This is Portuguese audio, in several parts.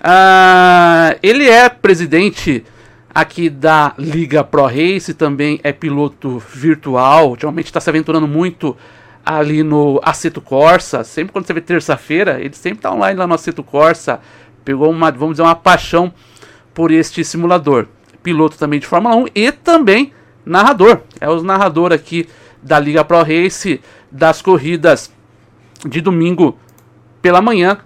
Uh, ele é presidente aqui da Liga Pro Race, também é piloto virtual. Ultimamente está se aventurando muito ali no Aceto Corsa. Sempre quando você vê terça-feira, ele sempre está online lá no Aceto Corsa. Pegou uma, vamos dizer, uma paixão por este simulador. Piloto também de Fórmula 1 e também narrador. É o narrador aqui da Liga Pro Race das corridas de domingo pela manhã.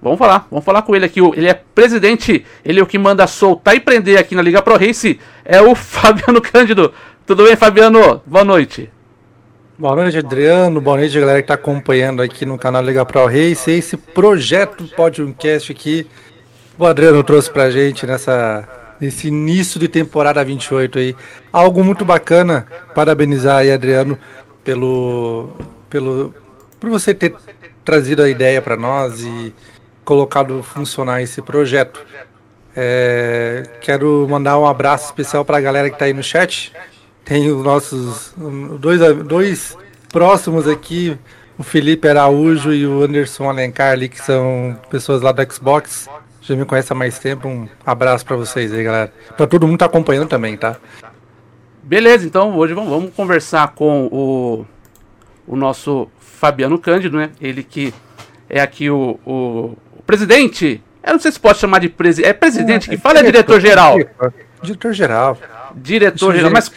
Vamos falar, vamos falar com ele aqui. Ele é presidente, ele é o que manda soltar e prender aqui na Liga Pro Race. É o Fabiano Cândido. Tudo bem, Fabiano? Boa noite. Boa noite, Adriano. Boa noite, galera que está acompanhando aqui no canal Liga Pro Race. Esse projeto podcast aqui, o Adriano trouxe pra gente nessa, nesse início de temporada 28 aí. Algo muito bacana. Parabenizar aí, Adriano, pelo, pelo, por você ter trazido a ideia para nós e colocado funcionar esse projeto. É, quero mandar um abraço especial para a galera que está aí no chat. Tem os nossos dois, dois próximos aqui, o Felipe Araújo e o Anderson Alencar ali, que são pessoas lá do Xbox. Já me conhece há mais tempo. Um abraço para vocês aí, galera. Para todo mundo tá acompanhando também, tá? Beleza, então hoje vamos, vamos conversar com o, o nosso Fabiano Cândido, né? Ele que é aqui o, o presidente. Eu não sei se pode chamar de presidente. É presidente é, que é fala, é diretor-geral. Diretor-geral. Diretor-geral. Mas,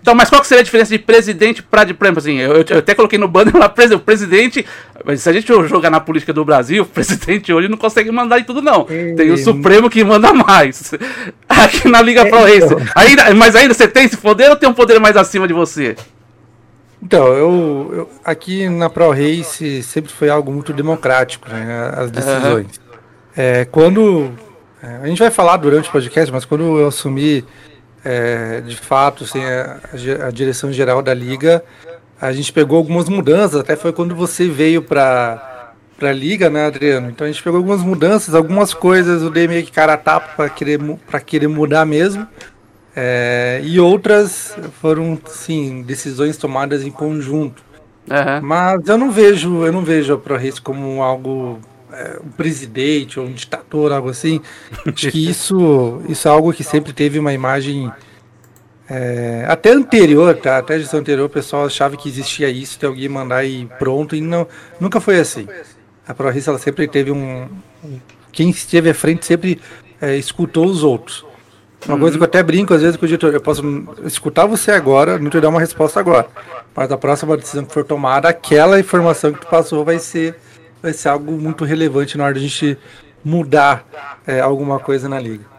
então, mas qual seria a diferença de presidente para de, exemplo, assim, eu, eu, até coloquei no banner lá, presidente, mas se a gente jogar na política do Brasil, o presidente hoje não consegue mandar em tudo, não. Tem o Supremo que manda mais. Aqui na Liga Pro Race. Então. Ainda, mas ainda você tem esse poder ou tem um poder mais acima de você? Então, eu, eu, aqui na Pro Race sempre foi algo muito democrático, né, as decisões. Uhum. É, quando é, a gente vai falar durante o podcast, mas quando eu assumi é, de fato assim, a, a, direção geral da liga, a gente pegou algumas mudanças. Até foi quando você veio para para a liga, né, Adriano? Então a gente pegou algumas mudanças, algumas coisas eu dei meio que cara a tapa para querer para querer mudar mesmo. É, e outras foram, sim, decisões tomadas em conjunto. Uhum. Mas eu não vejo, eu não vejo a ProRace como algo é, um presidente ou um ditador, algo assim. Acho que isso, isso é algo que sempre teve uma imagem é, até anterior, tá? Até a gestão anterior, o pessoal achava que existia isso, ter alguém mandar e pronto, e não, nunca foi assim. A ProRace ela sempre teve um, quem esteve à frente sempre é, escutou os outros. Uma coisa que eu até brinco às vezes com o diretor, eu posso escutar você agora, não te dar uma resposta agora. Mas a próxima decisão que for tomada, aquela informação que tu passou vai ser, vai ser algo muito relevante na hora de a gente mudar é, alguma coisa na liga.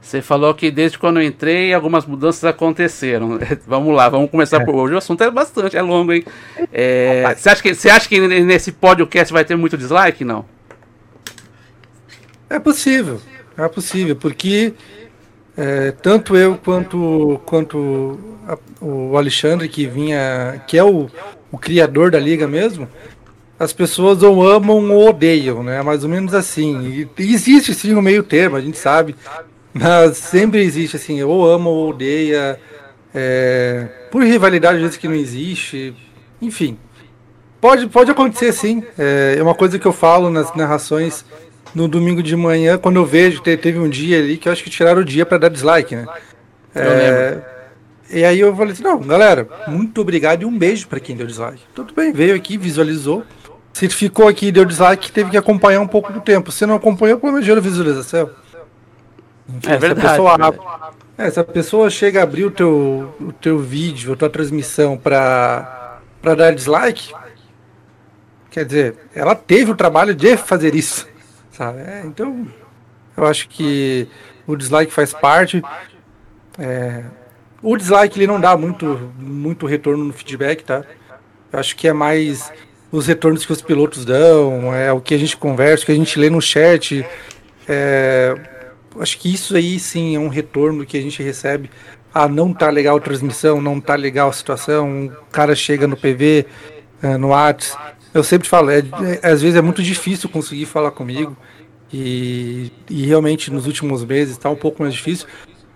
Você falou que desde quando eu entrei algumas mudanças aconteceram. vamos lá, vamos começar é. por hoje. O assunto é bastante, é longo, hein? É, você, acha que, você acha que nesse podcast vai ter muito dislike? Não. É possível, é possível, porque é, tanto eu quanto, quanto a, o Alexandre, que vinha, que é o, o criador da liga mesmo, as pessoas ou amam ou odeiam, né? Mais ou menos assim. E existe sim o um meio termo, a gente sabe. Mas sempre existe assim, ou ama ou odeia. É, por rivalidade, às vezes que não existe. Enfim. Pode, pode acontecer sim. É, é uma coisa que eu falo nas narrações no domingo de manhã, quando eu vejo, teve um dia ali que eu acho que tiraram o dia para dar dislike, né? É, e aí eu falei assim, não, galera, muito obrigado e um beijo para quem deu dislike. Tudo bem, veio aqui, visualizou. Se ficou aqui e deu dislike, teve que acompanhar um pouco do tempo. Se não acompanhou, pelo menos visualização. Enfim, é verdade. Pessoa, é, essa pessoa chega a abrir o teu, o teu vídeo, a tua transmissão para dar dislike, quer dizer, ela teve o trabalho de fazer isso sabe? É, então, eu acho que o dislike faz parte. É, o dislike ele não dá muito, muito retorno no feedback, tá? Eu acho que é mais os retornos que os pilotos dão, é o que a gente conversa, o que a gente lê no chat. É, acho que isso aí sim é um retorno que a gente recebe. Ah, não tá legal a transmissão, não tá legal a situação, o cara chega no PV, é, no WhatsApp, eu sempre falo, é, é, às vezes é muito difícil conseguir falar comigo. E, e realmente nos últimos meses está um pouco mais difícil.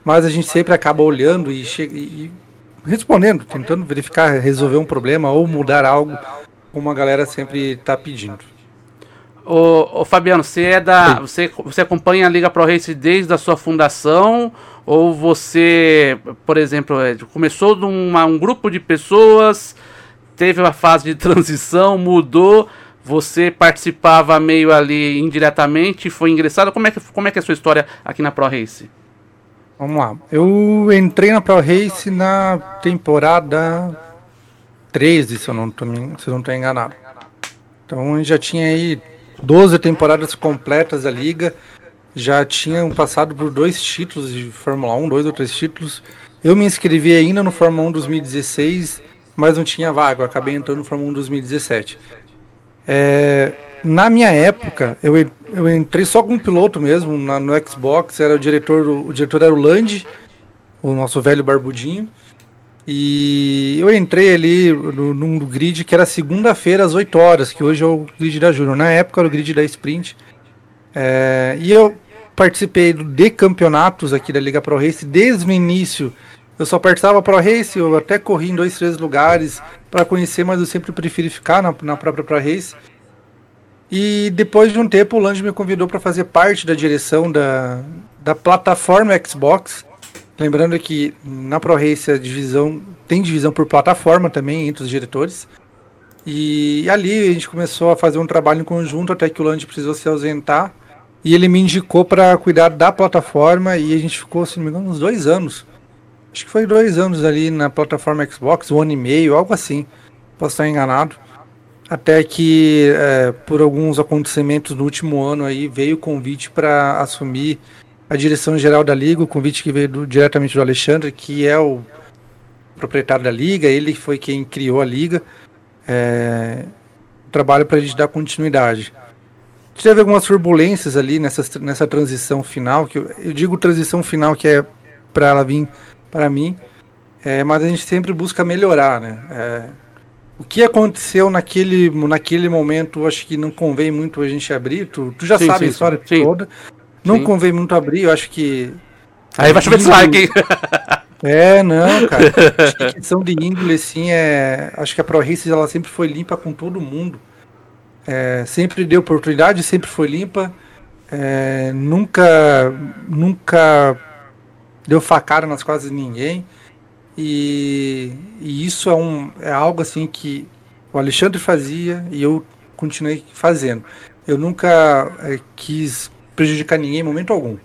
Mas a gente sempre acaba olhando e, chega, e respondendo, tentando verificar, resolver um problema ou mudar algo, como a galera sempre está pedindo. Ô, ô, Fabiano, você é da. Você, você acompanha a Liga Pro Race desde a sua fundação? Ou você, por exemplo, é, começou de uma, um grupo de pessoas, teve uma fase de transição, mudou, você participava meio ali indiretamente, foi ingressado. Como é que, como é, que é a sua história aqui na Pro Race? Vamos lá. Eu entrei na Pro Race na temporada 13, se eu não estou enganado. Então gente já tinha aí 12 temporadas completas da liga, já tinham passado por dois títulos de Fórmula 1, dois ou três títulos. Eu me inscrevi ainda no Fórmula 1 2016, mas não tinha vaga, eu acabei entrando no Fórmula 1 2017. É, na minha época, eu, eu entrei só com um piloto mesmo, na, no Xbox, era o diretor, o diretor era o Land, o nosso velho barbudinho. E eu entrei ali no, num grid que era segunda-feira às 8 horas, que hoje é o grid da Júnior. Na época era o grid da Sprint. É, e eu participei de campeonatos aqui da Liga Pro Race desde o início. Eu só participava Pro Race, eu até corri em dois, três lugares para conhecer, mas eu sempre preferi ficar na, na própria Pro Race. E depois de um tempo, o Lange me convidou para fazer parte da direção da, da plataforma Xbox. Lembrando que na ProRace a divisão tem divisão por plataforma também entre os diretores. E ali a gente começou a fazer um trabalho em conjunto até que o Land precisou se ausentar. E ele me indicou para cuidar da plataforma e a gente ficou, se não me engano, uns dois anos. Acho que foi dois anos ali na plataforma Xbox, um ano e meio, algo assim. Posso estar enganado. Até que, é, por alguns acontecimentos no último ano aí, veio o convite para assumir a direção geral da liga, o convite que veio do, diretamente do Alexandre, que é o proprietário da liga, ele foi quem criou a liga. É, trabalho para a gente dar continuidade. Teve algumas turbulências ali nessa, nessa transição final, que eu, eu digo transição final que é para ela vir para mim, é, mas a gente sempre busca melhorar, né? É, o que aconteceu naquele, naquele momento, acho que não convém muito a gente abrir. Tu, tu já sim, sabe sim, a história sim. toda. Não convém muito abrir, eu acho que. Aí vai chover dislike, hein? É, não, cara. acho que a questão de índole, assim, é. Acho que a ProRace ela sempre foi limpa com todo mundo. É, sempre deu oportunidade, sempre foi limpa. É, nunca. Nunca deu facada nas quase ninguém. E, e, isso é, um, é algo assim que o Alexandre fazia e eu continuei fazendo. Eu nunca é, quis prejudicar ninguém em momento algum.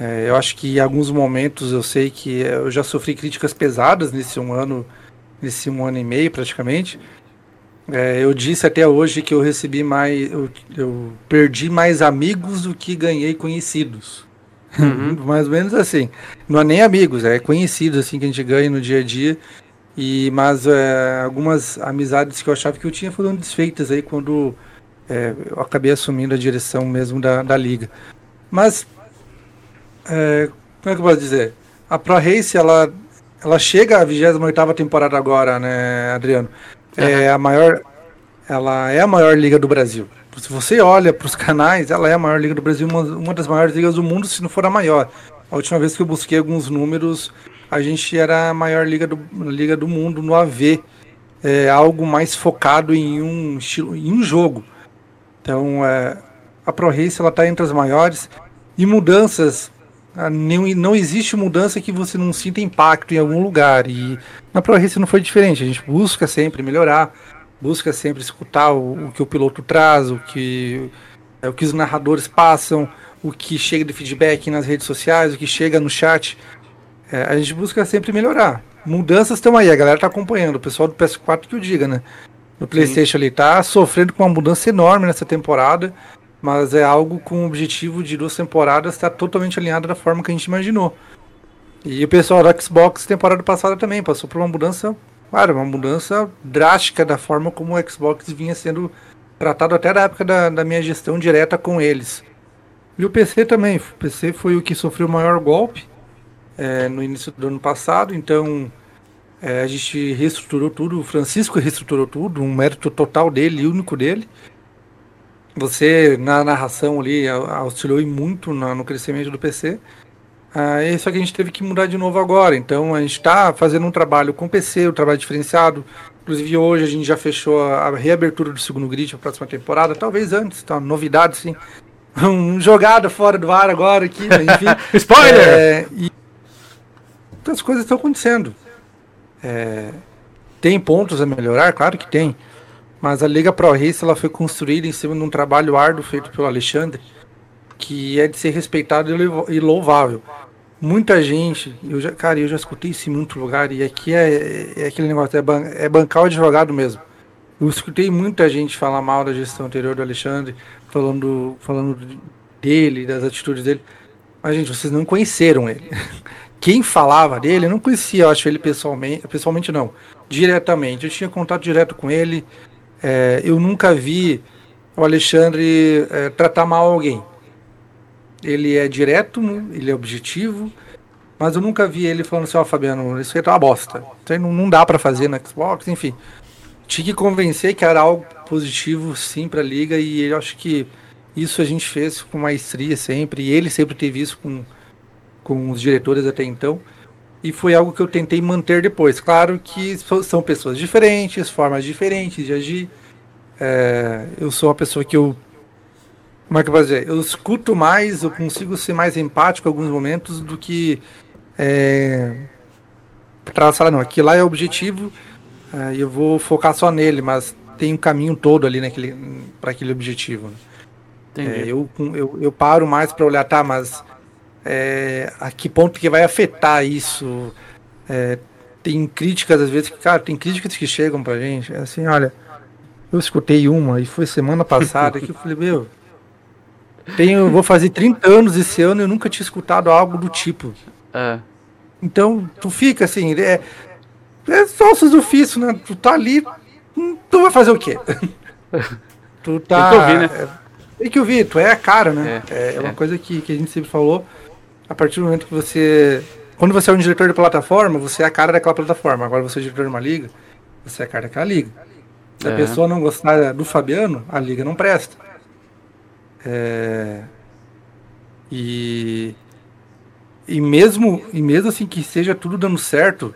É, eu acho que em alguns momentos eu sei que eu já sofri críticas pesadas nesse um ano, nesse um ano e meio praticamente. É, eu disse até hoje que eu recebi mais, eu, eu, perdi mais amigos do que ganhei conhecidos. Uhum. mais ou menos assim. Não é nem amigos, é conhecidos assim que a gente ganha no dia a dia. E mas é, algumas amizades que eu achava que eu tinha foram desfeitas aí quando é, eu acabei assumindo a direção mesmo da, da liga. Mas, é, como é que eu posso dizer? A Pro Race, ela, ela chega à 28 temporada agora, né, Adriano? Uhum. É a maior, ela é a maior liga do Brasil. Se você olha para os canais, ela é a maior liga do Brasil, uma, uma das maiores ligas do mundo, se não for a maior. A última vez que eu busquei alguns números, a gente era a maior liga do, liga do mundo no AV. É algo mais focado em um estilo, em um jogo. Então, é, a ProRace está entre as maiores. E mudanças, não, não existe mudança que você não sinta impacto em algum lugar. E na ProRace não foi diferente. A gente busca sempre melhorar, busca sempre escutar o, o que o piloto traz, o que, é, o que os narradores passam, o que chega de feedback nas redes sociais, o que chega no chat. É, a gente busca sempre melhorar. Mudanças estão aí, a galera está acompanhando. O pessoal do PS4 que o diga, né? no PlayStation Sim. ali. Tá sofrendo com uma mudança enorme nessa temporada, mas é algo com o objetivo de duas temporadas estar tá totalmente alinhado da forma que a gente imaginou. E o pessoal da Xbox, temporada passada também, passou por uma mudança, claro, uma mudança drástica da forma como o Xbox vinha sendo tratado até da época da, da minha gestão direta com eles. E o PC também, o PC foi o que sofreu o maior golpe é, no início do ano passado, então é, a gente reestruturou tudo, o Francisco reestruturou tudo, um mérito total dele, único dele. Você, na narração ali, auxiliou muito no crescimento do PC. Ah, só que a gente teve que mudar de novo agora. Então a gente está fazendo um trabalho com PC, um trabalho diferenciado. Inclusive hoje a gente já fechou a reabertura do segundo grid para a próxima temporada, talvez antes, tá? Novidade, sim. Um jogada fora do ar agora aqui, enfim. Spoiler! É, e as coisas estão acontecendo. É, tem pontos a melhorar? Claro que tem. Mas a Liga Pro Race ela foi construída em cima de um trabalho árduo feito pelo Alexandre, que é de ser respeitado e louvável muita gente, eu já, cara, eu já escutei isso em muito lugar, e aqui é, é aquele negócio, é, ban, é bancar o advogado mesmo. Eu escutei muita gente falar mal da gestão anterior do Alexandre, falando, falando dele, das atitudes dele. Mas, gente, vocês não conheceram ele. Quem falava dele, eu não conhecia, eu acho, ele pessoalmente, pessoalmente não, diretamente. Eu tinha contato direto com ele, é, eu nunca vi o Alexandre é, tratar mal alguém ele é direto, ele é objetivo, mas eu nunca vi ele falando assim, ó, oh, Fabiano, isso tá uma bosta. Aí não, não dá para fazer na Xbox, enfim. Tinha que convencer que era algo positivo sim para a liga e eu acho que isso a gente fez com maestria sempre, e ele sempre teve isso com, com os diretores até então. E foi algo que eu tentei manter depois. Claro que são pessoas diferentes, formas diferentes de agir. É, eu sou uma pessoa que eu como é que eu vou dizer? Eu escuto mais, eu consigo ser mais empático em alguns momentos do que é, traçar, não. Aqui lá é objetivo é, eu vou focar só nele, mas tem um caminho todo ali naquele para aquele objetivo. Né? É, eu, eu, eu paro mais para olhar, tá, mas é, a que ponto que vai afetar isso? É, tem críticas às vezes que, cara, tem críticas que chegam pra gente, é assim, olha, eu escutei uma e foi semana passada que eu falei, meu, tenho, vou fazer 30 anos esse ano e eu nunca tinha escutado algo do tipo. É. Então, tu fica assim, é, é só os ofícios, né? Tu tá ali, tu vai fazer o quê? tu tá. Tem que ouvir, né? É, tem que ouvir, tu é a cara, né? É, é, é uma é. coisa que, que a gente sempre falou. A partir do momento que você. Quando você é um diretor de plataforma, você é a cara daquela plataforma. Agora você é diretor de uma liga, você é a cara daquela liga. Se a pessoa não gostar do Fabiano, a liga não presta. É, e, e mesmo e mesmo assim que seja tudo dando certo,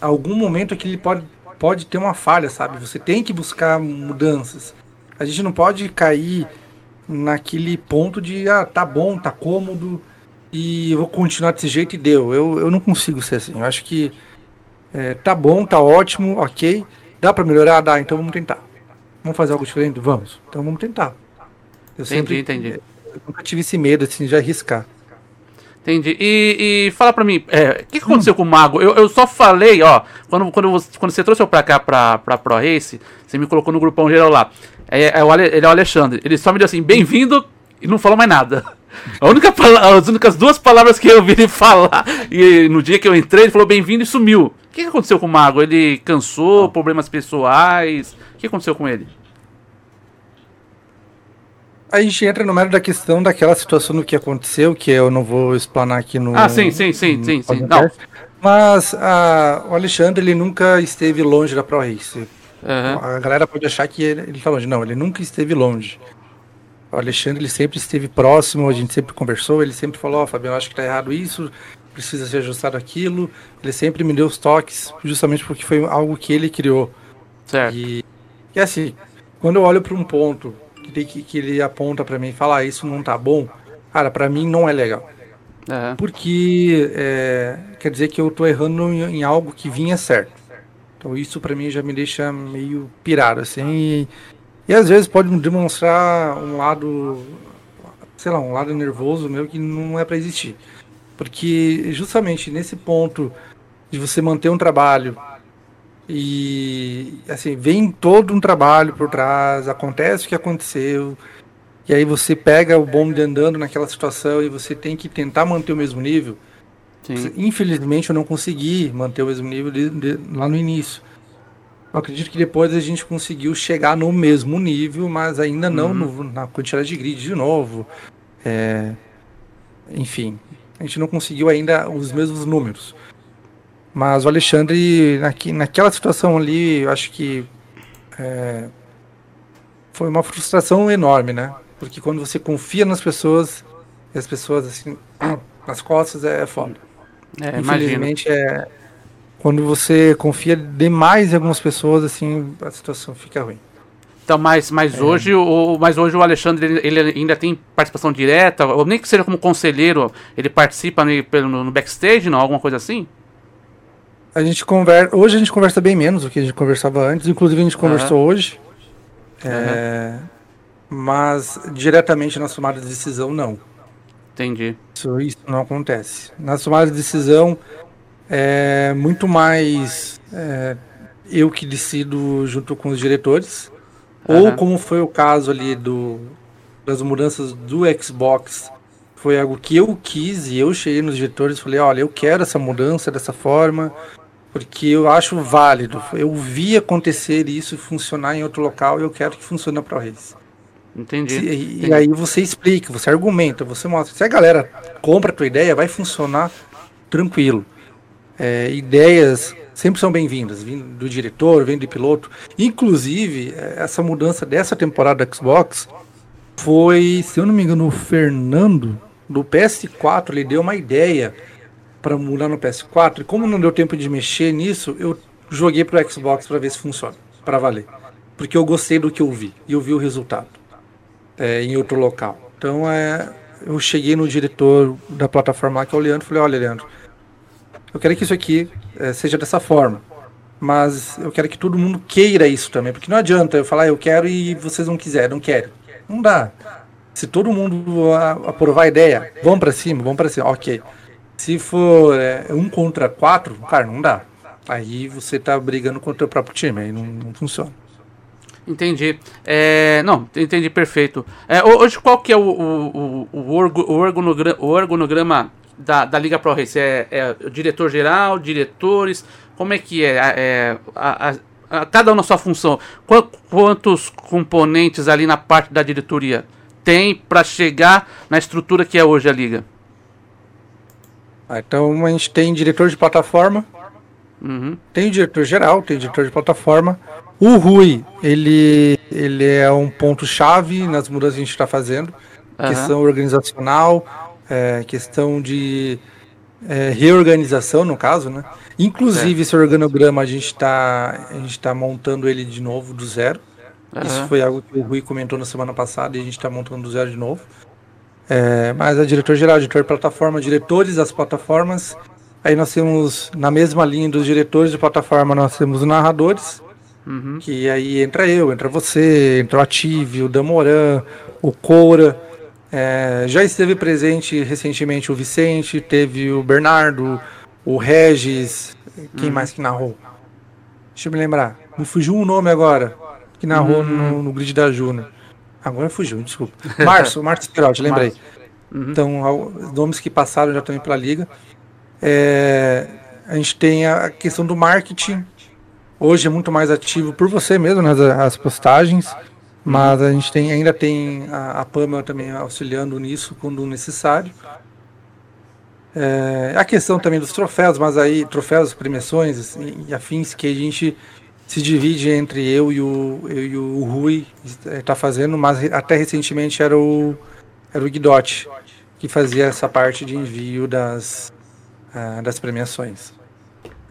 algum momento aqui ele pode, pode ter uma falha, sabe? Você tem que buscar mudanças. A gente não pode cair naquele ponto de ah, tá bom, tá cômodo e eu vou continuar desse jeito e deu. Eu, eu não consigo ser assim. Eu acho que é, tá bom, tá ótimo, ok. Dá para melhorar? Dá, então vamos tentar. Vamos fazer algo diferente? Vamos. Então vamos tentar. Eu entendi, sempre, entendi. Eu nunca tive esse medo assim, de arriscar. Entendi. E, e fala pra mim, é, o que, que aconteceu hum. com o Mago? Eu, eu só falei, ó, quando, quando, você, quando você trouxe eu pra cá, pra, pra Pro Race, você me colocou no grupão geral lá. É, é o Ale, ele é o Alexandre. Ele só me deu assim, bem-vindo, e não falou mais nada. A única as únicas duas palavras que eu vi ele falar, e no dia que eu entrei, ele falou bem-vindo e sumiu. O que, que aconteceu com o Mago? Ele cansou, problemas pessoais? O que aconteceu com ele? A gente entra no mérito da questão daquela situação do que aconteceu, que eu não vou explanar aqui no. Ah, sim, sim, sim, sim, sim. Não. Mas a, o Alexandre ele nunca esteve longe da Pro Race. Uhum. A galera pode achar que ele, ele tá longe. Não, ele nunca esteve longe. O Alexandre ele sempre esteve próximo, a gente sempre conversou, ele sempre falou, ó, oh, Fabiano, acho que tá errado isso, precisa ser ajustado aquilo. Ele sempre me deu os toques, justamente porque foi algo que ele criou. Certo. E, e assim, quando eu olho para um ponto que, que, que ele aponta para mim e fala, ah, isso não tá bom, cara, para mim não é legal. Uhum. Porque é, quer dizer que eu tô errando em, em algo que vinha certo. Então isso para mim já me deixa meio pirado, assim. E, e às vezes pode demonstrar um lado, sei lá, um lado nervoso meu que não é para existir. Porque justamente nesse ponto de você manter um trabalho e assim, vem todo um trabalho por trás, acontece o que aconteceu, e aí você pega o bonde andando naquela situação e você tem que tentar manter o mesmo nível. Sim. Infelizmente eu não consegui manter o mesmo nível de, de, lá no início. Eu acredito que depois a gente conseguiu chegar no mesmo nível, mas ainda não uhum. no, na quantidade de grid de novo. É, enfim, a gente não conseguiu ainda os mesmos números. Mas o Alexandre, naqui, naquela situação ali, eu acho que é, foi uma frustração enorme, né? Porque quando você confia nas pessoas, e as pessoas assim, nas costas é foda. É, Infelizmente é, quando você confia demais em algumas pessoas, assim, a situação fica ruim. Então, mas, mas, é. hoje, o, mas hoje o Alexandre ele, ainda tem participação direta, ou nem que seja como conselheiro, ele participa no, no, no backstage, não? Alguma coisa assim? A gente conversa. Hoje a gente conversa bem menos do que a gente conversava antes. Inclusive a gente conversou uhum. hoje. Uhum. É, mas diretamente na tomada de decisão, não. Entendi. Isso, isso não acontece. Na tomada de decisão, é muito mais é, eu que decido junto com os diretores. Uhum. Ou como foi o caso ali do, das mudanças do Xbox, foi algo que eu quis e eu cheguei nos diretores e falei, olha, eu quero essa mudança dessa forma, porque eu acho válido. Eu vi acontecer isso funcionar em outro local e eu quero que funcione na ProRace. Entendi. E, Entendi. e aí você explica, você argumenta, você mostra. Se a galera compra a tua ideia, vai funcionar tranquilo. É, ideias sempre são bem-vindas, vindo do diretor, vindo do piloto. Inclusive, é, essa mudança dessa temporada do Xbox foi, se eu não me engano, o Fernando do PS4, ele deu uma ideia para mudar no PS4. E como não deu tempo de mexer nisso, eu joguei pro Xbox para ver se funciona, para valer. Porque eu gostei do que eu vi e eu vi o resultado é, em outro local. Então, é, eu cheguei no diretor da plataforma lá, que é o Leandro, e falei: Olha, Leandro, eu quero que isso aqui é, seja dessa forma. Mas eu quero que todo mundo queira isso também. Porque não adianta eu falar, eu quero e vocês não quiserem, não querem. Não dá. Se todo mundo aprovar a ideia, vamos para cima, vamos para cima, ok. Se for é, um contra quatro, cara, não dá. Aí você tá brigando contra o próprio time, aí não, não funciona. Entendi. É, não, entendi perfeito. É, hoje qual que é o, o, o, o, organograma, o organograma da, da Liga Pro Race? É, é diretor-geral, diretores? Como é que é? é a, a, a, cada um na sua função. Quantos componentes ali na parte da diretoria tem para chegar na estrutura que é hoje a Liga? Ah, então a gente tem diretor de plataforma, uhum. tem diretor geral, tem diretor de plataforma. O Rui, ele, ele é um ponto-chave nas mudanças que a gente está fazendo. Uhum. Questão organizacional, é, questão de é, reorganização, no caso, né? Inclusive, é. esse organograma a gente está tá montando ele de novo do zero. Uhum. Isso foi algo que o Rui comentou na semana passada e a gente está montando do zero de novo. É, mas a diretor-geral, diretor de plataforma, diretores das plataformas. Aí nós temos, na mesma linha dos diretores de plataforma, nós temos os narradores. Uhum. Que aí entra eu, entra você, entra o Ative, o Damoran, o Coura. É, já esteve presente recentemente o Vicente, teve o Bernardo, o Regis, quem uhum. mais que narrou? Deixa eu me lembrar. Me fugiu um nome agora, que narrou uhum. no, no, grid da Júnior. Agora fugiu, desculpa. Márcio, Márcio Spirotti, lembrei. Uhum. Então, nomes que passaram já também pela liga. É, a gente tem a questão do marketing. Hoje é muito mais ativo por você mesmo, nas né, as postagens. Mas a gente tem, ainda tem a, a Pamela também auxiliando nisso quando necessário. É, a questão também dos troféus, mas aí troféus, premiações e afins que a gente se divide entre eu e o, eu e o Rui está fazendo, mas até recentemente era o, era o Guidotti que fazia essa parte de envio das, uh, das premiações.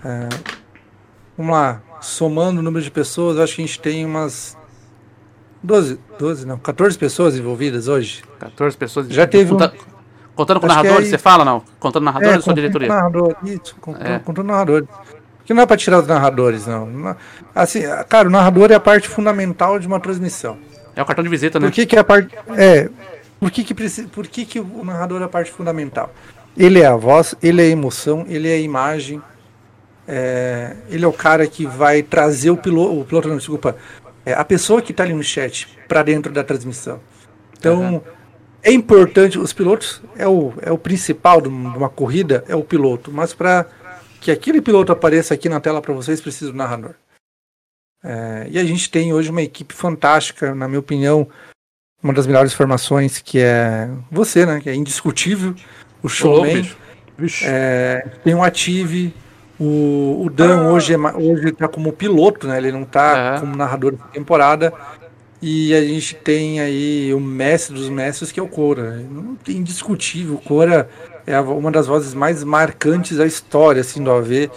Uh, vamos lá, somando o número de pessoas, acho que a gente tem umas 12, 12 não, 14 pessoas envolvidas hoje. 14 pessoas. Já teve um... Contando com narradores, é você fala não? Contando narradores é, ou sua diretoria? Narrador, isso, contando, é. contando narradores. Que não é para tirar os narradores, não. Assim, cara, o narrador é a parte fundamental de uma transmissão. É o cartão de visita, né? Por que, que é a parte. É. Por que, que, precisa, por que, que o narrador é a parte fundamental? Ele é a voz, ele é a emoção, ele é a imagem. É, ele é o cara que vai trazer o piloto, o piloto não, desculpa, é, a pessoa que está ali no chat para dentro da transmissão. Então, uhum. é importante, os pilotos é o, é o principal de uma corrida, é o piloto, mas para que aquele piloto apareça aqui na tela para vocês, precisa do narrador. É, e a gente tem hoje uma equipe fantástica, na minha opinião, uma das melhores formações que é você, né? Que é indiscutível, o showman. É, tem o Ative, o, o Dan ah. hoje, é, hoje tá como piloto, né? Ele não tá é. como narrador da temporada. E a gente tem aí o mestre dos mestres, que é o Cora. Indiscutível, o Cora é uma das vozes mais marcantes da história assim, do AV.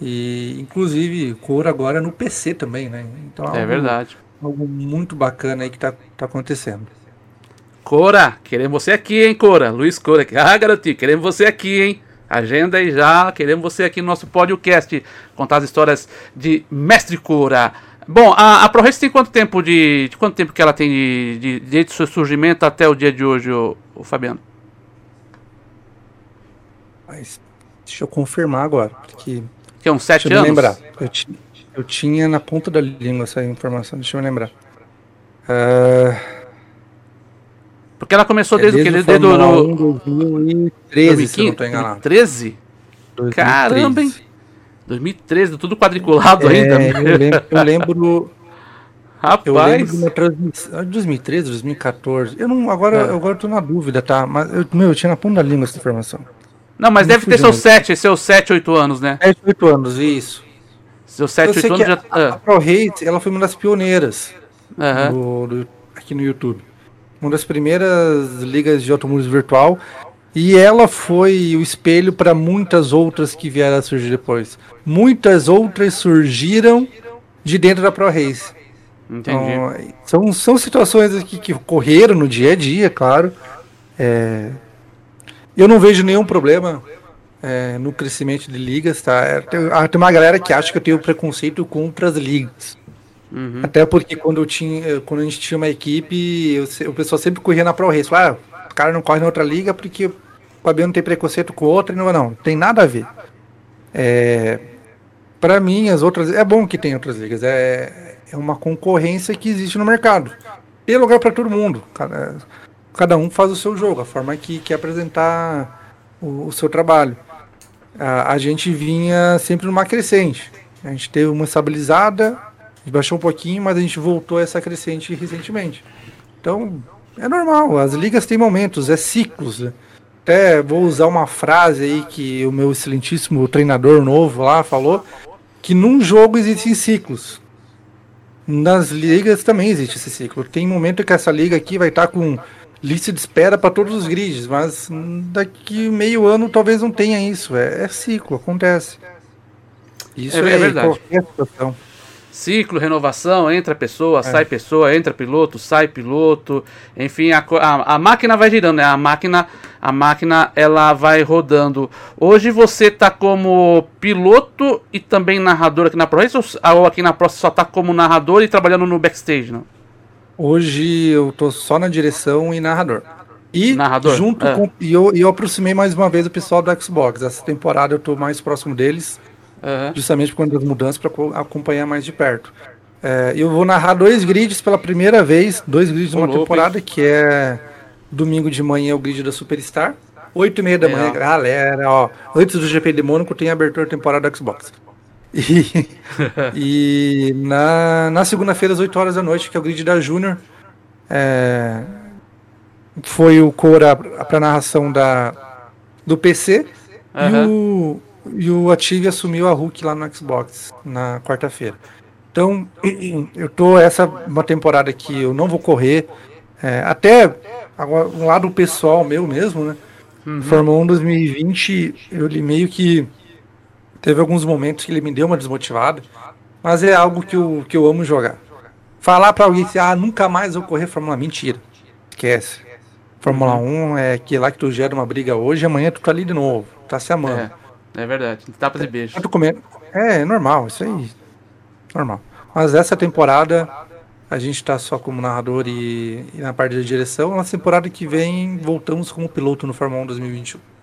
E inclusive cor agora no PC também, né? Então, é algo, verdade. Algo muito bacana aí que tá, tá acontecendo. Cora, queremos você aqui, hein, Cora? Luiz Cora. Ah, garotinho, queremos você aqui, hein? Agenda aí já, queremos você aqui no nosso podcast, contar as histórias de Mestre Cora. Bom, a, a tem quanto tempo de, de, quanto tempo que ela tem de, de, o seu surgimento até o dia de hoje, o, o Fabiano? Mas deixa eu confirmar agora, porque que é uns sete deixa anos? Eu lembrar. Eu, eu, tinha na ponta da língua essa informação, deixa eu me lembrar. Uh... Porque ela começou é desde, desde o que? Desde o 2013, 2015? se eu não tô enganado. 13? 2013. Caramba, hein? 2013, tudo quadriculado é, ainda. Eu lembro, eu lembro Rapaz. Eu lembro de uma transmissão. 2013, 2014. Eu não. Agora, é. agora eu tô na dúvida, tá? Mas eu, meu, eu tinha na ponta da língua essa informação. Não, mas deve ter seus 7, seus 7, 8 anos, né? 7, 8 anos, isso. Seus 7, 8 anos já. A, a ah. ProRate, ela foi uma das pioneiras uhum. do, do, aqui no YouTube. Uma das primeiras ligas de automóveis virtual. E ela foi o espelho para muitas outras que vieram a surgir depois. Muitas outras surgiram de dentro da ProRace. Entendi. Então, são, são situações aqui que ocorreram no dia a dia, claro. É, eu não vejo nenhum problema é, no crescimento de ligas, tá? É, tem, ah, tem, uma galera que acha que eu tenho preconceito contra as ligas. Uhum. Até porque quando eu tinha, quando a gente tinha uma equipe, eu, o pessoal sempre corria na Pro Race. Ah, o cara não corre na outra liga porque o Fabiano tem preconceito com outra. Não, não, tem nada a ver. É, para mim, as outras. É bom que tem outras ligas. É, é uma concorrência que existe no mercado. Tem lugar para todo mundo. Cada, cada um faz o seu jogo, a forma que quer apresentar o, o seu trabalho. A, a, gente vinha sempre numa crescente. A gente teve uma estabilizada, baixou um pouquinho, mas a gente voltou a essa crescente recentemente. Então, é normal, as ligas têm momentos, é ciclos. Até vou usar uma frase aí que o meu excelentíssimo treinador novo lá falou, que num jogo existem ciclos. Nas ligas também existe esse ciclo. Tem momento que essa liga aqui vai estar com lista de espera para todos os grids, mas daqui meio ano talvez não tenha isso. É, é ciclo, acontece. Isso é, é, verdade. Ciclo, renovação, entra pessoa, é. sai pessoa, entra piloto, sai piloto, enfim, a, a, a, máquina vai girando, né? A máquina, a máquina ela vai rodando. Hoje você tá como piloto e também narrador aqui na Pro ou aqui na Pro só tá como narrador e trabalhando no backstage, não? Hoje eu tô só na direção e narrador. E narrador? junto é. com. E eu, eu aproximei mais uma vez o pessoal do Xbox. Essa temporada eu tô mais próximo deles. Uhum. Justamente por conta das mudanças para acompanhar mais de perto. É, eu vou narrar dois grids pela primeira vez, dois grids de uma temporada, que é domingo de manhã é o grid da Superstar. 8 e meia da manhã, galera, ó. Antes do GP de Mônaco tem a abertura da temporada do Xbox. E, e na, na segunda-feira, às 8 horas da noite, que é o grid da Júnior, é, foi o Cora para narração da, do PC uhum. e, o, e o Ative assumiu a Hulk lá no Xbox na quarta-feira. Então, eu tô essa uma temporada que eu não vou correr. É, até agora, um lado pessoal meu mesmo, né? Uhum. Fórmula 1 2020, eu li meio que Teve alguns momentos que ele me deu uma desmotivada, mas é algo que eu, que eu amo jogar. Falar para alguém assim, ah, nunca mais vou correr Fórmula 1, mentira. Esquece. Fórmula 1 é que lá que tu gera uma briga hoje, amanhã tu tá ali de novo, tá se amando. É, é verdade. Tapas e beijos. É, é normal, isso aí. Normal. Mas essa temporada a gente tá só como narrador e, e na parte da direção. Na temporada que vem voltamos como piloto no Fórmula 1 2021.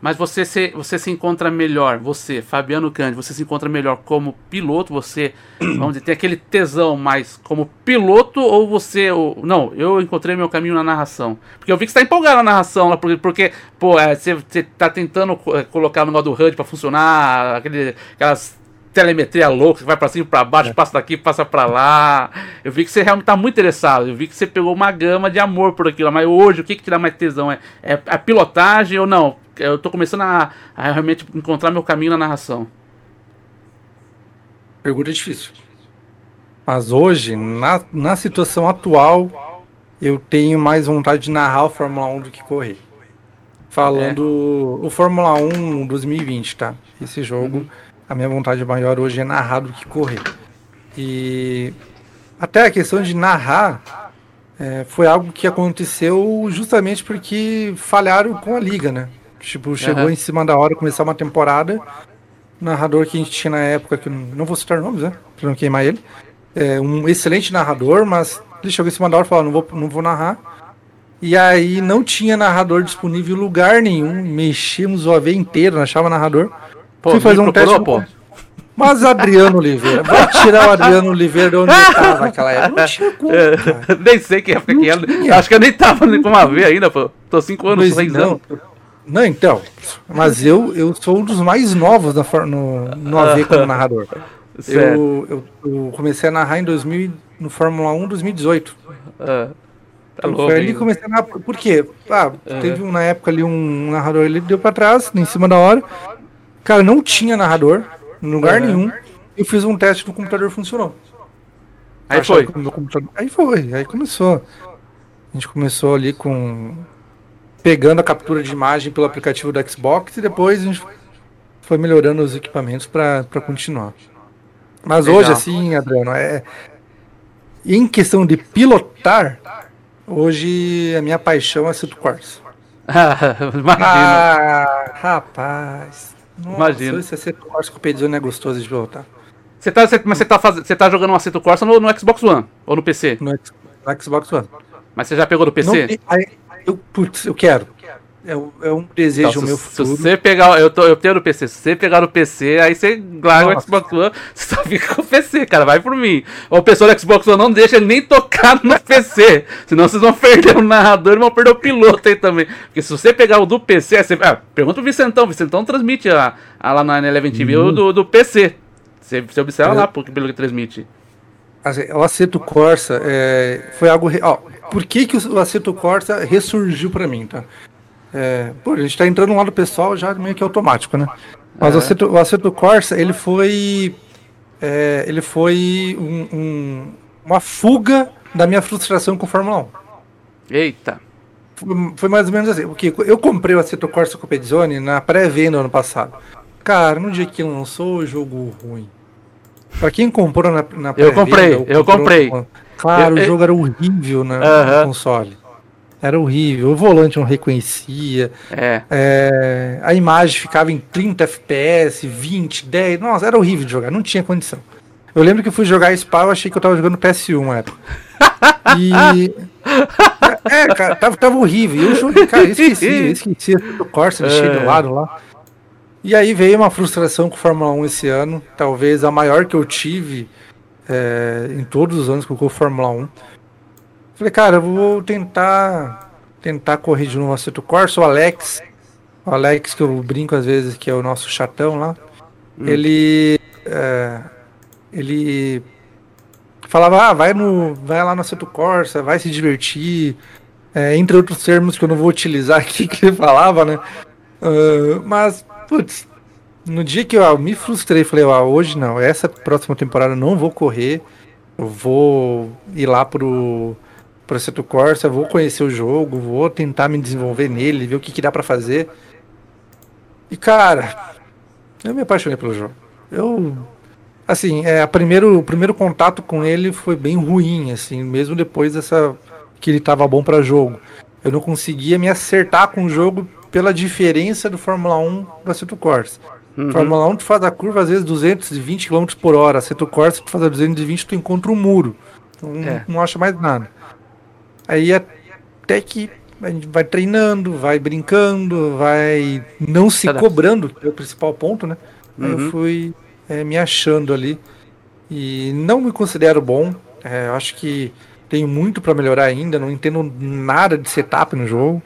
Mas você se, você se encontra melhor, você, Fabiano Cândido, você se encontra melhor como piloto, você, vamos dizer, tem aquele tesão mais como piloto ou você. Ou, não, eu encontrei meu caminho na narração. Porque eu vi que você tá empolgado na narração, porque, porque pô, é, você, você tá tentando colocar no modo HUD para funcionar, aquele, aquelas telemetria louca, que vai para cima para baixo, é. passa daqui, passa para lá. Eu vi que você realmente tá muito interessado. Eu vi que você pegou uma gama de amor por aquilo. Mas hoje, o que que te dá mais tesão? É, é a pilotagem ou não? eu tô começando a, a, realmente encontrar meu caminho na narração. Pergunta difícil. Mas hoje, na, na situação atual, eu tenho mais vontade de narrar o Fórmula 1 do que correr. Falando é. o Fórmula 1 2020, tá? Esse jogo. Uhum. A minha vontade maior hoje é narrar do que correr. E até a questão de narrar é, foi algo que aconteceu justamente porque falharam com a liga, né? Tipo, chegou uhum. em cima da hora começar uma temporada. O narrador que a gente tinha na época, que não, não vou citar nomes, né? Pra não queimar ele. É, um excelente narrador, mas ele chegou em cima da hora e falou: não vou, não vou narrar. E aí não tinha narrador disponível em lugar nenhum. Mexíamos o AV inteiro, não achava narrador. Pô, Fui fazer um teste. Pô. Mas Adriano Oliveira, vou tirar o Adriano Oliveira de onde ele tava naquela época. Não tinha como, é, Nem sei quem é, quem é. Acho que eu nem tava com uma V ainda, pô. Tô cinco anos, seis anos. Não, então. Mas eu, eu sou um dos mais novos na, no, no AV como narrador. Eu, eu, eu, comecei a narrar em 2000, no Fórmula 1 2018. Ah, tá louco, foi ali comecei a narrar. Por quê? Ah, uhum. teve na época ali um narrador, ele deu pra trás, em cima da hora. Cara, não tinha narrador em lugar uhum. nenhum. Eu fiz um teste no computador funcionou. Aí foi. Aí foi, aí começou. A gente começou ali com. pegando a captura de imagem pelo aplicativo do Xbox e depois a gente foi melhorando os equipamentos para continuar. Mas Legal. hoje, assim, Adriano, é. Em questão de pilotar, hoje a minha paixão é Cito. Imagina. Ah, rapaz. Imagina. Esse Aceto Corsa com o Pedione é gostoso de pilotar. Você tá, você, mas você tá, faz, você tá jogando um Aceto Corsa no, no Xbox One ou no PC? No, no Xbox One. Mas você já pegou no PC? Não, eu, putz, eu quero. É, é um desejo então, meu se, futuro. Se você pegar. Eu, tô, eu tenho no PC. Se você pegar no PC, aí você larga o Xbox One, você só fica com o PC, cara. Vai por mim. O pessoal do Xbox One não deixa nem tocar no PC. Senão vocês vão perder o narrador e vão perder o piloto aí também. Porque se você pegar o do PC, você, ah, pergunta o Vicentão. O Vicentão transmite a lá na Eleven TV uhum. o do, do PC. Você, você observa é. lá porque, pelo que transmite. O Aceto Corsa é, foi algo. Ó, por que, que o Aceto Corsa ressurgiu para mim, tá? É, pô, a gente está entrando no lado pessoal já meio que automático, né? Mas é. o, Aceto, o Aceto Corsa, ele foi. É, ele foi um, um, uma fuga da minha frustração com Fórmula 1. Eita! Foi, foi mais ou menos assim. Porque eu comprei o Aceto Corsa com Pedzone na pré-venda ano passado. Cara, no dia que lançou o jogo ruim. Pra quem comprou na, na pré-venda. Eu comprei, eu comprei. Claro, eu, o jogo era horrível né, no console. Era horrível. O volante não reconhecia. É. é. a imagem ficava em 30 FPS, 20, 10. Nossa, era horrível de jogar. Não tinha condição. Eu lembro que eu fui jogar Spa, eu achei que eu tava jogando PS1 na época. E. é, cara, tava, tava horrível. E eu joguei, cara, eu esqueci, eu esqueci do Corsa, deixei é. do lado lá. E aí veio uma frustração com o Fórmula 1 esse ano, talvez a maior que eu tive é, em todos os anos que eu corro Fórmula 1. Falei, cara, eu vou tentar tentar correr de novo Aceto Corsa. O Alex, o Alex que eu brinco às vezes, que é o nosso chatão lá, hum. ele é, ele falava, ah, vai no, vai lá no Aceto Corsa, vai se divertir, é, entre outros termos que eu não vou utilizar aqui que ele falava, né? Uh, mas, putz, no dia que eu me frustrei, falei, ah, hoje não, essa próxima temporada eu não vou correr, eu vou ir lá pro Proceto Corsa, vou conhecer o jogo, vou tentar me desenvolver nele, ver o que, que dá para fazer. E cara, eu me apaixonei pelo jogo. Eu assim, é, primeiro, o primeiro contato com ele foi bem ruim, assim, mesmo depois dessa que ele tava bom para jogo. Eu não conseguia me acertar com o jogo pela diferença do Fórmula 1 do Assetto Corsa. Uhum. Fórmula 1 tu faz a curva às vezes 220 km por hora, Assetto Corsa tu faz a 220 tu encontra um muro. Então, é. não acha mais nada. Aí até que a gente vai treinando, vai brincando, vai não se cobrando, que é o principal ponto, né? Uhum. Eu fui é, me achando ali. E não me considero bom. É, acho que tenho muito para melhorar ainda. Não entendo nada de setup no jogo.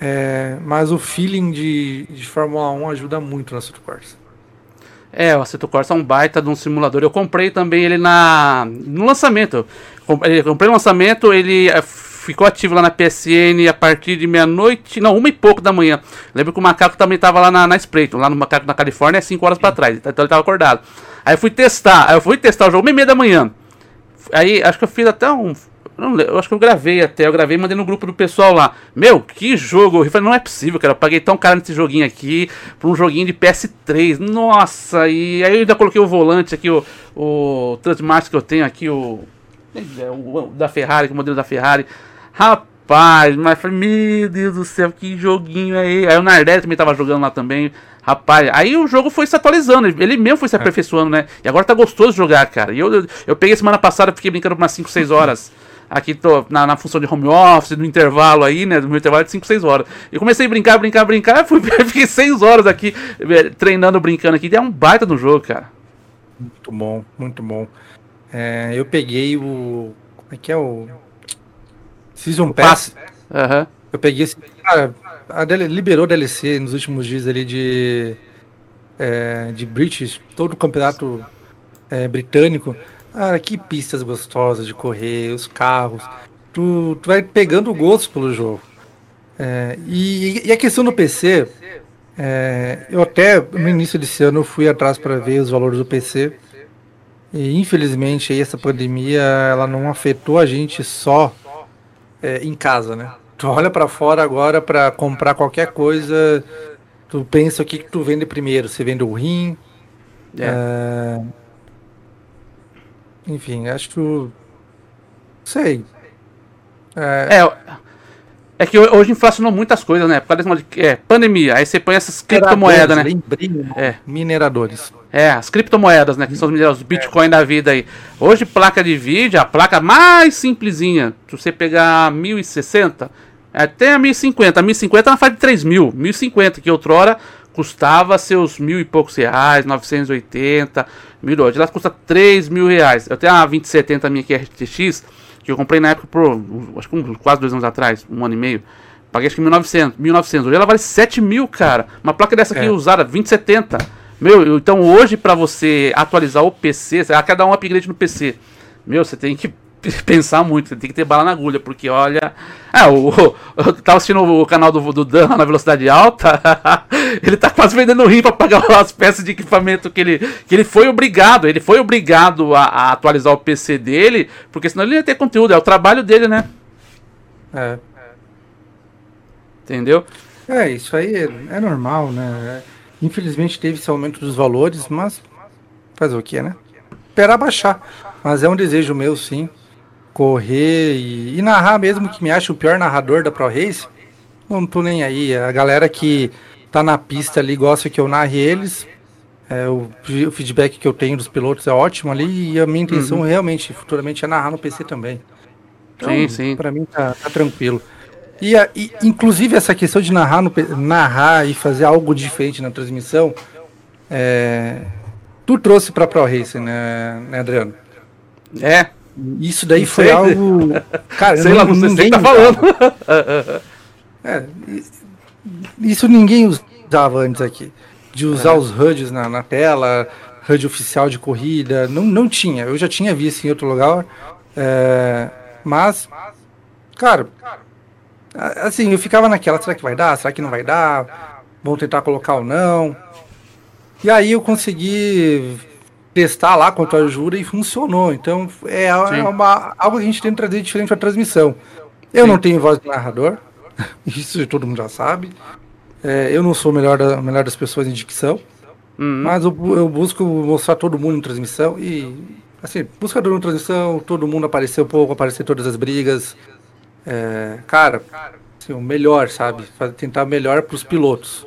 É, mas o feeling de, de Fórmula 1 ajuda muito na Assetto Corsa. É, o Assetto Corsa é um baita de um simulador. Eu comprei também ele na no lançamento. Comprei no lançamento, ele é, ficou ativo lá na PSN a partir de meia-noite, não, uma e pouco da manhã. Lembro que o macaco também estava lá na, na Sprayton, lá no macaco na Califórnia, 5 horas para trás, então ele estava acordado. Aí eu fui testar, aí eu fui testar o jogo uma e meia da manhã. Aí acho que eu fiz até um. não, eu acho que eu gravei até, eu gravei e mandei no grupo do pessoal lá. Meu, que jogo! Eu falei, não é possível, cara. Eu paguei tão caro nesse joguinho aqui, por um joguinho de PS3. Nossa, e aí eu ainda coloquei o volante aqui, o, o Transmaster que eu tenho aqui, o, o, o da Ferrari, o modelo da Ferrari. Rapaz, mas falei, meu Deus do céu, que joguinho aí. Aí o Nardelli também tava jogando lá também. Rapaz, aí o jogo foi se atualizando, ele mesmo foi se é. aperfeiçoando, né? E agora tá gostoso de jogar, cara. E eu, eu, eu peguei semana passada, fiquei brincando por umas 5, 6 horas. Aqui tô na, na, função de home office, no intervalo aí, né? No meu intervalo de 5, 6 horas. Eu comecei a brincar, brincar, brincar. Fui, fiquei 6 horas aqui eh, treinando, brincando aqui. É um baita no jogo, cara. Muito bom, muito bom. É, eu peguei o. Como é que é o. Season Pass. Aham. Uhum. Eu peguei esse. Cara, a DL, liberou DLC nos últimos dias ali de. É, de British, todo o campeonato é, britânico. Cara, que pistas gostosas de correr, os carros. Tu, tu vai pegando o gosto pelo jogo. É, e, e, a questão do PC, é, eu até no início desse ano fui atrás para ver os valores do PC. E infelizmente aí, essa pandemia ela não afetou a gente só é, em casa, né? Tu olha para fora agora para comprar qualquer coisa, tu pensa o que, que tu vende primeiro. Você vende o rim, é. é enfim, acho que. Sei. É... é. É, que hoje inflacionou muitas coisas, né? Por causa de é, pandemia. Aí você põe essas criptomoedas, né? Lembrei, é. Mineradores. É, as criptomoedas, né? Que são os mineradores, os Bitcoin é. da vida aí. Hoje, placa de vídeo, a placa mais simplesinha, se você pegar 1060, até a 1050. A 1050 ela faz de 3 mil. 1050, que outrora custava seus mil e poucos reais, 980, mil dólares. Ela custa 3 mil reais. Eu tenho a 2070 minha aqui RTX, que eu comprei na época por, acho que quase dois anos atrás, um ano e meio. Paguei acho que 1900, 1900. Hoje ela vale 7 mil, cara. Uma placa dessa aqui é. usada, 2070. Meu, então hoje para você atualizar o PC, quer dar um upgrade no PC. Meu, você tem que pensar muito, tem que ter bala na agulha, porque olha. Ah, o, eu tava assistindo o canal do, do Dan na velocidade alta, ele tá quase vendendo rim pra pagar as peças de equipamento que ele, que ele foi obrigado, ele foi obrigado a, a atualizar o PC dele, porque senão ele ia ter conteúdo, é o trabalho dele, né? É. Entendeu? É, isso aí é, é normal, né? Infelizmente teve esse aumento dos valores, mas fazer o que, né? Esperar baixar. Mas é um desejo meu, sim correr e, e, narrar mesmo que me ache o pior narrador da Pro Race, não tô nem aí. A galera que tá na pista ali gosta que eu narre eles. É, o, o, feedback que eu tenho dos pilotos é ótimo ali e a minha intenção uhum. realmente, futuramente, é narrar no PC também. Então, sim, sim. Pra mim tá, tá tranquilo. E, e, inclusive essa questão de narrar, no, narrar e fazer algo diferente na transmissão, é, tu trouxe pra Pro Race, né, né Adriano? É, isso daí foi sei. algo. Cara, sei lá, não sei tá falando. é, isso ninguém usava antes aqui. De usar é. os HUDs na, na tela, HUD oficial de corrida. Não, não tinha. Eu já tinha visto em outro lugar. É, mas, cara, assim, eu ficava naquela, será que vai dar? Será que não vai dar? Vão tentar colocar ou não? E aí eu consegui testar lá com a Jura e funcionou. Então é, é uma, algo que a gente tem que trazer diferente para a transmissão. Eu Sim. não tenho voz de narrador, isso todo mundo já sabe. É, eu não sou o melhor, da, melhor das pessoas em dicção, uhum. mas eu, eu, busco mostrar todo mundo em transmissão e, assim, buscador em transmissão, todo mundo aparecer um pouco, aparecer todas as brigas. É, cara, assim, o melhor, sabe? Tentar melhor para os pilotos.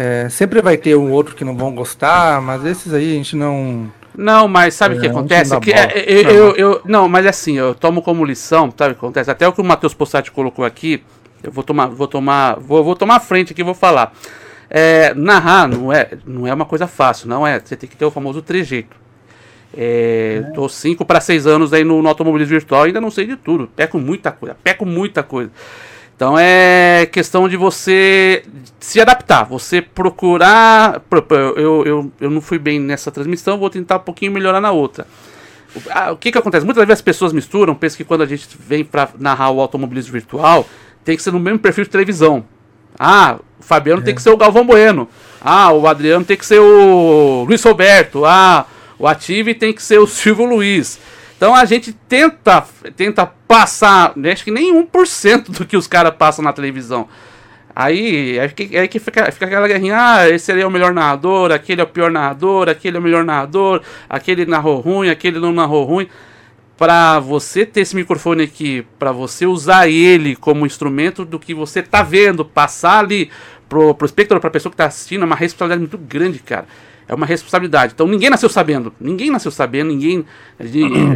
É, sempre vai ter um outro que não vão gostar, mas esses aí a gente não. Não, mas sabe o é, que acontece? Que é, eu, eu, eu, não, mas é assim, eu tomo como lição, sabe o que acontece? Até o que o Matheus Possati colocou aqui, eu vou tomar, vou tomar, vou, vou tomar frente aqui e vou falar. É, narrar não é, não é uma coisa fácil, não é. Você tem que ter o famoso trejeito. É, é. Tô 5 para 6 anos aí no, no automobilismo virtual ainda não sei de tudo. Peco muita coisa, peco muita coisa. Então é questão de você se adaptar, você procurar. Eu, eu, eu não fui bem nessa transmissão, vou tentar um pouquinho melhorar na outra. O que, que acontece? Muitas vezes as pessoas misturam, pensam que quando a gente vem para narrar o automobilismo virtual, tem que ser no mesmo perfil de televisão. Ah, o Fabiano é. tem que ser o Galvão Bueno. Ah, o Adriano tem que ser o Luiz Roberto. Ah, o Ative tem que ser o Silvio Luiz. Então a gente tenta, tenta passar, acho que nem 1% do que os caras passam na televisão. Aí, aí, que, aí que fica, fica aquela guerrinha, ah, esse aí é o melhor narrador, aquele é o pior narrador, aquele é o melhor narrador, aquele narrou ruim, aquele não narrou ruim. Para você ter esse microfone aqui, para você usar ele como instrumento do que você tá vendo, passar ali pro, pro espectador, pra pessoa que tá assistindo, é uma responsabilidade muito grande, cara. É uma responsabilidade. Então ninguém nasceu sabendo. Ninguém nasceu sabendo, ninguém.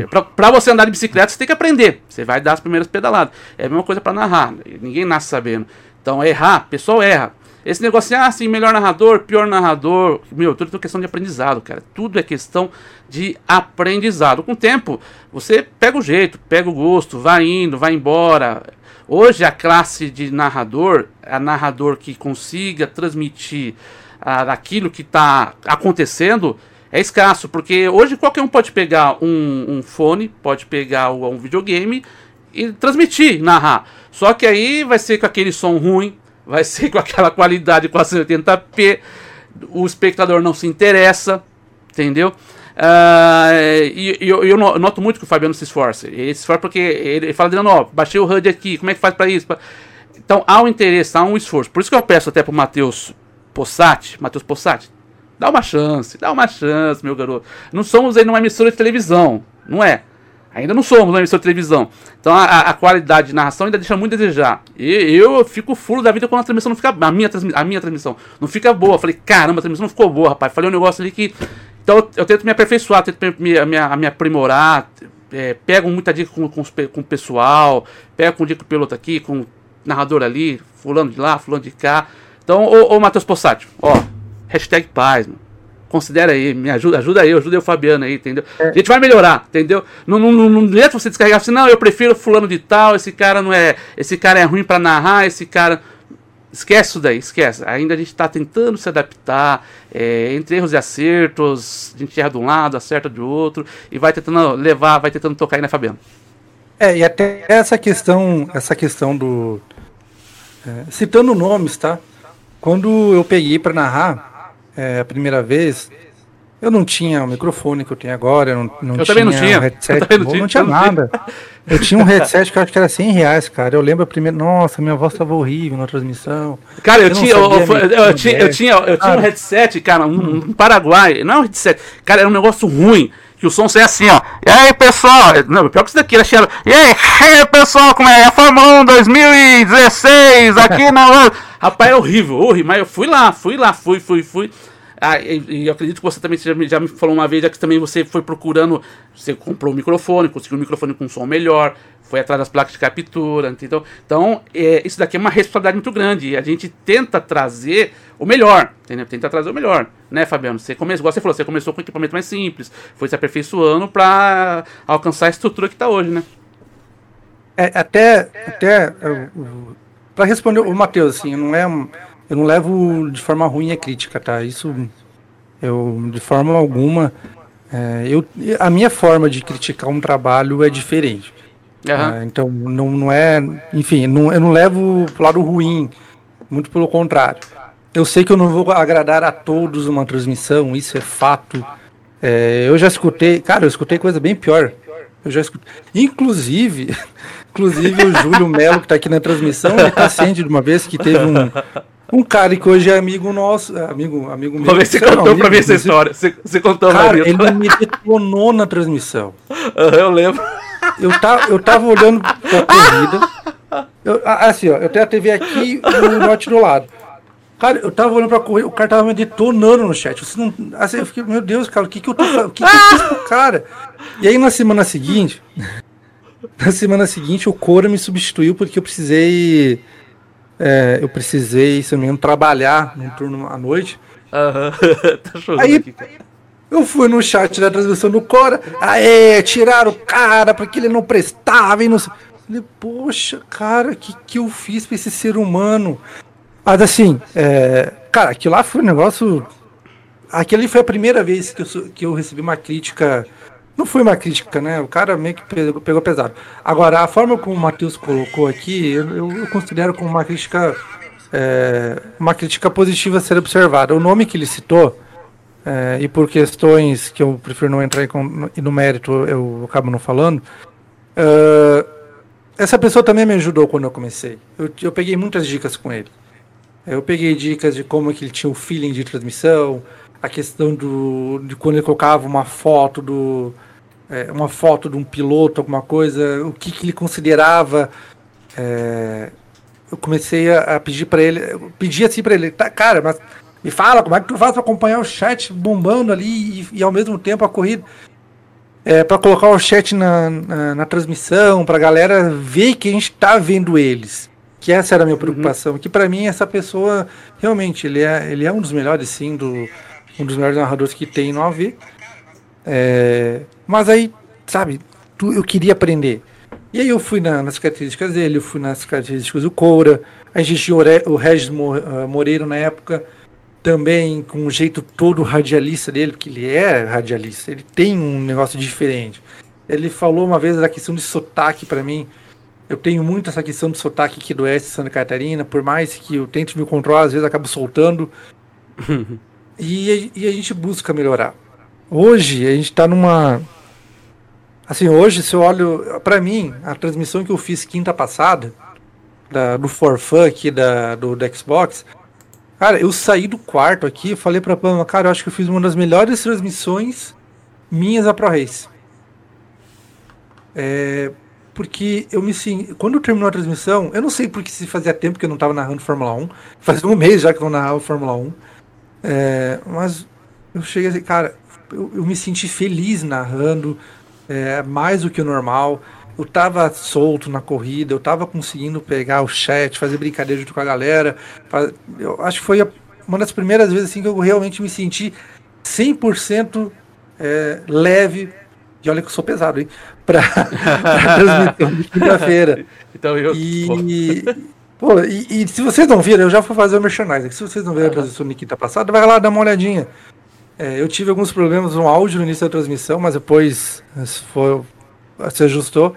pra, pra você andar de bicicleta, você tem que aprender. Você vai dar as primeiras pedaladas. É a mesma coisa para narrar. Ninguém nasce sabendo. Então errar, pessoal erra. Esse negócio ah, sim, melhor narrador, pior narrador. Meu, tudo é questão de aprendizado, cara. Tudo é questão de aprendizado. Com o tempo, você pega o jeito, pega o gosto, vai indo, vai embora. Hoje a classe de narrador, a narrador que consiga transmitir ah, aquilo que está acontecendo, é escasso, porque hoje qualquer um pode pegar um, um fone, pode pegar um videogame e transmitir, narrar. Só que aí vai ser com aquele som ruim, vai ser com aquela qualidade 480p, o espectador não se interessa, entendeu? Uh, e, e eu, eu, noto muito que o Fabiano se esforça. Ele se esforça porque ele, fala dizendo, ó, baixei o HUD aqui, como é que faz para isso? Então há um interesse, há um esforço. Por isso que eu peço até pro Matheus Possati, Matheus Possati, dá uma chance, dá uma chance, meu garoto. Não somos aí numa emissora de televisão, não é? Ainda não somos uma emissora de televisão. Então a, a, qualidade de narração ainda deixa muito a desejar. E eu fico furo da vida quando a transmissão não fica. A minha, a minha transmissão não fica boa. Falei, caramba, a transmissão não ficou boa, rapaz. Falei um negócio ali que. Então eu, tento me aperfeiçoar, tento me, me, me aprimorar. É, pego muita dica com, com, com o pessoal, pego com dica com o piloto aqui, com o narrador ali, fulano de lá, fulano de cá. Então, ô, ô Matheus Possati, ó, hashtag paz, mano considera aí, me ajuda, ajuda aí, ajuda eu, Fabiano aí, entendeu? É. A gente vai melhorar, entendeu? Não, não, não, não adianta você descarregar assim, não, eu prefiro fulano de tal, esse cara não é. Esse cara é ruim para narrar, esse cara. Esquece isso daí, esquece. Ainda a gente está tentando se adaptar, é, entre erros e acertos, a gente erra de um lado, acerta de outro, e vai tentando levar, vai tentando tocar aí, né, Fabiano? É, e até essa questão, essa questão do. É, citando nomes, tá? Quando eu peguei para narrar, é, a primeira vez, eu não tinha o microfone que eu tenho agora, eu não, não eu tinha, também não tinha. Um headset, eu não tinha, não tinha nada. Eu tinha um headset que eu acho que era 100 reais, cara. Eu lembro a primeira. Nossa, minha voz estava horrível na transmissão. Cara, eu, eu tinha, eu, eu, eu, tinha, eu tinha, eu tinha um headset, cara, um, um Paraguai. Não é um headset. Cara, era um negócio ruim que o som saia assim, ó. E aí, pessoal? Não, pior que isso daqui, era cheiro. E aí, pessoal, como é? A Fórmula 1 2016 aqui na. Rapaz, é horrível, horrível. Mas eu fui lá, fui lá, fui, fui, fui. Ah, e, e eu acredito que você também já, já me falou uma vez, já que também você foi procurando, você comprou um microfone, conseguiu um microfone com som melhor, foi atrás das placas de captura, entendeu? Então, é, isso daqui é uma responsabilidade muito grande e a gente tenta trazer o melhor, entendeu? Tenta trazer o melhor, né, Fabiano? Você começou, você falou, você começou com equipamento mais simples, foi se aperfeiçoando para alcançar a estrutura que está hoje, né? É, até, até para responder o Matheus, assim, não é eu não levo de forma ruim a crítica, tá? Isso eu de forma alguma é, eu, a minha forma de criticar um trabalho é diferente. Uhum. É, então não, não é, enfim, não, eu não levo pro lado ruim, muito pelo contrário. Eu sei que eu não vou agradar a todos uma transmissão, isso é fato. É, eu já escutei, cara, eu escutei coisa bem pior. Eu já escutei. Inclusive, inclusive o Júlio Melo, que está aqui na transmissão, ele está ciente de uma vez que teve um, um cara que hoje é amigo nosso, é, amigo, amigo meu. Você contou não, pra mim essa história. Você, você contou cara, ele me detonou na transmissão. eu lembro. Eu, tá, eu tava olhando pra corrida. Eu, assim, ó, eu tenho a TV aqui e o note do lado. Cara, eu tava olhando pra corrida, o cara tava me detonando no chat. Você não, assim, eu fiquei, meu Deus, cara, o que que eu tô O que, que eu fiz pro cara? E aí na semana seguinte, na semana seguinte, o Cora me substituiu porque eu precisei é, eu precisei, se não me engano, trabalhar num turno à noite. Aham, uhum. tá Aí, aqui, eu fui no chat da transmissão do Cora, aê, tiraram o cara porque ele não prestava e não Falei, poxa, cara, o que, que eu fiz pra esse ser humano? Mas assim, é, cara, aquilo lá foi um negócio. Ali foi a primeira vez que eu, que eu recebi uma crítica não foi uma crítica, né? O cara meio que pegou, pegou pesado. Agora, a forma como o Matheus colocou aqui, eu, eu, considero como uma crítica. É, uma crítica positiva a ser observada. O nome que ele citou, é, e por questões que eu prefiro não entrar em, no mérito, eu acabo não falando. Uh, essa pessoa também me ajudou quando eu comecei. Eu, eu peguei muitas dicas com ele. Eu peguei dicas de como que ele tinha o feeling de transmissão, a questão do, de quando ele colocava uma foto do é, uma foto de um piloto, alguma coisa, o que, que ele considerava. É, eu comecei a, a pedir para ele, pedi assim para ele, tá, cara, mas me fala como é que tu faz para acompanhar o chat bombando ali e, e ao mesmo tempo a corrida. É, para colocar o chat na, na, na transmissão, para a galera ver que a gente está vendo eles. Que essa era a minha uhum. preocupação. Uhum. Que para mim essa pessoa realmente ele é, ele é um dos melhores sim do um dos melhores narradores que tem no AV. É, mas aí, sabe, tu, eu queria aprender. E aí eu fui na, nas características dele, eu fui nas características do Coura, a gente tinha o Regis ah, Moreira na época, também com um jeito todo radialista dele, porque ele é radialista, ele tem um negócio diferente. Ele falou uma vez da questão de sotaque para mim. Eu tenho muito essa questão de sotaque aqui do Oeste de Santa Catarina, por mais que eu tente me controlar, às vezes acabo soltando. e, e, a gente busca melhorar. Hoje a gente está numa. Assim, hoje, se eu olho. para mim, a transmissão que eu fiz quinta passada, da, do For Fun aqui da, do, do Xbox, Cara, eu saí do quarto aqui e falei pra Pama, cara, eu acho que eu fiz uma das melhores transmissões minhas a Pro Race. É, porque eu me sim, quando terminou a transmissão, eu não sei porque se fazia tempo que eu não estava narrando Fórmula 1, fazia um mês já que eu não narrava Fórmula 1, é, mas eu cheguei assim, cara, eu, eu me senti feliz narrando, é, mais do que o normal eu tava solto na corrida, eu tava conseguindo pegar o chat, fazer brincadeira junto com a galera. Eu acho que foi uma das primeiras vezes assim que eu realmente me senti 100% é, leve. E olha que eu sou pesado, hein? Pra, pra transmissão de quinta-feira. Então eu. E, pô, e, e, se vocês não viram, eu já fui fazer o merchandising. Se vocês não viram a transmissão de quinta passada, vai lá dar uma olhadinha. É, eu tive alguns problemas no áudio no início da transmissão, mas depois foi, se ajustou.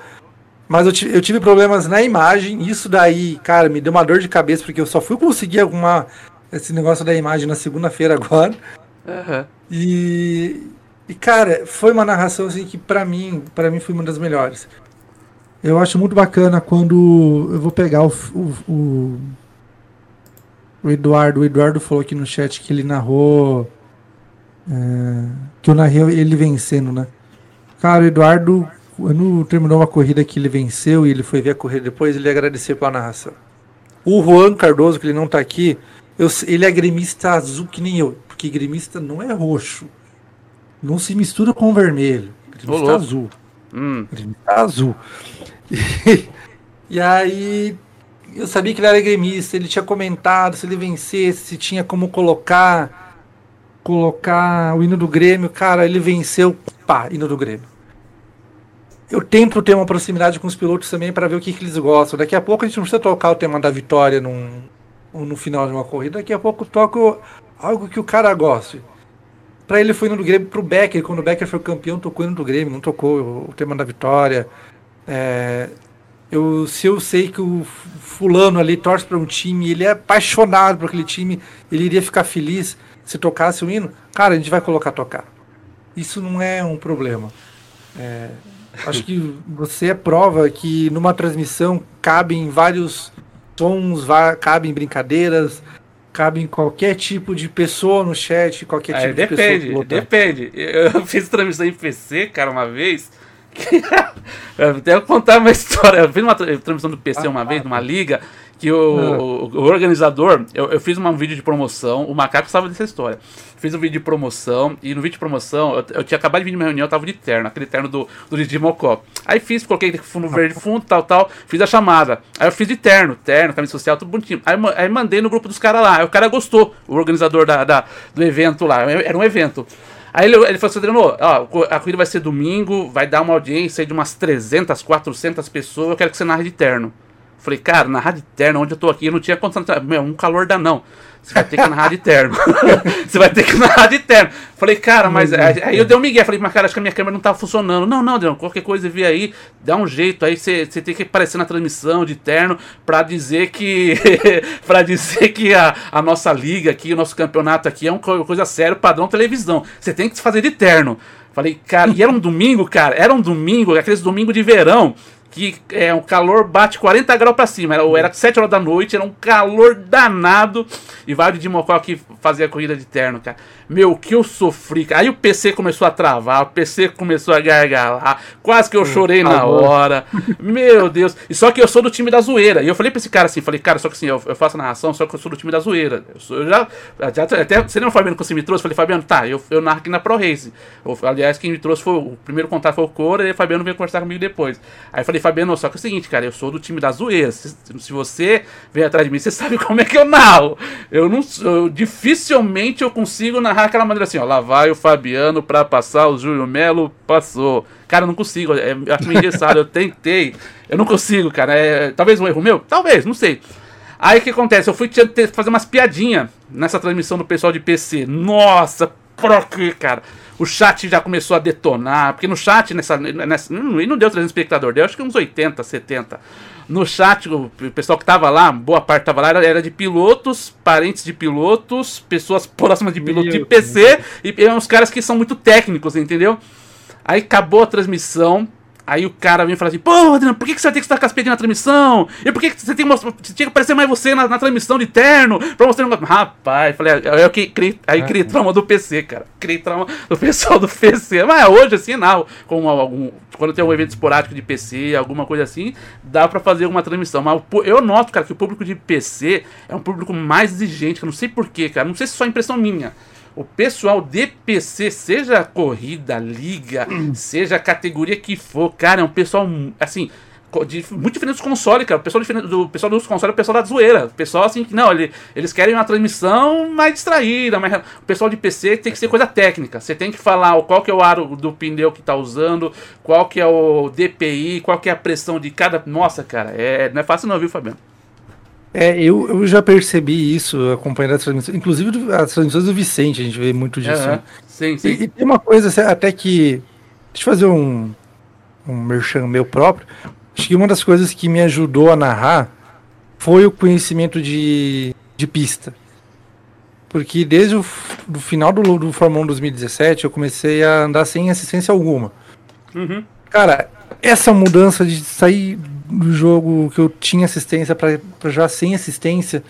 Mas eu, eu, tive problemas na imagem. Isso daí, cara, me deu uma dor de cabeça, porque eu só fui conseguir arrumar esse negócio da imagem na segunda-feira agora. Uhum. E, e, cara, foi uma narração assim que para mim, para mim foi uma das melhores. Eu acho muito bacana quando eu vou pegar o, o, o, o Eduardo. O Eduardo falou aqui no chat que ele narrou. É, que eu narrei ele vencendo, né? Cara, o Eduardo quando terminou uma corrida que ele venceu e ele foi ver a corrida depois, ele agradeceu pela narração. O Juan Cardoso, que ele não está aqui, eu, ele é gremista azul que nem eu, porque gremista não é roxo. Não se mistura com vermelho. Gremista Olô. azul. Hum. Gremista azul. E, e aí eu sabia que ele era gremista, ele tinha comentado se ele vencesse, se tinha como colocar colocar o hino do Grêmio, cara, ele venceu, pá, hino do Grêmio eu tento ter uma proximidade com os pilotos também para ver o que, que, eles gostam. Daqui a pouco a gente não precisa tocar o tema da vitória num, no final de uma corrida, daqui a pouco toco algo que o cara goste. Para ele foi no do Grêmio, pro Becker, quando o Becker foi campeão, tocou no do Grêmio, não tocou o, tema da vitória. É, eu, se eu sei que o fulano ali torce para um time, ele é apaixonado por aquele time, ele iria ficar feliz se tocasse o hino, cara, a gente vai colocar tocar. Isso não é um problema. É, Acho que você é prova que numa transmissão cabem vários tons, cabem brincadeiras, cabem qualquer tipo de pessoa no chat, qualquer tipo é, de depende, pessoa. Depende, depende. Eu fiz transmissão em PC, cara, uma vez. Que... eu vou contar uma história. Eu fiz uma transmissão do PC ah, uma ah, vez, numa liga, que o, o, o organizador, eu, eu, fiz um vídeo de promoção, o Macaco sabe dessa história. Fiz um vídeo de promoção, e no vídeo de promoção, eu, eu tinha acabado de vir de uma reunião, eu tava de terno, aquele terno do, do Didi Mocó. Aí fiz, coloquei fundo verde fundo, tal, tal, fiz a chamada. Aí eu fiz de terno, terno, camisa social, tudo bonitinho. Aí, aí mandei no grupo dos caras lá, aí o cara gostou, o organizador da, da, do evento lá, era um evento. Aí ele, ele falou assim, Adriano, ó, a corrida vai ser domingo, vai dar uma audiência de umas 300, 400 pessoas, eu quero que você narre de terno. Falei, cara, na Rádio Terno, onde eu tô aqui, eu não tinha condição. Meu, um calor dá não. Você vai ter que narrar de terno. você vai ter que narrar de terno. Falei, cara, mas. Uhum. Aí eu dei um migué. Falei, mas cara, acho que a minha câmera não tá funcionando. Não, não, Adriano, qualquer coisa vi aí, dá um jeito. Aí você, você tem que aparecer na transmissão de terno pra dizer que. pra dizer que a, a nossa liga aqui, o nosso campeonato aqui é uma coisa séria, padrão televisão. Você tem que se fazer de terno. Falei, cara, e era um domingo, cara, era um domingo, aqueles domingo de verão que é, o calor bate 40 graus para cima. Era, era 7 horas da noite, era um calor danado. E vários de Mocó que fazia a corrida de terno, cara. Meu, que eu sofri. Aí o PC começou a travar, o PC começou a gargalar. Quase que eu chorei na hora. Meu Deus. E só que eu sou do time da zoeira. E eu falei pra esse cara assim, falei, cara, só que assim, eu, eu faço narração, só que eu sou do time da zoeira. Eu, sou, eu já, já. Até você lembra o Fabiano que você me trouxe? falei, Fabiano, tá, eu, eu narro aqui na Pro Race. Eu, aliás, quem me trouxe foi o primeiro contato foi o Cora e o Fabiano veio conversar comigo depois. Aí eu falei, Fabiano, só que é o seguinte, cara, eu sou do time da zoeira. Se, se você vem atrás de mim, você sabe como é que eu narro. Eu não. Eu, dificilmente eu consigo narrar aquela maneira assim, ó. Lá vai o Fabiano pra passar, o Júlio Melo passou. Cara, eu não consigo, é, meio engessado, eu tentei. Eu não consigo, cara. É, talvez um erro meu? Talvez, não sei. Aí o que acontece? Eu fui fazer umas piadinhas nessa transmissão do pessoal de PC. Nossa, por que, cara? O chat já começou a detonar, porque no chat, nessa. nessa e não deu 300 espectador, deu acho que uns 80, 70 no chat, o pessoal que tava lá, boa parte tava lá, era, de pilotos, parentes de pilotos, pessoas próximas de piloto de PC, e, e uns caras que são muito técnicos, entendeu? Aí acabou a transmissão, Aí o cara vem e fala assim, pô, Adriano, por que, que você vai ter que estar com as pedinhas na transmissão? E por que, que você tem que tinha que aparecer mais você na, na transmissão de terno? Pra mostrar um... Rapaz, falei, eu criei, aí criei ah, trauma do PC, cara. Criei trauma do pessoal do PC. Mas hoje, assim, não. Com algum, quando tem um evento esporádico de PC, alguma coisa assim, dá pra fazer uma transmissão. Mas eu noto, cara, que o público de PC é um público mais exigente, que eu não sei porquê, cara. Não sei se é só impressão minha o pessoal de PC, seja corrida, liga, seja categoria que for, cara, é um pessoal assim. De, muito diferente dos consoles, cara. O pessoal, do pessoal dos consoles é o pessoal da zoeira. O pessoal, assim, que não, ele, eles querem uma transmissão mais distraída. Mas o pessoal de PC tem que ser coisa técnica. Você tem que falar qual que é o aro do pneu que tá usando, qual que é o DPI, qual que é a pressão de cada. Nossa, cara, é, não é fácil não, viu, Fabiano? É, eu, eu já percebi isso acompanhando as transmissões, inclusive as transmissões do Vicente, a gente vê muito disso. Uhum. Né? Sim, sim. E, e, tem uma coisa até que. Deixa eu fazer um, um merchan meu próprio. Acho que uma das coisas que me ajudou a narrar foi o conhecimento de, de pista. Porque desde o do final do, do Fórmula 1 2017 eu comecei a andar sem assistência alguma. Uhum. Cara, essa mudança de sair do jogo que eu tinha assistência para já sem assistência,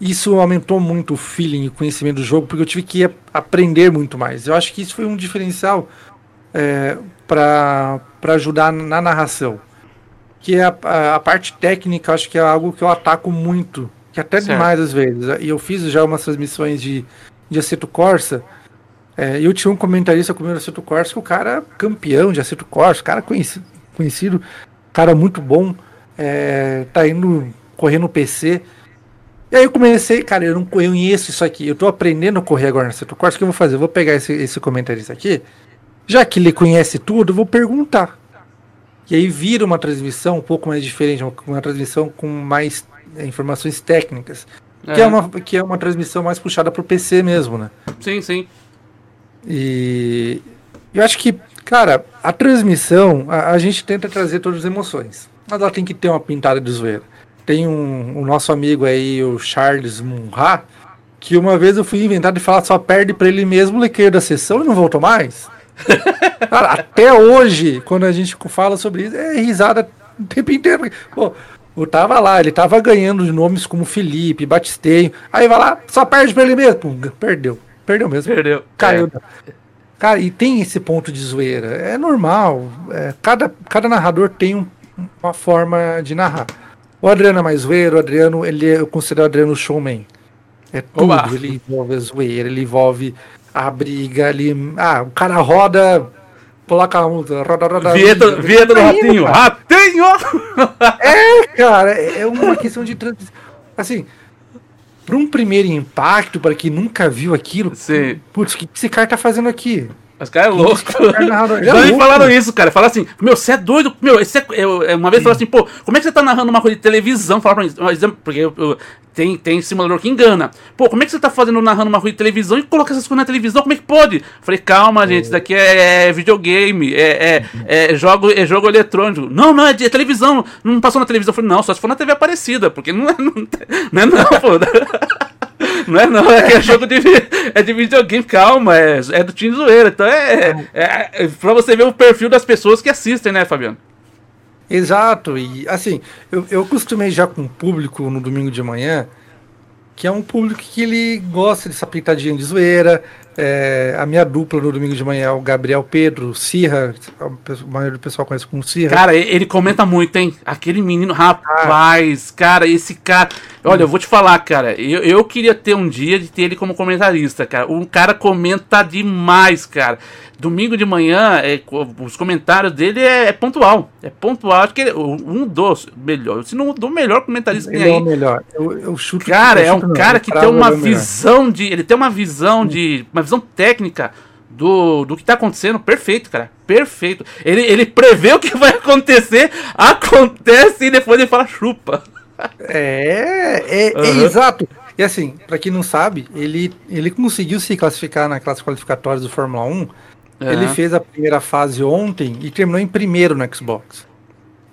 isso aumentou muito o feeling e o conhecimento do jogo, porque eu tive que aprender muito mais. Eu acho que isso foi um diferencial é, para ajudar na narração. Que é a, a, a, parte técnica, acho que é algo que eu ataco muito, que até certo. demais às vezes. E eu fiz já umas transmissões de, de Aceto Corsa. É, eu tinha um comentarista comigo no Aceto Corsa, que o cara é campeão de Aceto Corsa, cara conhecido, conhecido cara muito bom, é, tá indo correr no PC. E aí eu comecei, cara, eu não conheço isso aqui, eu tô aprendendo a correr agora no Setor Corsa, o que eu vou fazer? Eu vou pegar esse, esse comentarista aqui, já que ele conhece tudo, eu vou perguntar. E aí vira uma transmissão um pouco mais diferente, uma, uma transmissão com mais é, informações técnicas. É. Que, é uma, que é uma transmissão mais puxada pro PC mesmo, né? Sim, sim. E eu acho que Cara, a transmissão, a, a, gente tenta trazer todas as emoções. Mas ela tem que ter uma pintada de zoeira. Tem um, o nosso amigo aí, o Charles Munra, que uma vez eu fui inventado de falar só perde para ele mesmo o lequeiro da sessão e não voltou mais. Cara, até hoje, quando a gente fala sobre isso, é risada o tempo inteiro. Pô, eu tava lá, ele tava ganhando de nomes como Felipe, Batisteio. Aí vai lá, só perde pra ele mesmo. Pum, perdeu. Perdeu mesmo. Perdeu. Caiu. É. Cara, e tem esse ponto de zoeira. É normal. É, cada, cada narrador tem um, uma forma de narrar. O Adriano é mais zoeiro, o Adriano, ele é, eu considero o Adriano showman. É tudo. Oba. Ele envolve a zoeira, ele envolve a briga, ele. Ah, o cara roda. Coloca a música. Roda, roda, Vieta, Vieta do Ratinho. Ratinho! É, cara, é uma questão de. Assim, para um primeiro impacto, para quem nunca viu aquilo, Sim. putz, o que esse cara tá fazendo aqui? Os caras é louco. Já me falaram isso, cara. Falaram assim, meu, você é doido. Meu, esse é, eu, é, uma vez falaram assim, pô, como é que você tá narrando uma coisa de televisão? Falaram pra mim, porque eu, eu, tem, tem simulador que engana. Pô, como é que você tá fazendo, narrando uma coisa de televisão e coloca essas coisas na televisão? Como é que pode? Falei, calma, gente, isso daqui é, é videogame, é, é, é, jogo, é jogo eletrônico. Não, não, é, de, é televisão. Não passou na televisão. Falei, não, só se for na TV Aparecida, porque não é não, não, é não pô. Não é não, é que é jogo de, é de videogame, calma, é, é do time zoeira. Então é, é, é pra você ver o perfil das pessoas que assistem, né, Fabiano? Exato, e assim, eu, eu costumei já com o público no domingo de manhã, que é um público que ele gosta dessa pitadinha de zoeira. É, a minha dupla no domingo de manhã é o Gabriel Pedro, Sirra, a maioria do pessoal conhece como Sirra. Cara, ele comenta muito, hein? Aquele menino, rapaz, ah. cara, esse cara. Olha, eu vou te falar, cara, eu, eu queria ter um dia de ter ele como comentarista, cara. Um cara comenta demais, cara. Domingo de manhã, é, os comentários dele é, é, pontual. É pontual. Acho que ele, um dos melhor, se não do melhor comentarista que tem aí. É o melhor. Eu, eu chuto. Cara, eu é um não, cara que tem uma visão de. Ele tem uma visão de. Uma visão técnica do, do que tá acontecendo. Perfeito, cara. Perfeito. Ele, ele prevê o que vai acontecer, acontece e depois ele fala chupa. É, é, uhum. é exato. E assim, para quem não sabe, ele, ele conseguiu se classificar naquelas qualificatórias do Fórmula 1 Uhum. Ele fez a primeira fase ontem e terminou em primeiro no Xbox.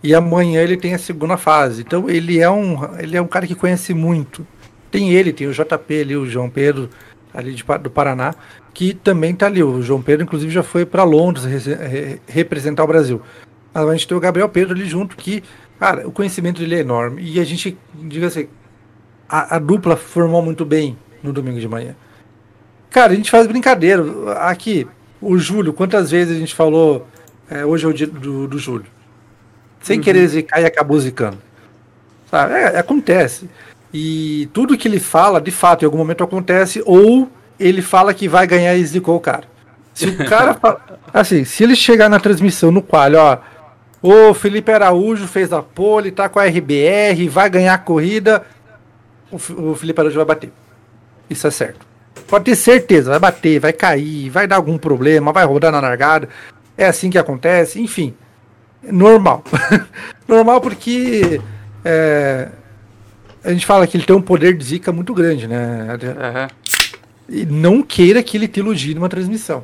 E amanhã ele tem a segunda fase. Então ele é um, ele é um cara que conhece muito. Tem ele, tem o JP ali, o João Pedro ali de, do Paraná, que também tá ali. O João Pedro, inclusive, já foi para Londres re, re, representar o Brasil. Mas a gente tem o Gabriel Pedro ali junto, que, cara, o conhecimento dele é enorme. E a gente, diga assim, a, a dupla formou muito bem no domingo de manhã. Cara, a gente faz brincadeira. Aqui, o Júlio, quantas vezes a gente falou é, hoje é o dia do, do Júlio? Sem uhum. querer zicar e acabou zicando. Sabe? É, acontece. E tudo que ele fala, de fato, em algum momento acontece, ou ele fala que vai ganhar e zicou o cara. Se o cara fala, Assim, se ele chegar na transmissão no qual, ó. O Felipe Araújo fez a pole, tá com a RBR, vai ganhar a corrida. O, o Felipe Araújo vai bater. Isso é certo. Pode ter certeza, vai bater, vai cair, vai dar algum problema, vai rodar na largada. É assim que acontece, enfim. Normal. Normal porque é, a gente fala que ele tem um poder de zica muito grande, né? Uhum. E não queira que ele te iludie numa transmissão.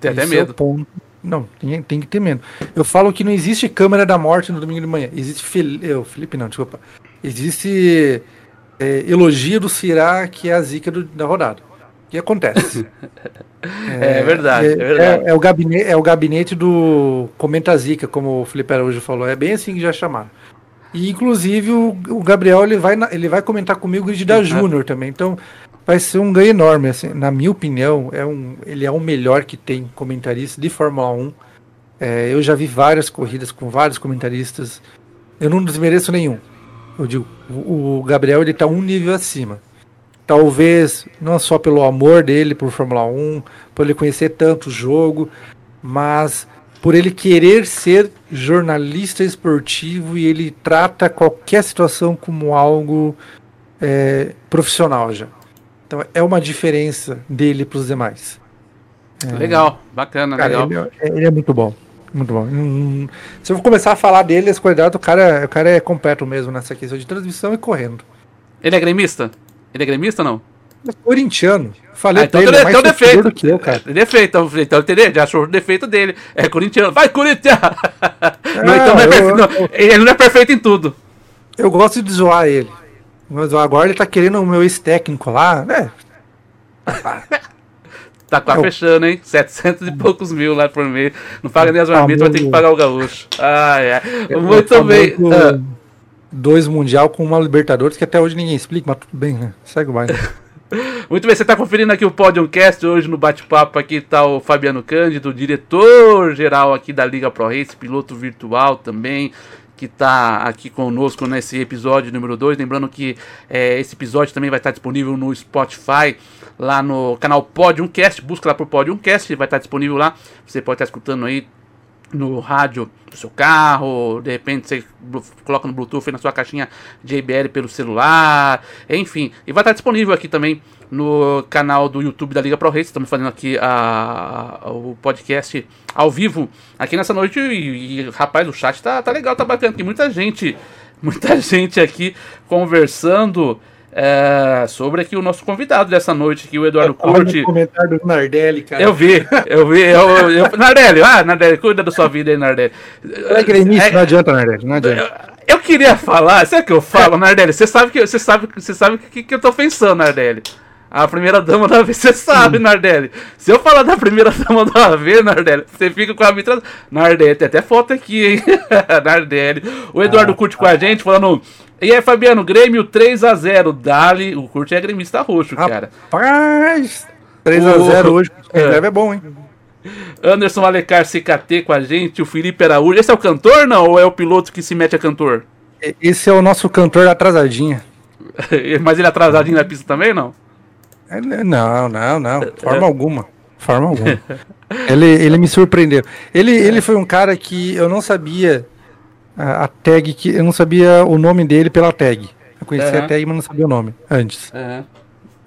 Tem até medo. É não, tem, tem, que ter medo. Eu falo que não existe câmera da morte no domingo de manhã. Existe. Felipe, eu, Felipe, não, desculpa. Existe é, elogio do Cirá, que é a zica do, da rodada que acontece. é, é, verdade, é, é verdade. É, é, o gabinete, é o gabinete do Comenta Zica, como o Felipe Araújo falou. É bem assim que já chamaram. E inclusive o, o Gabriel ele vai, ele vai comentar comigo o grid da uhum. Júnior também. Então vai ser um ganho enorme. Assim, na minha opinião, é um, ele é o melhor que tem comentarista de Fórmula 1. É, eu já vi várias corridas com vários comentaristas. Eu não desmereço nenhum. Eu digo, o, Gabriel ele tá um nível acima. Talvez não só pelo amor dele por Fórmula 1, por ele conhecer tanto o jogo, mas por ele querer ser jornalista esportivo e ele trata qualquer situação como algo é, profissional já. Então é uma diferença dele para os demais. É, legal, bacana, cara, legal. Ele é, ele é, muito bom. Muito bom. Se eu começar a falar dele, as qualidades, o cara, o cara é completo mesmo nessa questão de transmissão e correndo. Ele é gremista? Ele é gremista ou não? É corintiano. Falei ah, então ele, tem um defeito. Que eu, cara. Defeito, então, entendeu? Já achou o defeito dele. É corintiano. Vai, Corinthians! É, não, então não é eu, não, eu, ele não é perfeito em tudo. Eu gosto de zoar ele. Mas agora ele tá querendo o meu ex-técnico lá, né? tá quase fechando, hein? 700 e poucos mil lá por mês. Não paga nem as marmitas, vai ter que pagar o gaúcho. Ah, é. Muito bem. Ah dois Mundial com uma Libertadores que até hoje ninguém explica, mas tudo bem, né? Segue o baile. Muito bem, você está conferindo aqui o Podiumcast. Hoje no bate-papo aqui está o Fabiano Cândido, diretor geral aqui da Liga Pro Race, piloto virtual também, que está aqui conosco nesse episódio número 2. Lembrando que é, esse episódio também vai estar disponível no Spotify, lá no canal Podiumcast. Busca lá por Podiumcast, vai estar disponível lá. Você pode estar escutando aí no rádio do seu carro, de repente você coloca no Bluetooth na sua caixinha JBL pelo celular, enfim. E vai estar disponível aqui também no canal do YouTube da Liga Pro Race. Estamos fazendo aqui a, a, o podcast ao vivo aqui nessa noite. E, e, rapaz, o chat tá, tá legal, tá bacana. Tem muita gente, muita gente aqui conversando. É, sobre aqui o nosso convidado dessa noite, aqui, o Eduardo Curti. comentário do Nardelli, cara. Eu vi, eu vi. Eu, eu, Nardelli, ah, Nardelli, cuida da sua vida aí, Nardelli. É gremista, é, não adianta, Nardelli, não adianta. Eu, eu, queria falar, sabe o que eu falo, Nardelli? Você sabe que você sabe, você sabe que, que eu tô pensando, Nardelli. A primeira dama da vez, você sabe, hum. Nardelli. Se eu falar da primeira dama da vez, Nardelli, você fica com a mitra. Nardelli, tem até foto aqui, hein? Nardelli. O Eduardo ah, curte com a gente, falando e aí, Fabiano, Grêmio 3x0. Dali, o Curte é gremista roxo, cara. Rapaz! 3x0 o... hoje, é. é bom, hein? Anderson Alecar CKT com a gente, o Felipe Araújo. Esse é o cantor, não? Ou é o piloto que se mete a cantor? Esse é o nosso cantor atrasadinha. Mas ele é atrasadinho na pista também, não? É, não, não, não. Forma alguma. Forma alguma. ele, ele me surpreendeu. Ele, ele foi um cara que eu não sabia a, a, tag que eu não sabia o nome dele pela tag. Eu conhecia uhum. a tag, mas não sabia o nome antes. Uhum.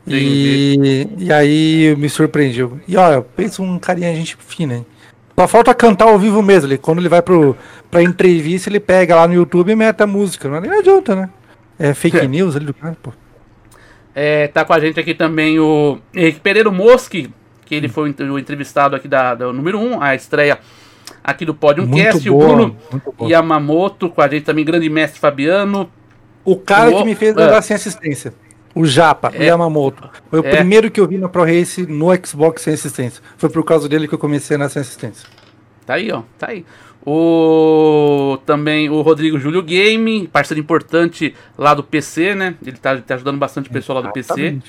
E, e aí me surpreendeu. E olha, pensa um carinha gente fina, hein? Só falta cantar ao vivo mesmo. Ele, quando ele vai pro, pra entrevista, ele pega lá no YouTube e mete a música. Não, nem adianta, né? É fake é. news ali do cara, pô. É, tá com a gente aqui também o Henrique Pereira Mosque, que ele foi o entrevistado aqui da, da número 1, a estreia aqui do Podium Cast, o Bruno Yamamoto, com a gente também, grande mestre Fabiano. O cara o... que me fez andar é. sem assistência. O Japa, é. o Yamamoto. Foi o é. primeiro que eu vi na Pro Race no Xbox sem assistência. Foi por causa dele que eu comecei na sem assistência. Tá aí, ó. Tá aí. O também o Rodrigo Júlio Game, parceiro importante lá do PC, né? Ele tá, tá ajudando bastante o pessoal lá do PC.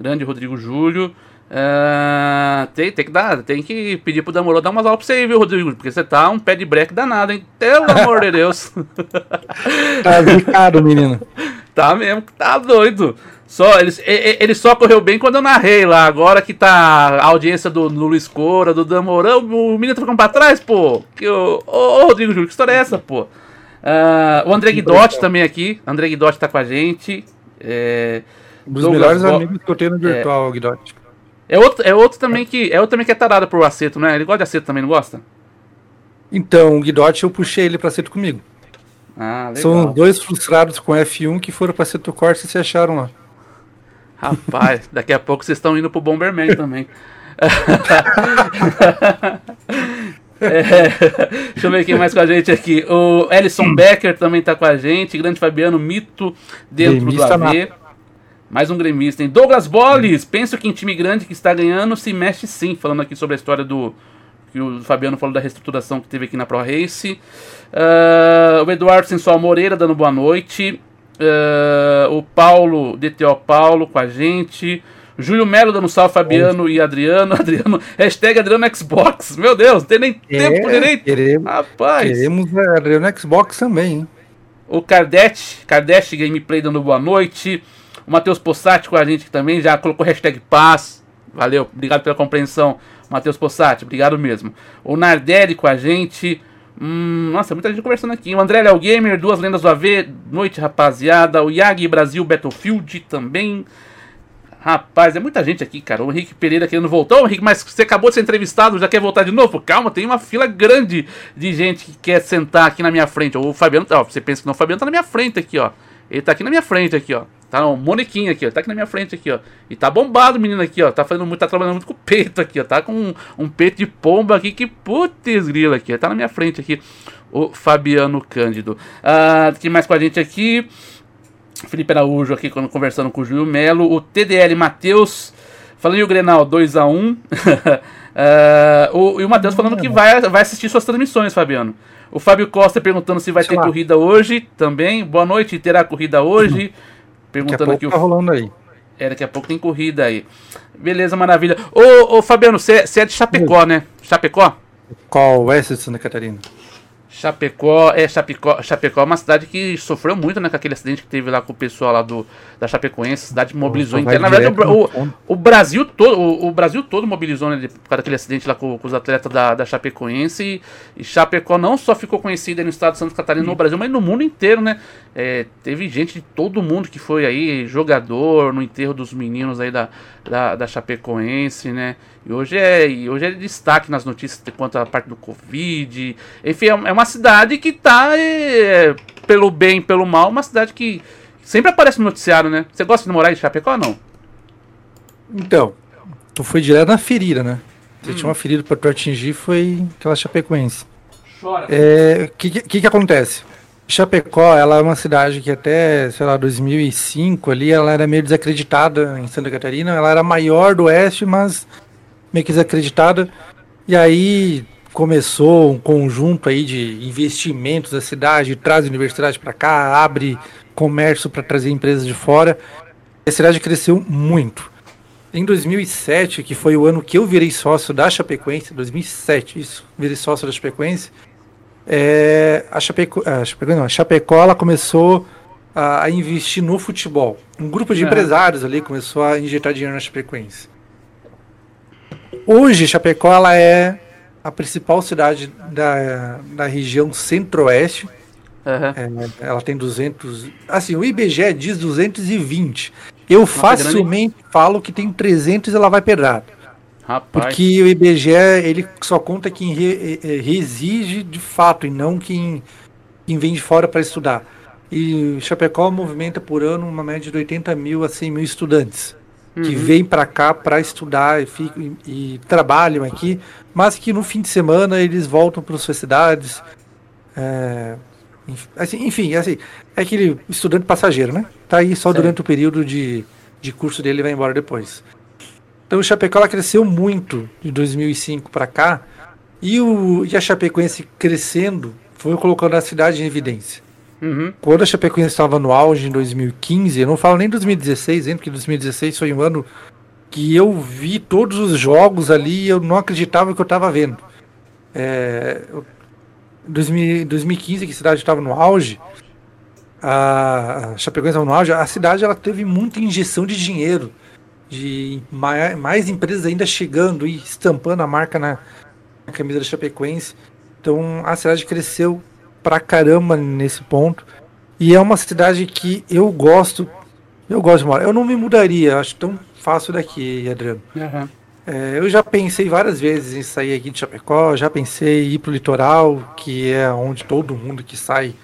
Grande Rodrigo Júlio. Uh, tem, tem que dar, tem que pedir pro Damorô dar umas aulas pra você aí, viu, Rodrigo? Porque você tá um pé de break danado, hein? Pelo amor de Deus. tá zicado, menino. Tá mesmo, tá doido. Só, ele, ele só correu bem quando eu narrei lá. Agora que tá a audiência do, do Luiz Cora, do Damorão, o menino tá ficando pra trás, pô. Que, ô, ô, Rodrigo Júlio, que história é essa, pô? Uh, o André Guidotti também aqui. André Guidotti tá com a gente. É, um dos Douglas melhores Bo... amigos que eu tenho no virtual, é, Guidotti. É outro, é outro também que é outro também que é tarado por aceto, né? Ele gosta de aceto também, não gosta? Então, o Guidotti eu puxei ele para aceto comigo. Ah, legal. São dois frustrados com F1 que foram para aceto Corsa e se acharam lá. Rapaz, daqui a pouco vocês estão indo pro Bomberman também. É, deixa eu ver quem mais com a gente aqui. O Ellison Becker também tá com a gente. Grande Fabiano Mito dentro Demista do AV. Mais um gremista, hein? Douglas Bolles, penso que em time grande que está ganhando se mexe sim. Falando aqui sobre a história do. Que o Fabiano falou da reestruturação que teve aqui na Pro Race. Uh, o Eduardo Sensual Moreira dando boa noite. Uh, o Paulo, DTO Paulo com a gente. Júlio Melo dando salve, Fabiano e Adriano. Adriano, hashtag Adriano Xbox. Meu Deus, não tem nem é, tempo direito. Queremos, Rapaz. Queremos Adriano Xbox também, hein? O Kardec, Kardec Gameplay dando boa noite. O Matheus Possati com a gente também já colocou hashtag paz. Valeu, obrigado pela compreensão, Matheus Possati, obrigado mesmo. O Nardelli com a gente. Hum, nossa, muita gente conversando aqui. O André Léo Gamer, duas lendas do AV. Noite, rapaziada. O Yagi Brasil Battlefield também. Rapaz, é muita gente aqui, cara. O Henrique Pereira querendo voltar. Ô, Henrique, mas você acabou de ser entrevistado, já quer voltar de novo? Calma, tem uma fila grande de gente que quer sentar aqui na minha frente. O Fabiano, ó, você pensa que não, o Fabiano tá na minha frente aqui, ó. Ele tá aqui na minha frente aqui, ó. Tá um monequinho aqui, ó. Tá aqui na minha frente aqui, ó. E tá bombado o menino aqui, ó. Tá fazendo muito, tá trabalhando muito com o peito aqui, ó. Tá com um, um peito de pomba aqui que putz grila aqui, ó. Tá na minha frente aqui o Fabiano Cândido. Ah, quem mais com a gente aqui? Felipe Araújo aqui conversando com o Júlio Melo. O TDL Matheus. Falando em o Grenal 2x1. uh, ah, o, e o Matheus falando que vai, vai assistir suas transmissões, Fabiano. O Fábio Costa perguntando se vai ter corrida hoje também. Boa noite, terá corrida hoje? Perguntando aqui. Tá rolando aí. É, daqui a pouco tem corrida aí. Beleza, maravilha. Ô, ô Fabiano, você é de Chapecó, né? Chapecó? Qual? Oeste de Santa Catarina. Chapecó, é, Chapecó, Chapecó é uma cidade que sofreu muito, né, com aquele acidente que teve lá com o pessoal lá do, da Chapecoense, a cidade mobilizou inteira. Na verdade, o, o, o, Brasil todo, o, o, Brasil todo mobilizou, né, por causa daquele acidente lá com, com os atletas da, da Chapecoense, e, e, Chapecó não só ficou conhecida no estado de Santa Catarina, no Brasil, mas no mundo inteiro, né, é, teve gente de todo mundo que foi aí, jogador, no enterro dos meninos aí da, da, da Chapecoense, né, e hoje é, e hoje é destaque nas notícias quanto à parte do Covid. Enfim, é, é uma cidade que tá, é, pelo bem pelo mal, uma cidade que sempre aparece no noticiário, né? Você gosta de morar em Chapecó ou não? Então, tu foi direto na ferida, né? Você hum. tinha uma ferida para tu atingir, foi aquela Chapecoense. Chora. O é, que, que, que acontece? Chapecó, ela é uma cidade que até, sei lá, 2005 ali, ela era meio desacreditada em Santa Catarina. Ela era maior do oeste, mas meio que desacreditada. E aí começou um conjunto aí de investimentos da cidade, traz universidade para cá, abre comércio para trazer empresas de fora. A cidade cresceu muito. Em 2007, que foi o ano que eu virei sócio da Chapecoense, 2007, isso, virei sócio da Chapecoense, é, a, Chapeco, a, Chapeco, não, a Chapecó ela começou a, a, investir no futebol. Um grupo de empresários ali começou a injetar dinheiro na Chapecoense. Hoje, Chapecó ela é a principal cidade da, da região centro-oeste. Uhum. É, ela tem 200. Assim, o IBGE diz 220. Eu Nossa, facilmente grande. falo que tem 300 e ela vai pedrar. Rapaz. Porque o IBGE ele só conta quem re, reside de fato e não quem, quem vem de fora para estudar. E Chapecó movimenta por ano uma média de 80 mil a 100 mil estudantes uhum. que vêm para cá para estudar e, ficam, e, e, trabalham aqui, mas que no fim de semana eles voltam para suas cidades. É, assim, enfim, assim, é aquele estudante passageiro, né? Tá aí só durante o período de, de curso dele e vai embora depois. Então o Chapecó cresceu muito de 2005 para cá e, o, e a Chapecoense crescendo foi colocando a cidade em evidência. Uhum. Quando a Chapecoense estava no auge em 2015, eu não falo nem 2016, hein, porque 2016 foi um ano que eu vi todos os jogos ali e eu não acreditava que eu estava vendo. É, 2015, que a cidade estava no auge, a Chapecoense estava no auge, a cidade ela teve muita injeção de dinheiro, de mais, mais empresas ainda chegando e estampando a marca na, na camisa da Chapecoense. Então a cidade cresceu pra caramba nesse ponto. E é uma cidade que eu gosto. Eu gosto de morar. Eu não me mudaria, acho tão fácil daqui, Adriano. Uhum. É, eu já pensei várias vezes em sair aqui de Chapecó, já pensei em ir pro litoral, que é onde todo mundo que sai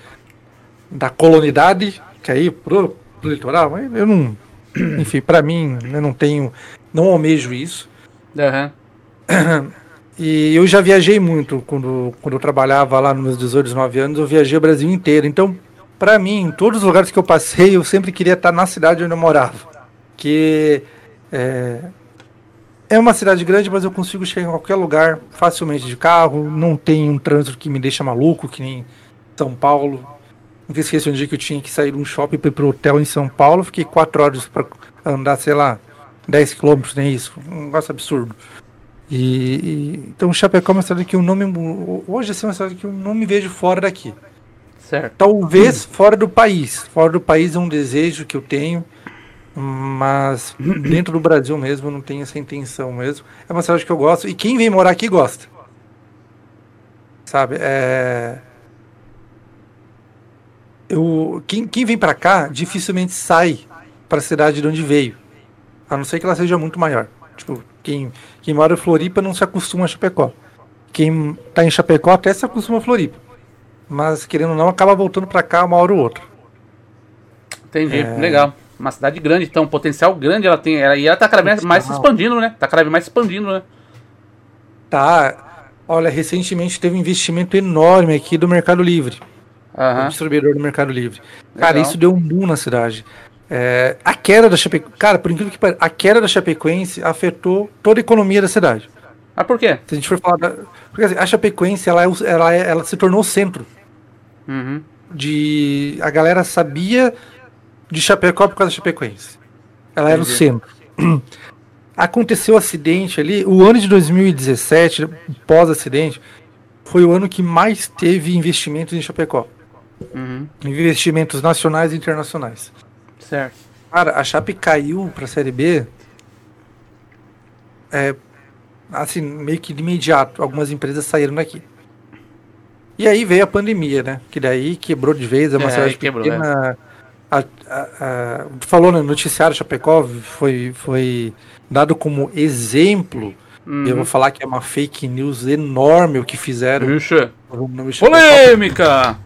da colonidade quer ir pro, pro litoral, mas eu não. Enfim, para mim, eu não tenho. Não almejo isso. Uhum. E eu já viajei muito quando, quando eu trabalhava lá nos meus 18, 19 anos, eu viajei o Brasil inteiro. Então, para mim, em todos os lugares que eu passei, eu sempre queria estar na cidade onde eu morava. Que é, é uma cidade grande, mas eu consigo chegar em qualquer lugar facilmente de carro. Não tem um trânsito que me deixa maluco, que nem São Paulo. Nunca esqueci um dia que eu tinha que sair de um shopping para ir pro hotel em São Paulo. Fiquei quatro horas para andar, sei lá, 10 quilômetros, nem isso. Um negócio absurdo. E, e, então Chapecó é uma cidade que eu não me. Hoje assim, é uma cidade que eu não me vejo fora daqui. Certo. Talvez fora do país. Fora do país é um desejo que eu tenho. Mas dentro do Brasil mesmo não tenho essa intenção mesmo. É uma cidade que eu gosto. E quem vem morar aqui gosta. Sabe? É. Eu, quem, quem vem para cá dificilmente sai para a cidade de onde veio. A não ser que ela seja muito maior. Tipo, quem, quem mora em Floripa não se acostuma a Chapecó. Quem está em Chapecó até se acostuma a Floripa. Mas, querendo ou não, acaba voltando para cá uma hora ou outra. Entendi, é... legal. Uma cidade grande, então, um potencial grande ela tem. Ela, e ela está cada vez mais se expandindo, né? Está cada vez mais se expandindo, né? Tá. Olha, recentemente teve um investimento enorme aqui do Mercado Livre. Uhum. O distribuidor do Mercado Livre. Legal. Cara, isso deu um boom na cidade. É, a queda da Chapecoense, cara, por incrível que pareça, a queda da Chapecoense afetou toda a economia da cidade. Ah, por quê? Se a gente for falar da, porque assim, a Chapecoense, ela, é, ela, é, ela se tornou centro. Uhum. De a galera sabia de Chapecó por causa da Chapecoense. Ela era o centro. Aconteceu o um acidente ali, o ano de 2017, pós-acidente, foi o ano que mais teve investimentos em Chapecó. Uhum. Investimentos nacionais e internacionais. Certo. Cara, a Chape caiu para a Série B. É, assim, meio que de imediato. Algumas empresas saíram daqui. E aí veio a pandemia, né? Que daí quebrou de vez, é uma é, cidade quebrou, pequena. É. A, a, a, falou no noticiário Chapecó, foi, foi dado como exemplo. Uhum. Eu vou falar que é uma fake news enorme o que fizeram. Polêmica!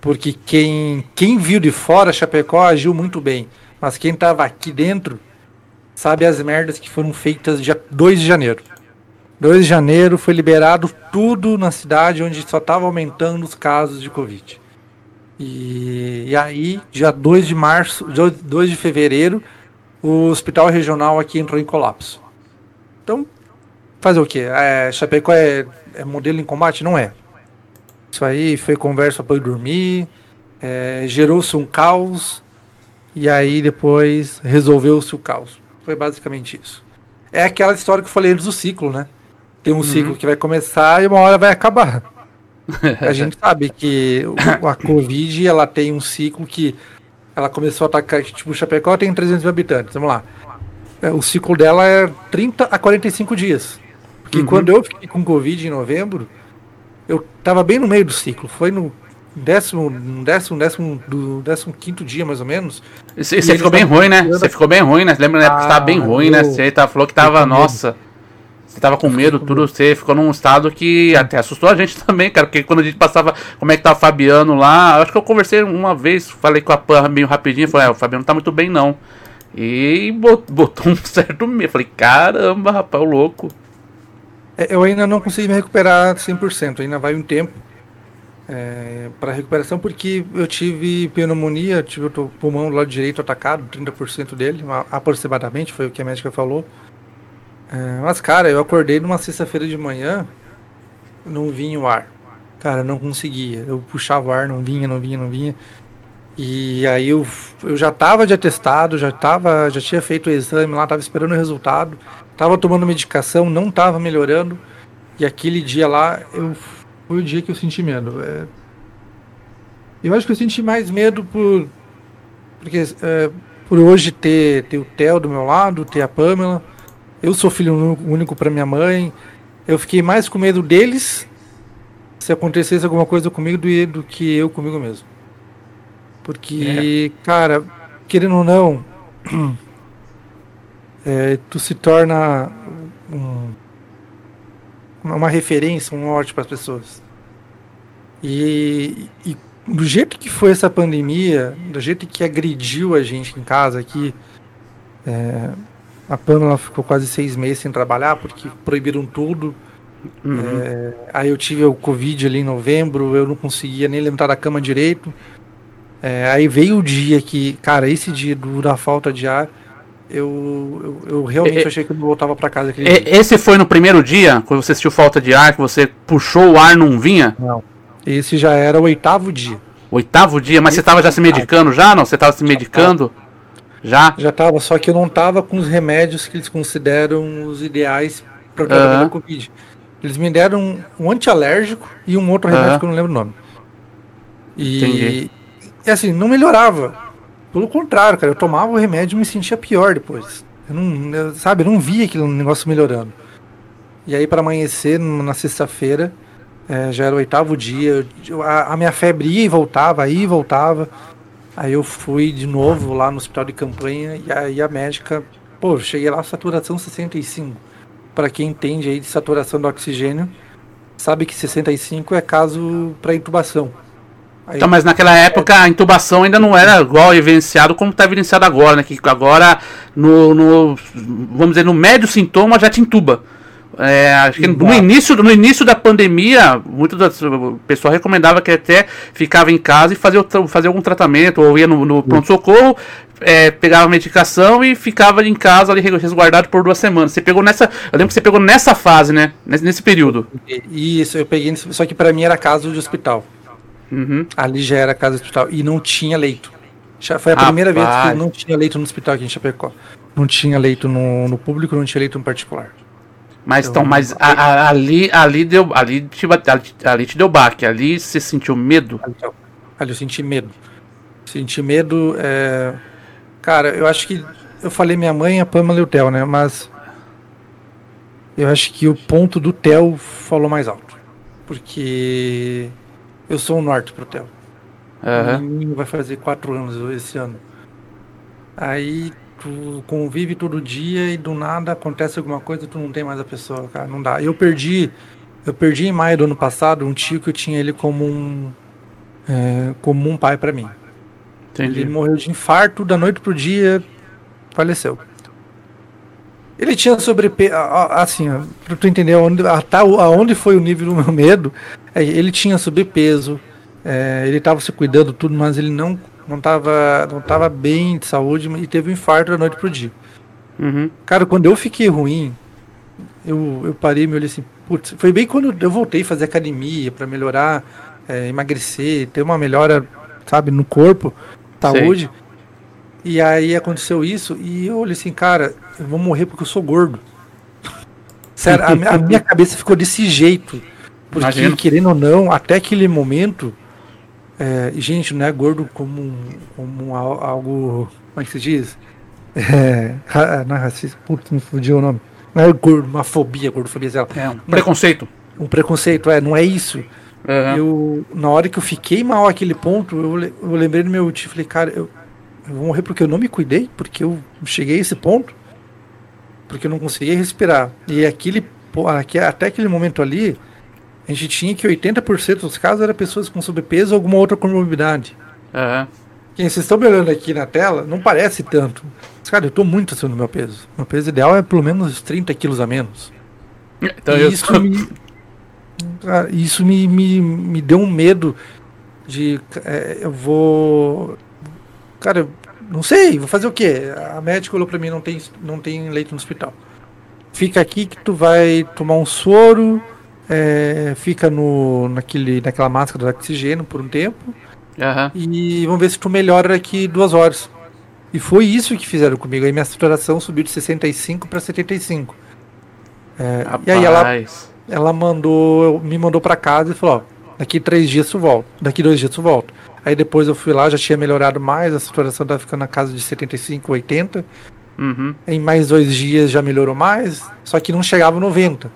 Porque quem, quem viu de fora Chapecó agiu muito bem. Mas quem tava aqui dentro sabe as merdas que foram feitas dia 2 de janeiro. 2 de janeiro foi liberado tudo na cidade onde só estava aumentando os casos de Covid. E, e aí, dia 2 de março, 2 de fevereiro, o hospital regional aqui entrou em colapso. Então, fazer o quê? É, Chapecó é, é modelo em combate? Não é. Isso aí foi conversa para eu dormir, é, gerou-se um caos, e aí depois resolveu-se o caos. Foi basicamente isso. É aquela história que eu falei antes do ciclo, né? Tem um uhum. ciclo que vai começar e uma hora vai acabar. a gente sabe que a Covid ela tem um ciclo que ela começou a atacar. Tipo, Chapecó tem 300 mil habitantes, vamos lá. É, o ciclo dela é 30 a 45 dias. Porque uhum. quando eu fiquei com Covid em novembro, eu tava bem no meio do ciclo. Foi no décimo, décimo, décimo, do décimo quinto dia, mais ou menos. Você ficou bem ruim, né? Você ficou bem ruim, né? Lembra né? que você tava bem ruim, né? Você tá, falou que tava, nossa. Você tava com medo, tudo, você ficou num estado que até assustou a gente também, cara, porque quando a gente passava como é que tava o Fabiano lá, acho que eu conversei uma vez, falei com a Pan meio rapidinho, falei, é, o Fabiano tá muito bem não. E botou um certo medo, falei, caramba, rapaz, o louco. É, eu ainda não consegui me recuperar 100%, ainda vai um tempo é, para recuperação, porque eu tive pneumonia, tive o pulmão do lado direito atacado, 30% dele, aproximadamente, foi o que a médica falou. É, mas, cara, eu acordei numa sexta-feira de manhã, não vinha o ar. Cara, não conseguia. Eu puxava o ar, não vinha, não vinha, não vinha. E aí eu, eu já tava de atestado, já tava, já tinha feito o exame lá, tava esperando o resultado, tava tomando medicação, não tava melhorando. E aquele dia lá, eu foi o dia que eu senti medo. É, eu acho que eu senti mais medo por porque é, por hoje ter, ter o Theo do meu lado, ter a Pamela. Eu sou filho único para minha mãe. Eu fiquei mais com medo deles se acontecesse alguma coisa comigo do, do que eu comigo mesmo. Porque, é. cara, querendo ou não, é, tu se torna um, uma referência, um norte para as pessoas. E, e, do jeito que foi essa pandemia, do jeito que agrediu a gente em casa aqui, é, a Pamela ficou quase seis meses sem trabalhar porque proibiram tudo. Uhum. É, aí eu tive o Covid ali em novembro, eu não conseguia nem levantar da cama direito. É, aí veio o dia que, cara, esse dia do, da falta de ar, eu, eu, eu realmente é, achei que eu não voltava para casa aquele é, Esse foi no primeiro dia, quando você sentiu falta de ar, que você puxou o ar não vinha? Não. Esse já era o oitavo dia. Oitavo dia? Mas esse você estava já se medicando já? Não? Você estava se medicando? Já? Já estava, só que eu não estava com os remédios que eles consideram os ideais para tratar uhum. Covid. Eles me deram um antialérgico e um outro remédio uhum. que eu não lembro o nome. E, Entendi. E assim, não melhorava. Pelo contrário, cara, eu tomava o remédio e me sentia pior depois. Eu não, eu, sabe, eu não via aquele negócio melhorando. E aí, para amanhecer, na sexta-feira, é, já era o oitavo dia, eu, a, a, minha febre ia e voltava, ia e voltava. Aí eu fui de novo lá no hospital de campanha e aí a médica, pô, cheguei lá, saturação 65. Para quem entende aí de saturação do oxigênio, sabe que 65 é caso para intubação. Aí, então, mas naquela época a intubação ainda não era igual evidenciado como está evidenciado agora, né? Que agora, no, no, vamos dizer, no médio sintoma já te intuba. É, acho que no início, no início da pandemia, muito das, o pessoal recomendava que até ficava em casa e fazia, fazia algum tratamento, ou ia no, no pronto-socorro, é, pegava a medicação e ficava em casa ali resguardado por duas semanas. Você pegou nessa. Eu lembro que você pegou nessa fase, né? Nesse, nesse período. Isso, eu peguei. Só que para mim era caso de hospital. Uhum. Ali já era casa de hospital. E não tinha leito. Já foi a Rapaz. primeira vez que não tinha leito no hospital aqui em Chapecó. Não tinha leito no, no público, não tinha leito no particular. Mas então, mas a, a, ali, ali deu, ali te, ali, ali te deu baque, ali você sentiu medo? Ali, ali eu senti medo. Senti medo, é... cara, eu acho que eu falei minha mãe, a Pamela e o Theo, né? Mas eu acho que o ponto do Theo falou mais alto. Porque eu sou o norte pro Theo. Uhum. Vai fazer quatro anos esse ano. Aí tu convive todo dia e do nada acontece alguma coisa tu não tem mais a pessoa, cara. Não dá. Eu perdi. Eu perdi em maio do ano passado um tio que eu tinha ele como um. É, como um pai para mim. Entendi. Ele morreu de infarto da noite pro dia, faleceu. Ele tinha sobrepeso. Assim, pra tu entender aonde, aonde foi o nível do meu medo, é, ele tinha sobrepeso, é, ele estava se cuidando tudo, mas ele não não tava, não tava bem de saúde e teve um infarto da noite pro dia. Uhum. Cara, quando eu fiquei ruim, eu, eu parei e me olhei assim, putz, foi bem quando eu voltei a fazer academia para melhorar, é, emagrecer, ter uma melhora, sabe, no corpo, saúde. E aí aconteceu isso e eu olhei assim, cara, eu vou morrer porque eu sou gordo. Sério, a, a minha cabeça ficou desse jeito. Porque, Imagino. querendo ou não, até aquele momento, é, gente, não é gordo como, como algo. Como é que se diz? É, não é racista. Putz, me fugiu o nome. Não é gordo, uma fobia, gordofobia. Sei É, um preconceito. Um preconceito, é, não é isso. Uhum. Eu, na hora que eu fiquei mal aquele ponto, eu, eu lembrei do meu tio falei, cara, eu, eu vou morrer porque eu não me cuidei, porque eu cheguei a esse ponto, porque eu não conseguia respirar. E aquele, até aquele momento ali, a gente tinha que 80% dos casos eram pessoas com sobrepeso ou alguma outra comorbidade. Uhum. Quem vocês estão me olhando aqui na tela, não parece tanto. Mas, cara, eu estou muito acima do meu peso. Meu peso ideal é pelo menos 30 quilos a menos. Então e isso, me, isso me, me, me deu um medo de. É, eu vou. Cara, não sei, vou fazer o quê? A médica falou pra mim: não tem, não tem leito no hospital. Fica aqui que tu vai tomar um soro é, fica no, naquele, naquela máscara de oxigênio por um tempo. Uhum. E vamos ver se tu melhora daqui duas horas. E foi isso que fizeram comigo. Aí minha saturação subiu de 65 para 75. É, e aí ela, ela mandou, me mandou para casa e falou: ó, daqui três dias tu volta, daqui dois dias tu volta. Aí depois eu fui lá, já tinha melhorado mais, a saturação estava ficando na casa de 75, 80. Uhum. Em mais dois dias já melhorou mais, só que não chegava 90.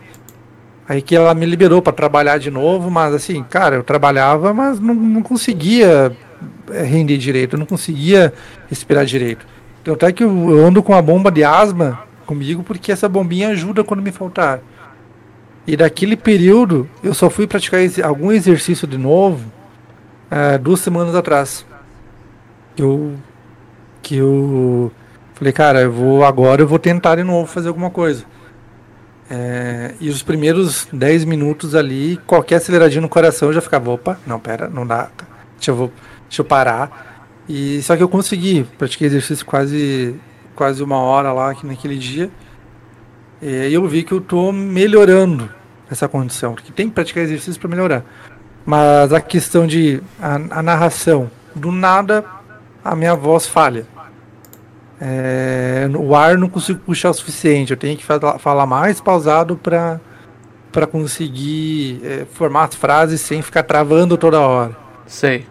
Aí que ela me liberou para trabalhar de novo, mas assim, cara, eu trabalhava, mas não, não conseguia eh, render direito, eu não conseguia respirar direito. Então até que eu ando com a bomba de asma comigo porque essa bombinha ajuda quando me faltar. E daquele período eu só fui praticar algum exercício de novo uh, duas semanas atrás. Eu que eu falei, cara, eu vou agora eu vou tentar de novo fazer alguma coisa. É, e os primeiros 10 minutos ali, qualquer aceleradinho no coração eu já ficava, opa, não, pera, não dá, deixa eu, deixa eu parar. E só que eu consegui, pratiquei exercício quase, quase uma hora lá aqui naquele dia. E eu vi que eu tô melhorando essa condição, porque tem que praticar exercício para melhorar. Mas a questão de a, a narração, do nada a minha voz falha. É, o ar não consigo puxar o suficiente, eu tenho que falar mais pausado para para conseguir é, formar as frases sem ficar travando toda hora. Sei.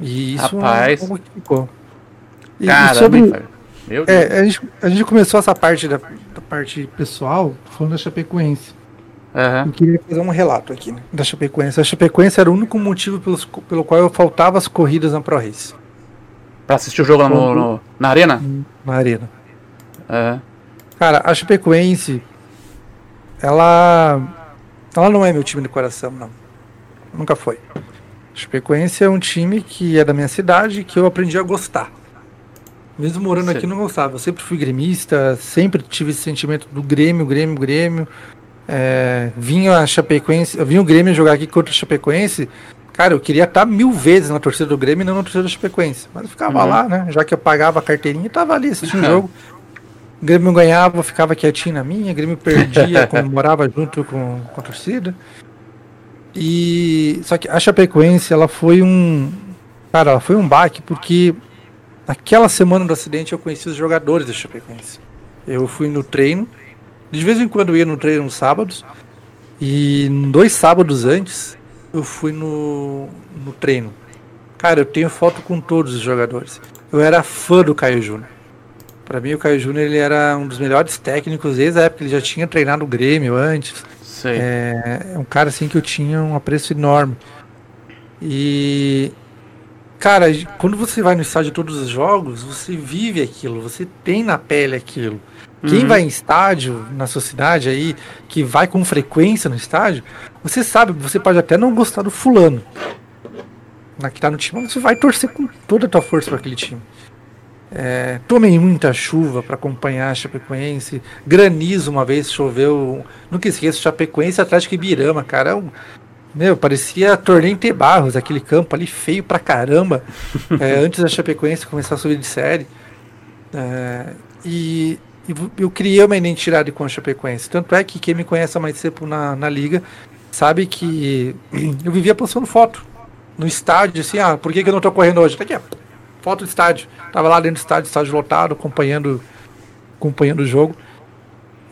E isso é Rapaz. é ficou. E, Caramba, sobre, Meu É, a, gente, a gente começou essa parte da, da parte pessoal falando da Chapecoense. Uhum. Eu queria fazer um relato aqui né, da Chapecoense. A Chapecoense era o único motivo pelos, pelo qual eu faltava as corridas na Pro Race. Pra assistir o jogo no, no na arena? Na arena. É. Cara, a Chapecoense, ela. Ela não é meu time de coração, não. Nunca foi. A Chapecoense é um time que é da minha cidade que eu aprendi a gostar. Mesmo morando Sim. aqui, não gostava. Eu sempre fui gremista, sempre tive esse sentimento do Grêmio, Grêmio, Grêmio. É, vinha a Chapecoense, vinha o Grêmio jogar aqui contra a Chapecoense, Cara, eu queria estar mil vezes na torcida do Grêmio e não na torcida do Chapecoense. Mas eu ficava uhum. lá, né? Já que eu pagava a carteirinha, tava ali assistindo o jogo. O Grêmio ganhava, eu ficava quietinho na minha, o Grêmio perdia, comemorava junto com, com a torcida. E só que a Chapecoense, ela foi um, cara, ela foi um baque porque naquela semana do acidente eu conheci os jogadores da Chapecoense. Eu fui no treino De vez em quando eu ia no treino nos sábados. E dois sábados antes, eu fui no, no treino. Cara, eu tenho foto com todos os jogadores. Eu era fã do Caio Júnior. Para mim, o Caio Júnior ele era um dos melhores técnicos desde a época. Ele já tinha treinado o Grêmio antes. Sei. É, é um cara assim que eu tinha um apreço enorme. E cara, quando você vai no estádio todos os jogos, você vive aquilo, você tem na pele aquilo. Quem Uhum. vai em estádio na sua cidade aí, que vai com frequência no estádio, você sabe, você pode até não gostar do fulano. Na que tá no time, mas você vai torcer com toda a tua força para aquele time. É, tomei muita chuva para acompanhar a Chapecoense. Granizo uma vez, choveu. Nunca esqueço, Chapecoense Atlético Ibirama, cara. é um- meu, parecia torneio em Barros, aquele campo ali feio pra caramba. é, antes da Chapecoense começar a subir de série. É, e eu criei uma identidade com a Chapecoense. Tanto é que quem me conhece há mais tempo na, na liga sabe que eu vivia postando foto no estádio, assim, ah, por que, que eu não tô correndo hoje? Tá aqui, ó, foto do estádio. Tava lá dentro do estádio, estádio lotado, acompanhando, acompanhando o jogo.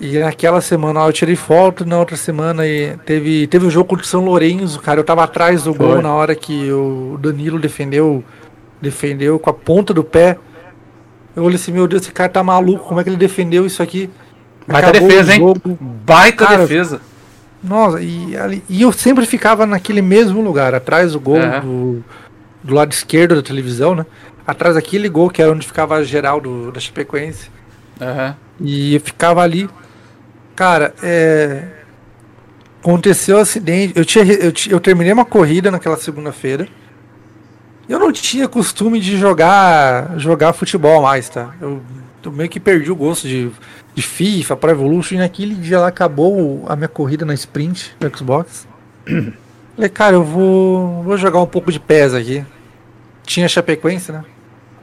E naquela semana eu tirei foto, na outra semana e teve, teve um jogo contra o São Lourenço, cara. Eu tava atrás do gol Foi. na hora que o Danilo defendeu, defendeu com a ponta do pé. Eu olhei assim, meu Deus, esse cara tá maluco, como é que ele defendeu isso aqui? Baita Acabou defesa, hein? Baita Cara, defesa. Nossa, e, e eu sempre ficava naquele mesmo lugar, atrás do gol Aham. do, do lado esquerdo da televisão, né? Atrás daquele gol que era onde ficava a geral do, da Chapecoense. Aham. E eu ficava ali. Cara, é. Aconteceu um acidente. Eu, tinha, eu, eu terminei uma corrida naquela segunda-feira. Eu não tinha costume de jogar jogar futebol mais, tá? Eu, eu meio que perdi o gosto de, de FIFA, Pro Evolution. E naquele dia lá acabou a minha corrida na sprint do Xbox. Falei, cara, eu vou, vou jogar um pouco de PES aqui. Tinha Chapecoense, né?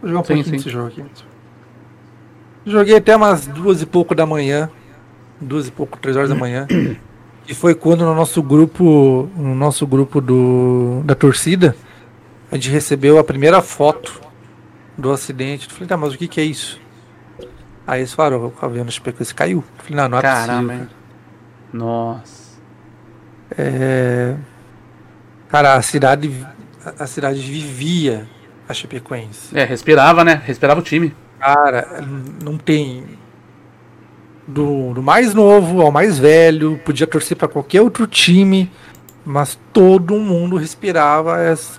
Vou jogar um Sim, pouquinho sim. desse jogo aqui. Joguei até umas duas e pouco da manhã. Duas e pouco, três horas da manhã. E foi quando no nosso grupo, no nosso grupo do, da torcida, a gente recebeu a primeira foto do acidente. Eu falei, tá, mas o que que é isso? Aí eles falaram, o avião da Chapecoense caiu. Eu falei, não, não é Caramba, possível. hein? Nossa. É... Cara, a cidade, a- cidade vivia a Chapecoense. É, respirava, né? Respirava o time. Cara, não tem. Do, do mais novo ao mais velho, podia torcer pra qualquer outro time, mas todo mundo respirava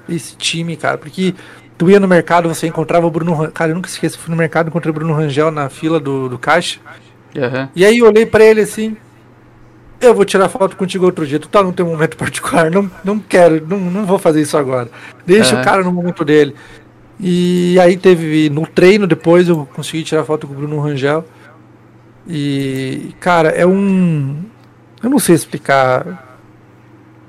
esse, time, cara. Porque tu ia no mercado, você encontrava o Bruno Cara, eu nunca esqueço, fui no mercado, encontrei o Bruno Rangel na fila do, do caixa. Aham. E aí eu olhei pra ele assim. Eu vou tirar foto contigo outro dia. Tu tá no teu momento particular. Não, não quero, não, não vou fazer isso agora. Deixa É. o cara no momento dele. E aí teve. No treino depois eu consegui tirar foto com o Bruno Rangel. E, cara, é um. Eu não sei explicar.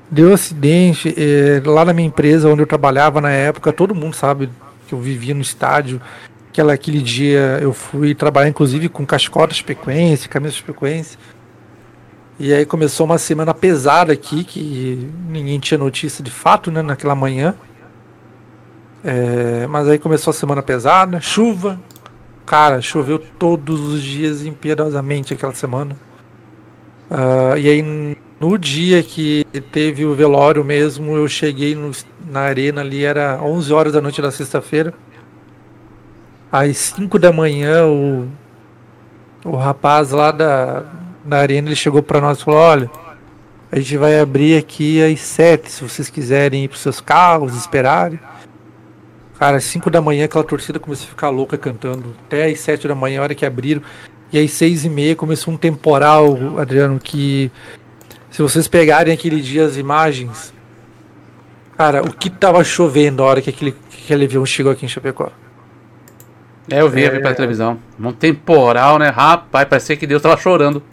Deu acidente. eh, lá na minha empresa onde eu trabalhava na época, todo mundo sabe que eu vivia no estádio. Aquela, aquele dia eu fui trabalhar, inclusive, com cascota Chapecoense, camisa Chapecoense. E aí começou uma semana pesada aqui, que ninguém tinha notícia de fato, né, naquela manhã. É, mas aí começou a semana pesada, chuva. Cara, choveu todos os dias impiedosamente aquela semana. Ah, e aí no dia que teve o velório mesmo, eu cheguei no- na arena ali, era 11 horas da noite da sexta-feira. Às 5 da manhã, o, o rapaz lá da, da arena ele chegou para nós e falou: Olha, a gente vai abrir aqui às 7, se vocês quiserem ir para seus carros, esperarem. Cara, às 5 da manhã aquela torcida começou a ficar louca cantando. Até às 7 da manhã, a hora que abriram. E às 6 e meia começou um temporal, Adriano, que se vocês pegarem aquele dia as imagens, cara, o que tava chovendo a hora que aquele, que aquele avião chegou aqui em Chapecó. É, eu vi, eu vi pela televisão. Um temporal, né? Rapaz, parecia que Deus tava chorando.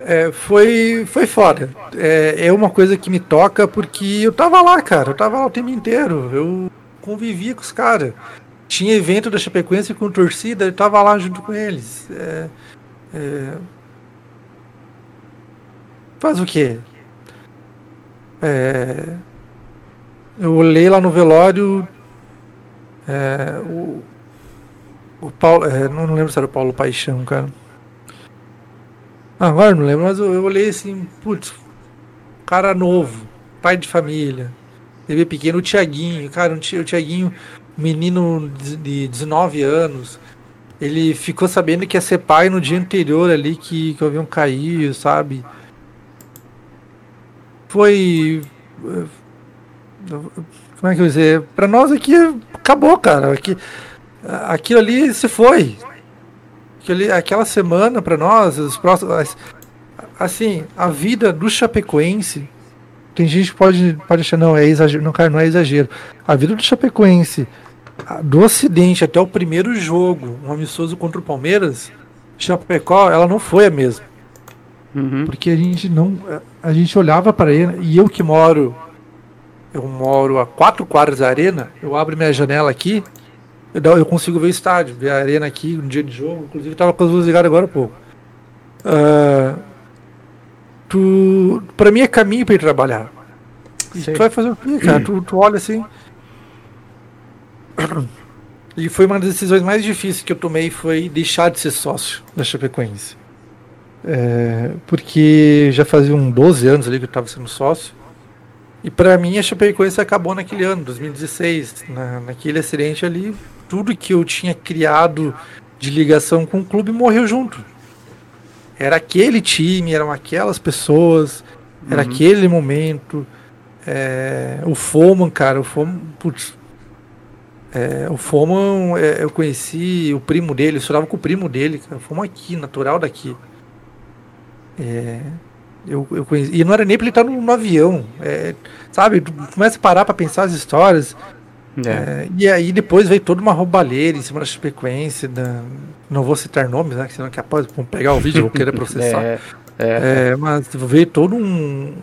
É, foi, foi foda. É, é uma coisa que me toca porque eu tava lá, cara. Eu tava lá o tempo inteiro. Eu convivia com os caras. Tinha evento da Chapecoense com torcida, eu tava lá junto com eles. É, é, Faz o quê? É, Eu olhei lá no velório. é, o, o Paulo. é, não, lembro se era o Paulo Paixão, cara. Agora não lembro, mas eu, eu olhei assim, putz, cara novo, pai de família, bebê pequeno, o Tiaguinho, cara, o Tiaguinho, menino de 19 anos, ele ficou sabendo que ia ser pai no dia anterior ali que, que o avião caiu, sabe? Foi. Como é que eu vou dizer? Pra nós aqui acabou, cara. Aqui, aquilo ali se foi. Aquilo, aquela semana pra nós, os próximos. Assim, a vida do Chapecoense. Tem gente que pode, pode achar, não, é exagero. Não, cara, não é exagero. A vida do Chapecoense do acidente até o primeiro jogo, um amistoso contra o Palmeiras, Chapecó, ela não foi a mesma. Uhum. Porque a gente não. A gente olhava para ele, e eu que moro. Eu moro a quatro quadras da arena, eu abro minha janela aqui, eu, eu consigo ver o estádio, ver a arena aqui no dia de jogo. Inclusive estava com as luzes ligadas agora há pouco. Uh, tu, pra mim é caminho para ir trabalhar. E tu vai fazer o quê, cara? Tu, tu olha assim. E foi uma das decisões mais difíceis que eu tomei foi deixar de ser sócio da Chapecoense. É, porque já fazia uns 12 anos ali que eu estava sendo sócio. E para mim a Chapecoense acabou naquele ano, 2016. Na, naquele acidente ali, tudo que eu tinha criado de ligação com o clube morreu junto. Era aquele time, eram aquelas pessoas, era uhum. aquele momento. É, o Foman, cara, o Foman, putz, é, o Foman, é, eu conheci o primo dele, eu estudava com o primo dele, cara. O Foman aqui, natural daqui. É, eu, eu conheci, e não era nem pra ele estar no, no avião. É, sabe, começa a parar pra pensar as histórias. É. é e aí depois veio toda uma roubalheira em cima da frequência. Da, não vou citar nomes, né? Senão que após vão pegar o vídeo vou querer processar. é, é. mas veio todo um.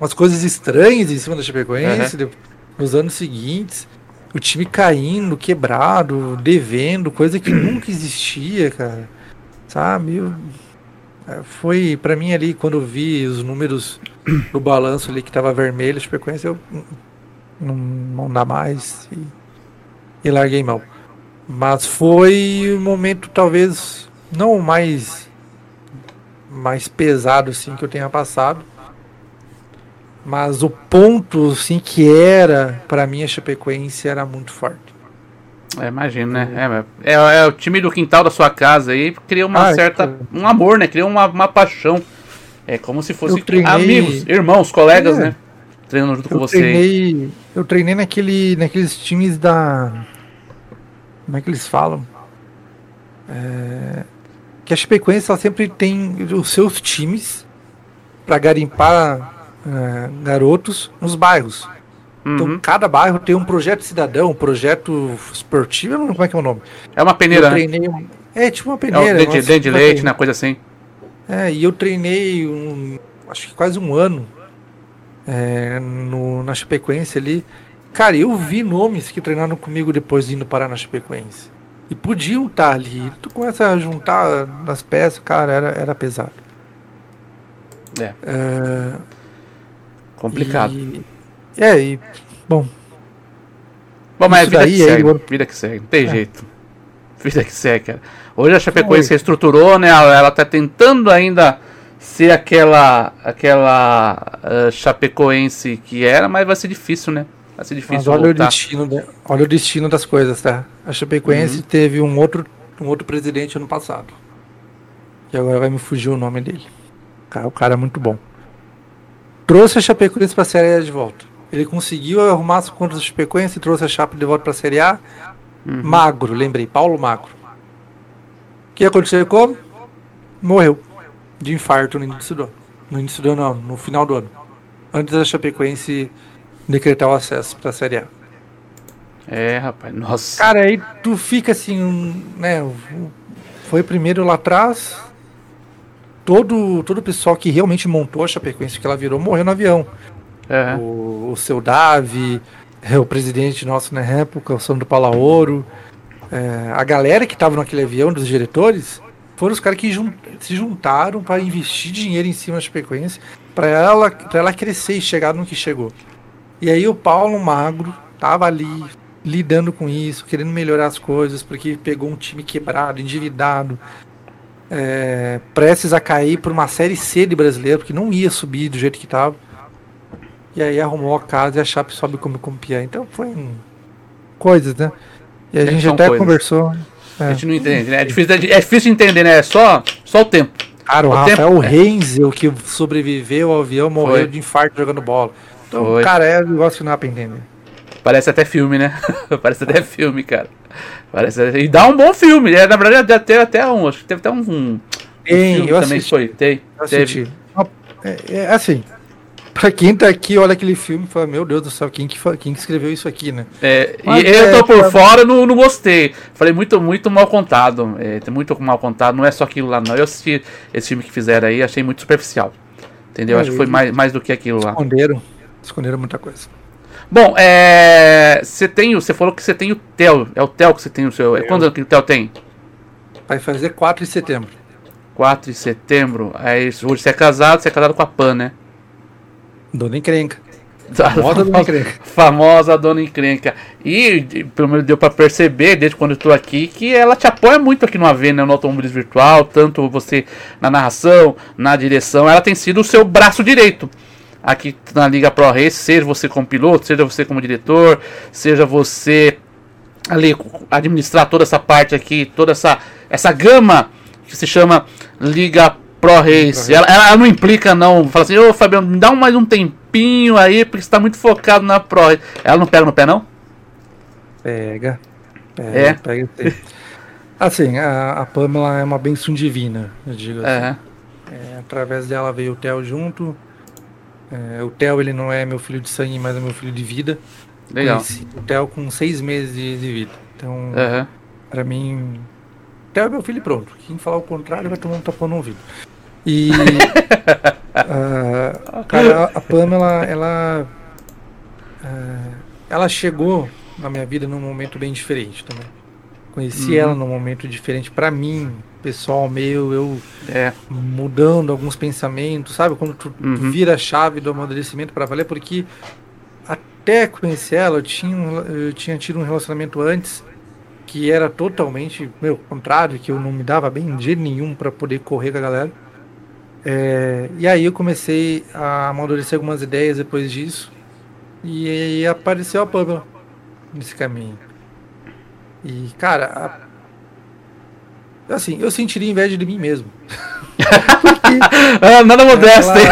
umas coisas estranhas em cima da Chapecoense uhum. nos anos seguintes o time caindo, quebrado, devendo, coisa que nunca existia, cara. Sabe? Eu, foi para mim ali quando eu vi os números no balanço ali que tava vermelho, a frequência eu não, não dá mais e, e larguei mão. Mas foi um momento talvez não o mais mais pesado assim que eu tenha passado, mas o ponto, assim, que era para mim a Chapecoense era muito forte. É, imagino, né? É, é, é, o time do quintal da sua casa aí cria uma ah, certa. É. um amor, né? Cria uma, uma paixão. É como se fossem treinei... amigos, irmãos, colegas, é. né? Treinando junto eu com você. Treinei, eu treinei naquele, naqueles times da. Como é que eles falam? É, que a Chapecoense ela sempre tem os seus times para garimpar é, garotos nos bairros. Então, uhum. Cada bairro tem um projeto cidadão, um projeto esportivo, não como é que é o nome. É uma peneira, eu né? treinei né? É, tipo uma peneira. É o de, de leite, né? Coisa assim. É, e eu treinei um, acho que quase um ano é, no, na Chapecoense ali. Cara, eu vi nomes que treinaram comigo depois de indo parar na Chapecoense. E podiam estar ali. Tu começa a juntar as peças, cara, era, era pesado. É. é Complicado. E... É, e. Bom. Bom, mas vida que segue. Aí, vida que segue, não tem é. jeito. Vida que segue, cara. Hoje a Chapecoense se reestruturou, né? Ela, tá tentando ainda ser aquela aquela uh, Chapecoense que era, mas vai ser difícil, né? Vai ser difícil. Mas olha voltar. o destino, de, olha o destino das coisas, tá? A Chapecoense uhum. teve um outro um outro presidente ano passado. E agora vai me fugir o nome dele. O cara é muito bom trouxe a Chapecoense para a Série A de volta. Ele conseguiu arrumar as contas da Chapecoense e trouxe a Chape de volta para a Série A. Uhum. Magro, lembrei, Paulo Magro. O que aconteceu com? Morreu de infarto no início do ano. No início do ano, não, no final do ano. Antes da Chapecoense decretar o acesso para a Série A. É, rapaz, nossa. Cara, aí tu fica assim, né? Foi primeiro lá atrás, todo, todo o pessoal que realmente montou a Chapecoense que ela virou morreu no avião. Uhum. O, o seu Davi, é, o presidente nosso na época, o Sandro Palaoro, é, a galera que estava naquele avião dos diretores foram os caras que jun se juntaram para investir dinheiro em cima da Chapecoense para ela, pra ela crescer e chegar no que chegou. E aí o Paulo Magro tava ali lidando com isso, querendo melhorar as coisas, porque pegou um time quebrado, endividado, é, prestes a cair por uma série C de brasileiro, porque não ia subir do jeito que estava. E aí arrumou a casa e a Chape sobe como campeã. Então foi um... coisas, né? E a gente até coisas. conversou. É. A gente não entende, né? É difícil, é difícil de entender, né? É só, só o tempo. Cara, o, o Rafael tempo... o que sobreviveu ao avião, morreu foi. de infarto jogando bola. Então, foi. cara, é um negócio que não dá pra entender. Parece até filme, né? Parece até filme, cara. Parece, e dá um bom filme. É, na verdade, teve até um. Acho que teve até um. um tem, eu também assisti. foi. Tem, eu teve. É, é, assim, pra quem tá aqui, olha aquele filme e fala, meu Deus do céu, quem que, quem que escreveu isso aqui, né? É, e eu tô é, por fora, não, não gostei. Falei, muito, muito mal contado. É, muito mal contado, não é só aquilo lá, não. Eu assisti esse filme que fizeram aí, achei muito superficial. Entendeu? É, Acho que foi mais, mais do que aquilo lá. Esconderam. Esconderam muita coisa. Bom, é. Você tem. Você falou que você tem o Theo. É o Theo que você tem o seu. É quando que o Theo tem? Vai fazer 4 de setembro. 4 de setembro. Aí hoje você é casado, você é casado com a Pan, né? Dona Encrenca. Famosa Dona Encrenca. Famosa Dona Encrenca. E, pelo menos deu para perceber, desde quando eu estou aqui, que ela te apoia muito aqui no AV, né, no Automobilismo Virtual, tanto você na narração, na direção, ela tem sido o seu braço direito aqui na Liga Pro Race, seja você como piloto, seja você como diretor, seja você ali administrar toda essa parte aqui, toda essa essa gama que se chama Liga Pro Race. Ela, ela não implica não, fala assim, ô Fabiano, me dá mais um tempinho aí, porque você tá muito focado na Pro Race. Ela não pega no pé não? Pega. Pega, é. pega Assim, a, a Pamela é uma benção divina, eu digo assim. É. É, através dela veio o Theo junto, é, o Theo ele não é meu filho de sangue, mas é meu filho de vida. Legal. Conheci o Theo com seis meses de, de vida. Então, uhum. para mim, Theo é meu filho pronto. Quem falar o contrário vai tomar um tapão no ouvido. E uh, cara, a Pamela, ela uh, ela chegou na minha vida num momento bem diferente também. Conheci uhum. ela num momento diferente para mim, pessoal meu, eu é. mudando alguns pensamentos, sabe? Quando tu, uhum. tu vira a chave do amadurecimento para valer, porque até conhecer ela, eu tinha, eu tinha tido um relacionamento antes que era totalmente, meu, contrário, que eu não me dava bem de jeito nenhum para poder correr com a galera. É, e aí eu comecei a amadurecer algumas ideias depois disso. E aí apareceu a Pamela nesse caminho. E, cara, a Assim, eu sentiria inveja de mim mesmo. ah, nada modesto, hein?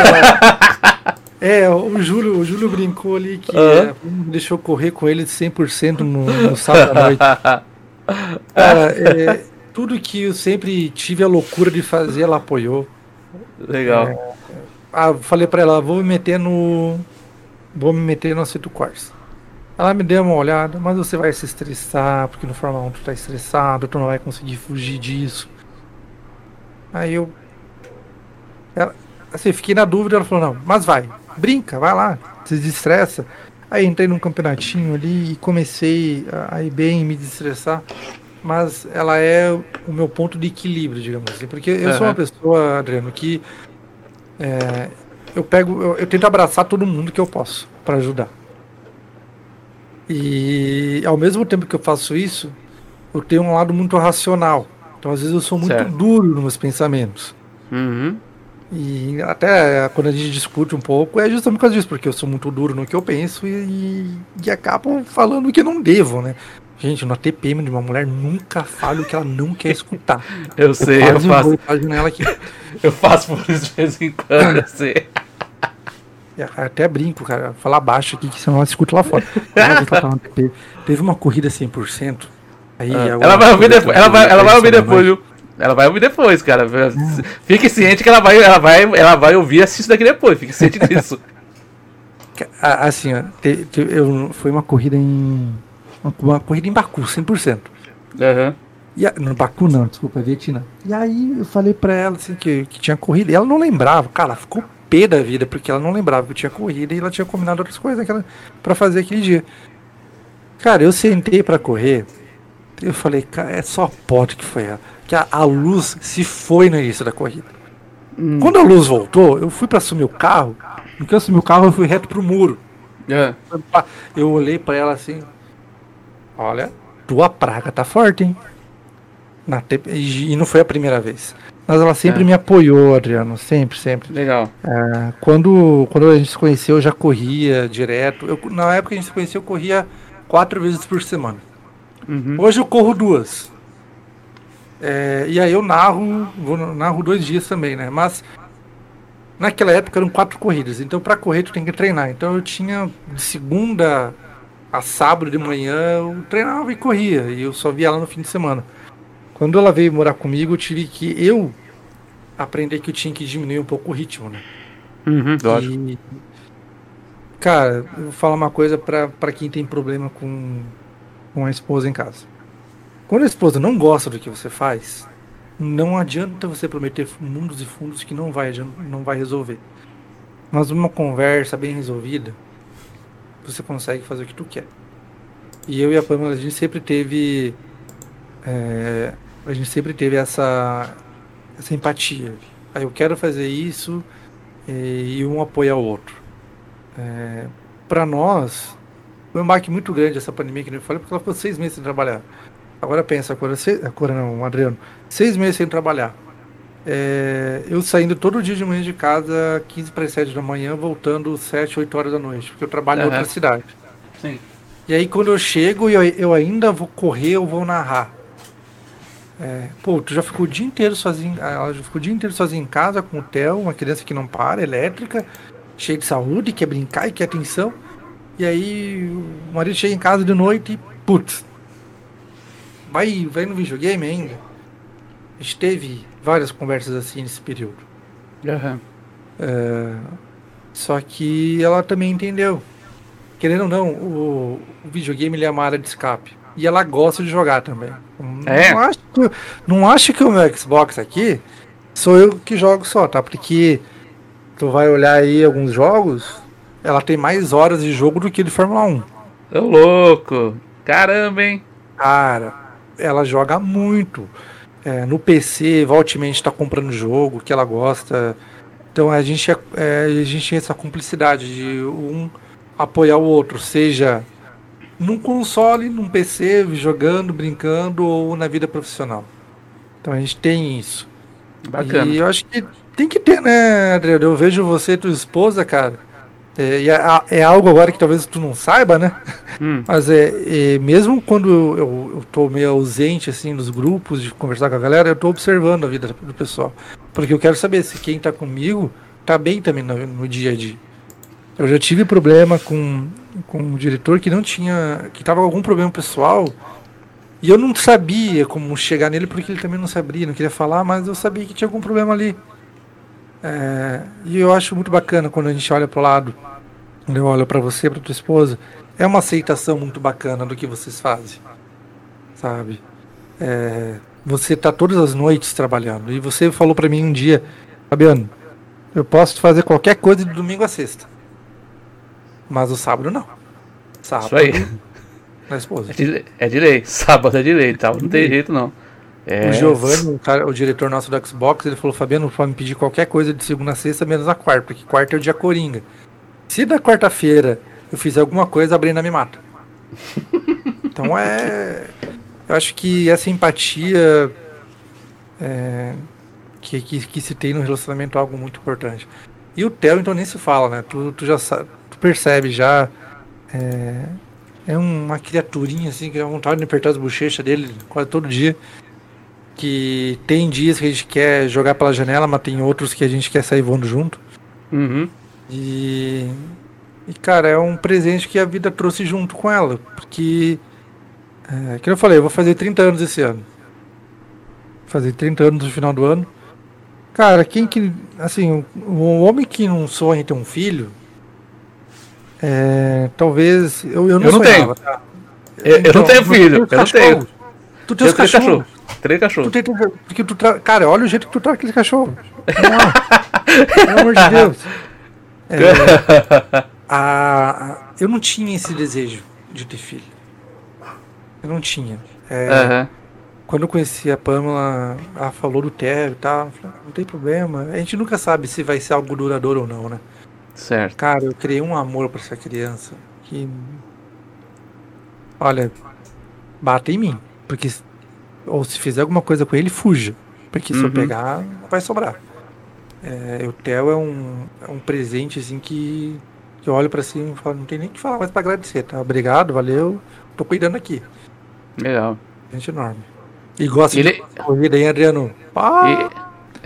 É, o Júlio, o Júlio brincou ali que uhum. é, deixou correr com ele 100% no, no sábado à noite. Cara, é, tudo que eu sempre tive a loucura de fazer, ela apoiou. Legal. É, ah, falei pra ela, vou me meter no. Vou me meter no Aceto Corsa. Ela me deu uma olhada, mas você vai se estressar, porque no Fórmula 1 tu tá estressado, tu não vai conseguir fugir disso. Aí eu. Ela, assim, fiquei na dúvida, ela falou, não, mas vai, brinca, vai lá, se desestressa. Aí entrei num campeonatinho ali e comecei a ir bem, me desestressar. Mas ela é o meu ponto de equilíbrio, digamos assim. Porque eu uhum. sou uma pessoa, Adriano, que é, eu pego, eu, eu tento abraçar todo mundo que eu posso para ajudar. E ao mesmo tempo que eu faço isso, eu tenho um lado muito racional. Então às vezes eu sou muito certo. duro nos meus pensamentos. Uhum. E até quando a gente discute um pouco, é justamente por causa disso, porque eu sou muito duro no que eu penso e, e acabo falando o que não devo, né? Gente, no TPM de uma mulher nunca fale o que ela não quer escutar. eu sei, eu, eu faço. eu faço por isso de vez em quando, eu sei. É, até brinco, cara. Falar baixo aqui, que senão ela escuta lá fora. Teve uma corrida 100%. Aí ah, ela vai ouvir depois. Ela vai, ela vai ouvir depois, viu? Ela vai ouvir depois, cara. Fique ciente que ela vai, ela vai, ela vai ouvir e assiste daqui depois. Fique ciente disso. Assim, ó, te, te, eu, foi uma corrida em. Uma corrida em Baku, 100%. Uhum. E a, no Baku não, desculpa, Vietnã. E aí eu falei pra ela assim que, que tinha corrida. E ela não lembrava, cara, ela ficou pé da vida, porque ela não lembrava que tinha corrida e ela tinha combinado outras coisas para fazer aquele dia. Cara, eu sentei para correr, eu falei, cara, é só pode que foi ela. Que a, a luz se foi no início da corrida. Hum. Quando a luz voltou, eu fui para assumir o carro. No que eu assumi o carro, eu fui reto pro muro. É. Eu olhei para ela assim: Olha, tua praga tá forte, hein? Na te... E não foi a primeira vez. Mas ela sempre é. me apoiou, Adriano. Sempre, sempre. Legal. É, quando, quando a gente se conheceu, eu já corria direto. Eu, na época que a gente se conheceu, eu corria quatro vezes por semana. Uhum. Hoje eu corro duas. É, e aí eu narro, vou, narro dois dias também, né? Mas naquela época eram quatro corridas. Então para correr tu tem que treinar. Então eu tinha de segunda a sábado de manhã, eu treinava e corria. E eu só via ela no fim de semana. Quando ela veio morar comigo, eu tive que eu aprender que eu tinha que diminuir um pouco o ritmo, né? Uhum. E, cara, eu vou falar uma coisa para quem tem problema com, com a esposa em casa. Quando a esposa não gosta do que você faz, não adianta você prometer mundos e fundos que não vai, não vai resolver. Mas uma conversa bem resolvida, você consegue fazer o que tu quer. E eu e a Pamela, a gente sempre teve é, a gente sempre teve essa, essa empatia. Aí eu quero fazer isso e, e um apoia o outro. É, para nós, foi um baque muito grande essa pandemia que eu falei, porque ela ficou seis meses sem trabalhar. Agora pensa, agora, agora não, Adriano, seis meses sem trabalhar. É, eu saindo todo dia de manhã de casa, 15 para as 7 da manhã, voltando 7, 8 horas da noite, porque eu trabalho uhum. em outra cidade. Sim. E aí quando eu chego, eu, eu ainda vou correr, eu vou narrar. É, pô, tu já ficou o dia inteiro sozinho. Ela já ficou o dia inteiro sozinha em casa com o Theo, uma criança que não para, elétrica, cheia de saúde, quer brincar e quer atenção. E aí o marido chega em casa de noite e, putz, vai, vai no videogame ainda. A gente teve várias conversas assim nesse período. Uhum. É, só que ela também entendeu. Querendo ou não, o, o videogame é uma área de escape. E ela gosta de jogar também. É. Não, acho que, não acho que o meu Xbox aqui sou eu que jogo só, tá? Porque tu vai olhar aí alguns jogos, ela tem mais horas de jogo do que de Fórmula 1. Ô louco! Caramba, hein? Cara, ela joga muito. É, no PC, voltemente tá comprando jogo que ela gosta. Então a gente, é, é, a gente tem essa cumplicidade de um apoiar o outro, seja num console, num PC, jogando, brincando ou na vida profissional. Então a gente tem isso. Bacana. E eu acho que tem que ter, né, Adriano? Eu vejo você e tua esposa, cara. É, é, é, algo agora que talvez tu não saiba, né? Hum. Mas é, é, mesmo quando eu, eu tô meio ausente, assim, nos grupos, de conversar com a galera, eu tô observando a vida do pessoal. Porque eu quero saber se quem tá comigo tá bem também no, no dia a dia. Eu já tive problema com, com um diretor que não tinha. que tava com algum problema pessoal. E eu não sabia como chegar nele porque ele também não sabia, não queria falar, mas eu sabia que tinha algum problema ali. É, e eu acho muito bacana quando a gente olha pro lado, quando eu olho para você, para tua esposa, é uma aceitação muito bacana do que vocês fazem, sabe? É, você tá todas as noites trabalhando e você falou para mim um dia, Fabiano, eu posso fazer qualquer coisa de domingo a sexta. Mas o sábado não. Sábado. Isso aí. Na esposa. É de, é de lei. Sábado é de lei, tá? Não tem jeito não. É... O Giovanni, o, cara, o, diretor nosso do Xbox, ele falou: Fabiano, pode me pedir qualquer coisa de segunda a sexta, menos a quarta, porque quarta é o dia coringa. Se da quarta-feira eu fizer alguma coisa, a Brenda me mata. então é. Eu acho que essa empatia é, que, que, que, se tem no relacionamento é algo muito importante. E o Theo, então, nem se fala, né? Tu, tu já sabe percebe já. É, é uma criaturinha assim que dá vontade de apertar as bochechas dele quase todo dia. Que tem dias que a gente quer jogar pela janela, mas tem outros que a gente quer sair voando junto. Uhum. E, e, cara, é um presente que a vida trouxe junto com ela. Porque, é, que eu falei, eu vou fazer 30 anos esse ano. Vou fazer 30 anos no final do ano. Cara, quem que. Assim, um homem que não sonha em ter um filho, é, talvez. Eu, eu não, eu não tenho. Tá? Eu, eu, não tenho filho. Eu não tenho. Tu tem os cachorros. Três cachorros. Tu tem, porque tu tra... Cara, olha o jeito que tu trata aquele cachorro. Pelo amor de Deus. É, a, eu não tinha esse desejo de ter filho. Eu não tinha. É, uhum. Quando eu conheci a Pamela, ela falou do Theo e tal. Não tem problema. A gente nunca sabe se vai ser algo duradouro ou não, né? Certo. Cara, eu criei um amor para essa criança que. Olha, bata em mim. Porque. Ou se fizer alguma coisa com ele, fuja. Porque se eu pegar, não vai sobrar. É, o Theo é um, é um presente assim que, que eu olho pra cima e falo, não tem nem o que falar mais pra agradecer, tá? Obrigado, valeu. Tô cuidando aqui. Legal. Gente enorme. E gosta Ele- de corrida, hein, Adriano? E,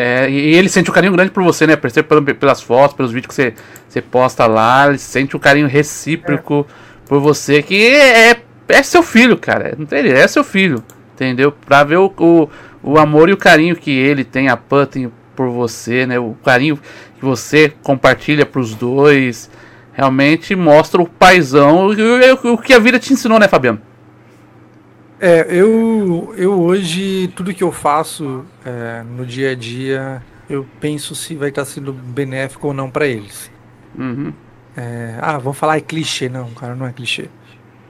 é, e ele sente um carinho grande por você, né? Percebe pelas fotos, pelos vídeos que você, você posta lá, ele sente um carinho recíproco por você, que é, é seu filho, cara. Não tem, é seu filho, entendeu? Pra ver o, o, o amor e o carinho que ele tem, a Pan tem por você, né? O carinho que você compartilha pros dois. Realmente mostra o paizão, o, o- que a vida te ensinou, né, Fabiano? É, eu, eu hoje, tudo que eu faço é, no dia a dia, eu penso se vai estar sendo benéfico ou não pra eles. Uhum. É, ah, vamos falar é clichê. Não, cara, não é clichê.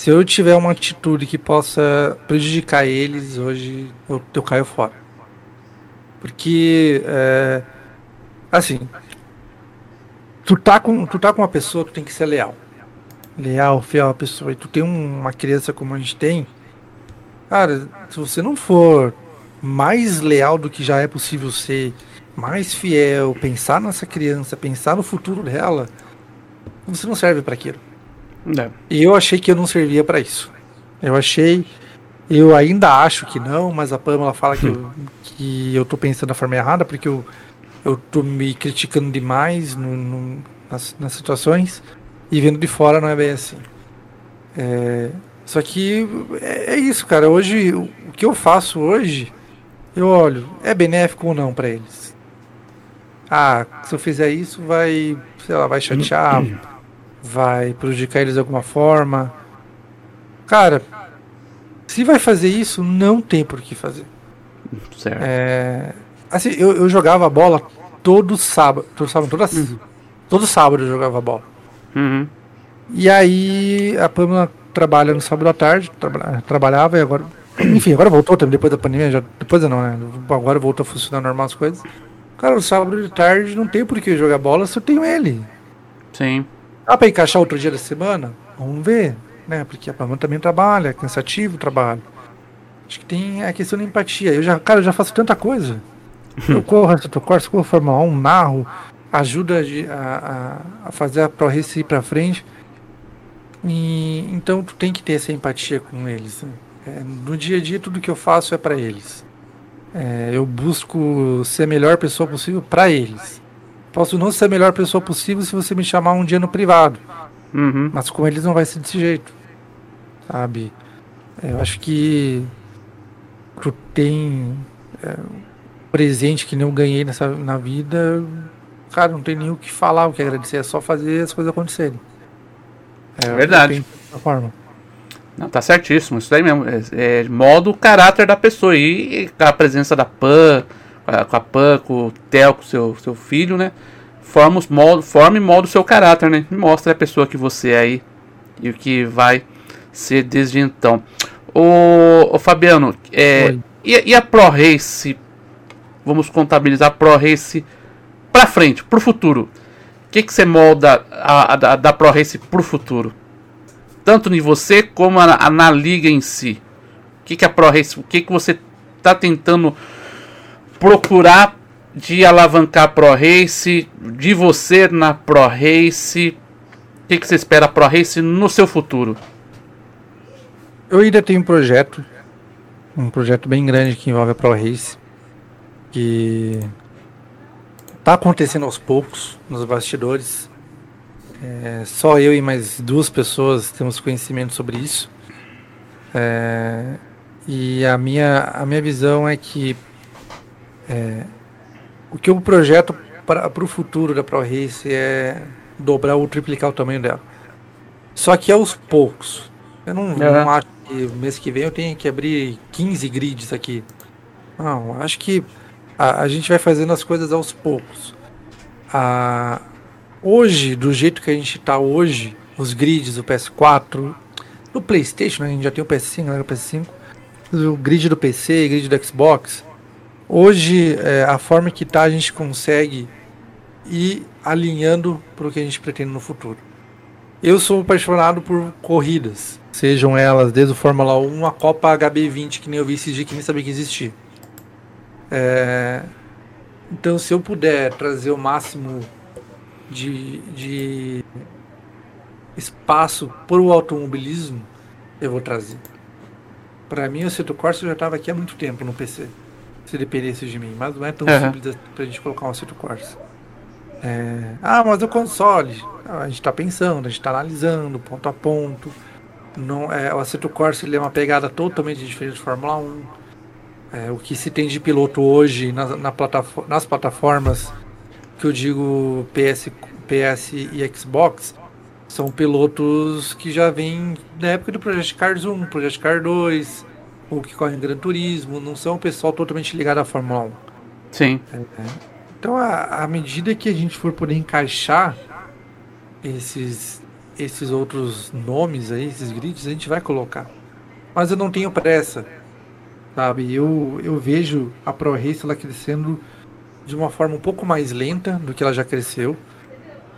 Se eu tiver uma atitude que possa prejudicar eles, hoje eu, eu caio fora. Porque, é, assim, tu tá, com, tu tá com uma pessoa, tu tem que ser leal. Leal, fiel à pessoa. E tu tem um- uma criança como a gente tem, cara, se você não for mais leal do que já é possível ser, mais fiel, pensar nessa criança, pensar no futuro dela, você não serve para aquilo. É. E eu achei que eu não servia para isso. Eu achei, eu ainda acho que não, mas a Pamela fala que eu, que eu tô pensando da forma errada, porque eu, eu tô me criticando demais no, no- nas, nas situações e vendo de fora não é bem assim. É, só que é, é isso, cara. Hoje, o o que eu faço hoje, eu olho, é benéfico ou não para eles? Ah, se eu fizer isso, vai, sei lá, vai chatear, vai prejudicar eles de alguma forma. Cara, se vai fazer isso, não tem por que fazer. Certo. É, assim, eu, eu jogava bola todo sábado, todo sábado, toda, todo sábado eu jogava bola. Uhum. E aí a Pamela trabalha no sábado à tarde, traba- trabalhava e agora. Enfim, agora voltou também depois da pandemia, já, depois não, né? Agora voltou a funcionar normal as coisas. Cara, no sábado de tarde não tem por que jogar bola se eu tenho ele. Sim. Dá pra encaixar outro dia da semana? Vamos ver, né? Porque a Pamela também trabalha, é cansativo o trabalho. Acho que tem a questão da empatia. Eu já, cara, eu já faço tanta coisa. Eu corro, eu corro, corro Fórmula 1, narro, ajuda a, a, a fazer a ProRace ir pra frente. E, então tu tem que ter essa empatia com eles. né? É, no dia a dia tudo que eu faço é pra eles. É, eu busco ser a melhor pessoa possível pra eles. Posso não ser a melhor pessoa possível se você me chamar um dia no privado. Uhum. Mas com eles não vai ser desse jeito. Sabe? Eu acho que tu tem é, um presente que eu ganhei nessa, na vida. Cara, não tem nem o que falar, o que agradecer. É só fazer as coisas acontecerem. É, Verdade. forma. Não, tá certíssimo, isso daí mesmo. É, é, moda o caráter da pessoa. E a presença da Pan, a, com a Pan, com o Theo, com o seu, seu filho, né? Forma, os molda, forma e molda o seu caráter, né? Mostra a pessoa que você é aí e o que vai ser desde então. Ô, ô Fabiano, é, e, e a Pro Race? Vamos contabilizar a Pro Race pra frente, pro futuro. O que, que você molda a, a, da- da Pro Race pro futuro? tanto em você como a, a- na liga em si. O que, que a ProRace, o que, que você está tentando procurar de alavancar a ProRace, de você na ProRace? O que, que você espera a ProRace no seu futuro? Eu ainda tenho um projeto, um projeto bem grande que envolve a ProRace, que tá acontecendo aos poucos nos bastidores. É, só eu e mais duas pessoas temos conhecimento sobre isso. É, e a minha, a minha visão é que é, o que eu projeto para o futuro da ProRace é dobrar ou triplicar o tamanho dela. Só que aos poucos. Eu não, não acho que mês que vem eu tenho que abrir 15 grids aqui. Não, acho que a, a gente vai fazendo as coisas aos poucos. A, hoje, do jeito que a gente está hoje, os grids do PS4, do PlayStation, né, a gente já tem o PS5, né, o PS5, o grid do PC, grid do Xbox. Hoje, é, a forma que tá, a gente consegue ir alinhando para o que a gente pretende no futuro. Eu sou apaixonado por corridas, sejam elas desde o Fórmula 1 a Copa HB20, que nem eu vi esses dias que nem sabia que existia. É, então, se eu puder trazer o máximo de, de espaço para o automobilismo, eu vou trazer. Para mim, o Seto Corsa já estava aqui há muito tempo no PC, se dependesse de mim, mas não é tão uhum. simples para a gente colocar um Seto Corsa. É, ah, mas o console, a gente está pensando, a gente está analisando ponto a ponto. Não, é, o Assetto Corsa ele é uma pegada totalmente diferente de Fórmula 1. É, o que se tem de piloto hoje na, na plataforma, nas plataformas que eu digo PS, PS e Xbox são pilotos que já vêm da época do Project Cars 1, Project Cars 2, ou que correm Gran Turismo, não são o pessoal totalmente ligado à Fórmula 1. Sim. É, então, à medida que a gente for poder encaixar esses, esses outros nomes aí, esses grids, a gente vai colocar. Mas eu não tenho pressa sabe? Eu, eu vejo a Pro Race ela crescendo de uma forma um pouco mais lenta do que ela já cresceu,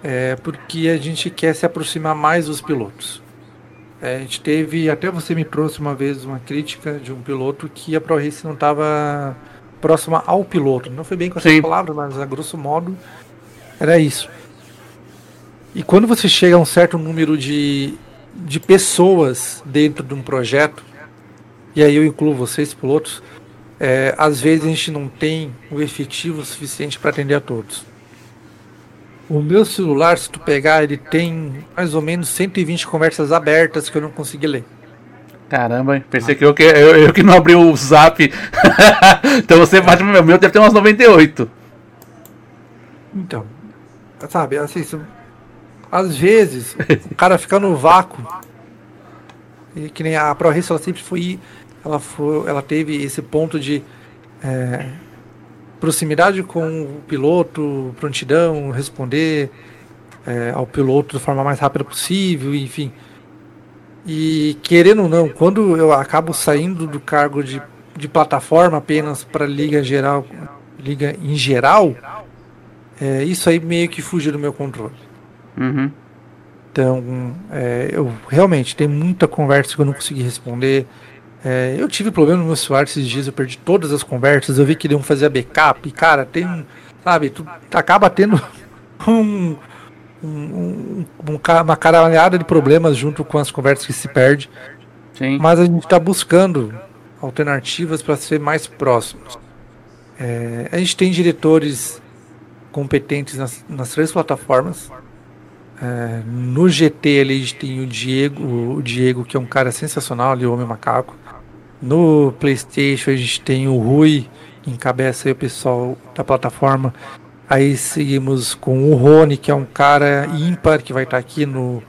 é, porque a gente quer se aproximar mais dos pilotos. É, a gente teve, até você me trouxe uma vez uma crítica de um piloto que a Pro Race não estava próxima ao piloto. Não foi bem com essa palavra, mas a grosso modo era isso. E quando você chega a um certo número de, de pessoas dentro de um projeto, e aí eu incluo vocês, pilotos, é, às vezes a gente não tem o efetivo suficiente para atender a todos. O meu celular, se tu pegar, ele tem mais ou menos 120 conversas abertas que eu não consegui ler. Caramba, pensei ah. que eu, que eu, eu que não abri o zap. então você bate no meu, meu deve ter umas 98. Então, sabe, assim, às vezes o cara fica no vácuo. E que nem a ProRace, ela sempre foi ela, foi, ela teve esse ponto de é, proximidade com o piloto, prontidão, responder é, ao piloto da forma mais rápida possível, enfim. E querendo ou não, quando eu acabo saindo do cargo de, de plataforma apenas para liga geral, liga em geral, é, isso aí meio que fugiu do meu controle. Uhum. Então, é, eu realmente tem muita conversa que eu não consegui responder. É, eu tive problema no meu celular esses dias, eu perdi todas as conversas, eu vi que iam fazer a backup, e cara, tem, sabe, tu acaba tendo um, um, um, uma caralhada de problemas junto com as conversas que se perde. Sim. Mas a gente está buscando alternativas para ser mais próximos. É, a gente tem diretores competentes nas, nas três plataformas. É, no GT ali a gente tem o Diego, o Diego que é um cara sensacional ali, o Homem Macaco. No PlayStation a gente tem o Rui, que encabeça aí o pessoal da plataforma. Aí seguimos com o Rony, que é um cara ímpar que vai estar aqui no,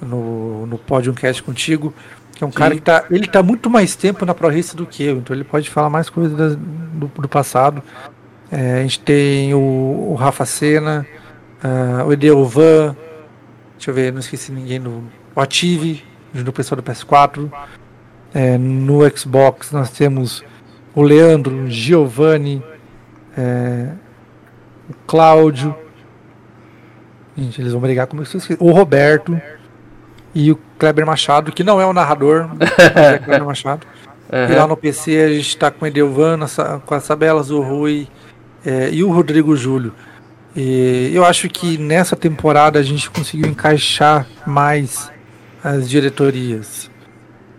no, no Podium Cast contigo. Que é um Sim. cara que tá, ele tá muito mais tempo na ProRace do que eu, então ele pode falar mais coisas do, do passado. É, a gente tem o, o Rafa Sena, uh, o Edelvan, deixa eu ver, não esqueci ninguém do o Ative, do pessoal do PS4. É, no Xbox nós temos o Leandro, o Giovanni, é, o Cláudio. Gente, eles vão brigar com o Roberto e o Kleber Machado, que não é o narrador, mas é Kleber Machado. Uhum. E lá no PC a gente está com o Edelvan, com as tabelas, o Rui é, e o Rodrigo Júlio. E eu acho que nessa temporada a gente conseguiu encaixar mais as diretorias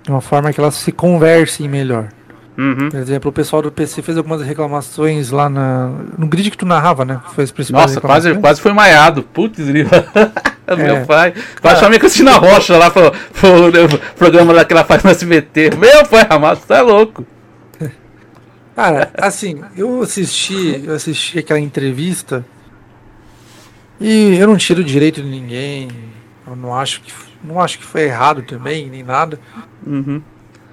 de uma forma que elas se conversem melhor. Uhum. Por exemplo, o pessoal do PC fez algumas reclamações lá na, no grid que tu narrava, né? Foi as Nossa, quase, quase foi maiado. Putz, é. meu pai. Quase chamei a Cristina Rocha lá pro, pro, programa lá que ela faz no SBT. Meu pai amado, tá louco. Cara, assim, eu assisti, eu assisti aquela entrevista e eu não tiro direito de ninguém. Eu não acho que não acho que foi errado também, nem nada. Uhum.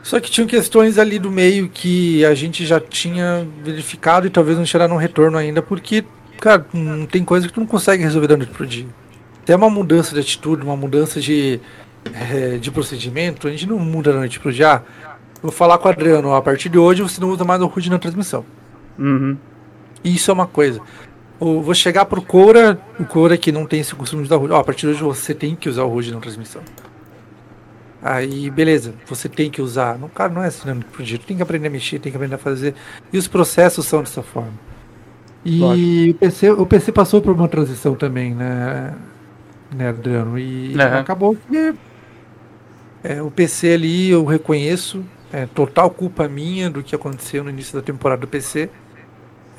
Só que tinham questões ali do meio que a gente já tinha verificado e talvez não tiraram um retorno ainda, porque, cara, não tem coisa que tu não consegue resolver da noite pro dia. Tem uma mudança de atitude, uma mudança de, é, de procedimento, a gente não muda da noite pro dia. Vou falar com o Adriano, a partir de hoje você não usa mais o HUD na transmissão. Uhum. Isso é uma coisa. Ou vou chegar pro Cora, o Cora que não tem esse costume de usar o HUD. Ó, a partir de hoje você tem que usar o HUD na transmissão. Aí, beleza, você tem que usar. Não, cara, não é assim, não, tem que aprender a mexer, tem que aprender a fazer. E os processos são dessa forma. E o PC, o PC passou por uma transição também, né, né Adriano? E uhum. acabou que é, o PC ali eu reconheço, é total culpa minha do que aconteceu no início da temporada do PC.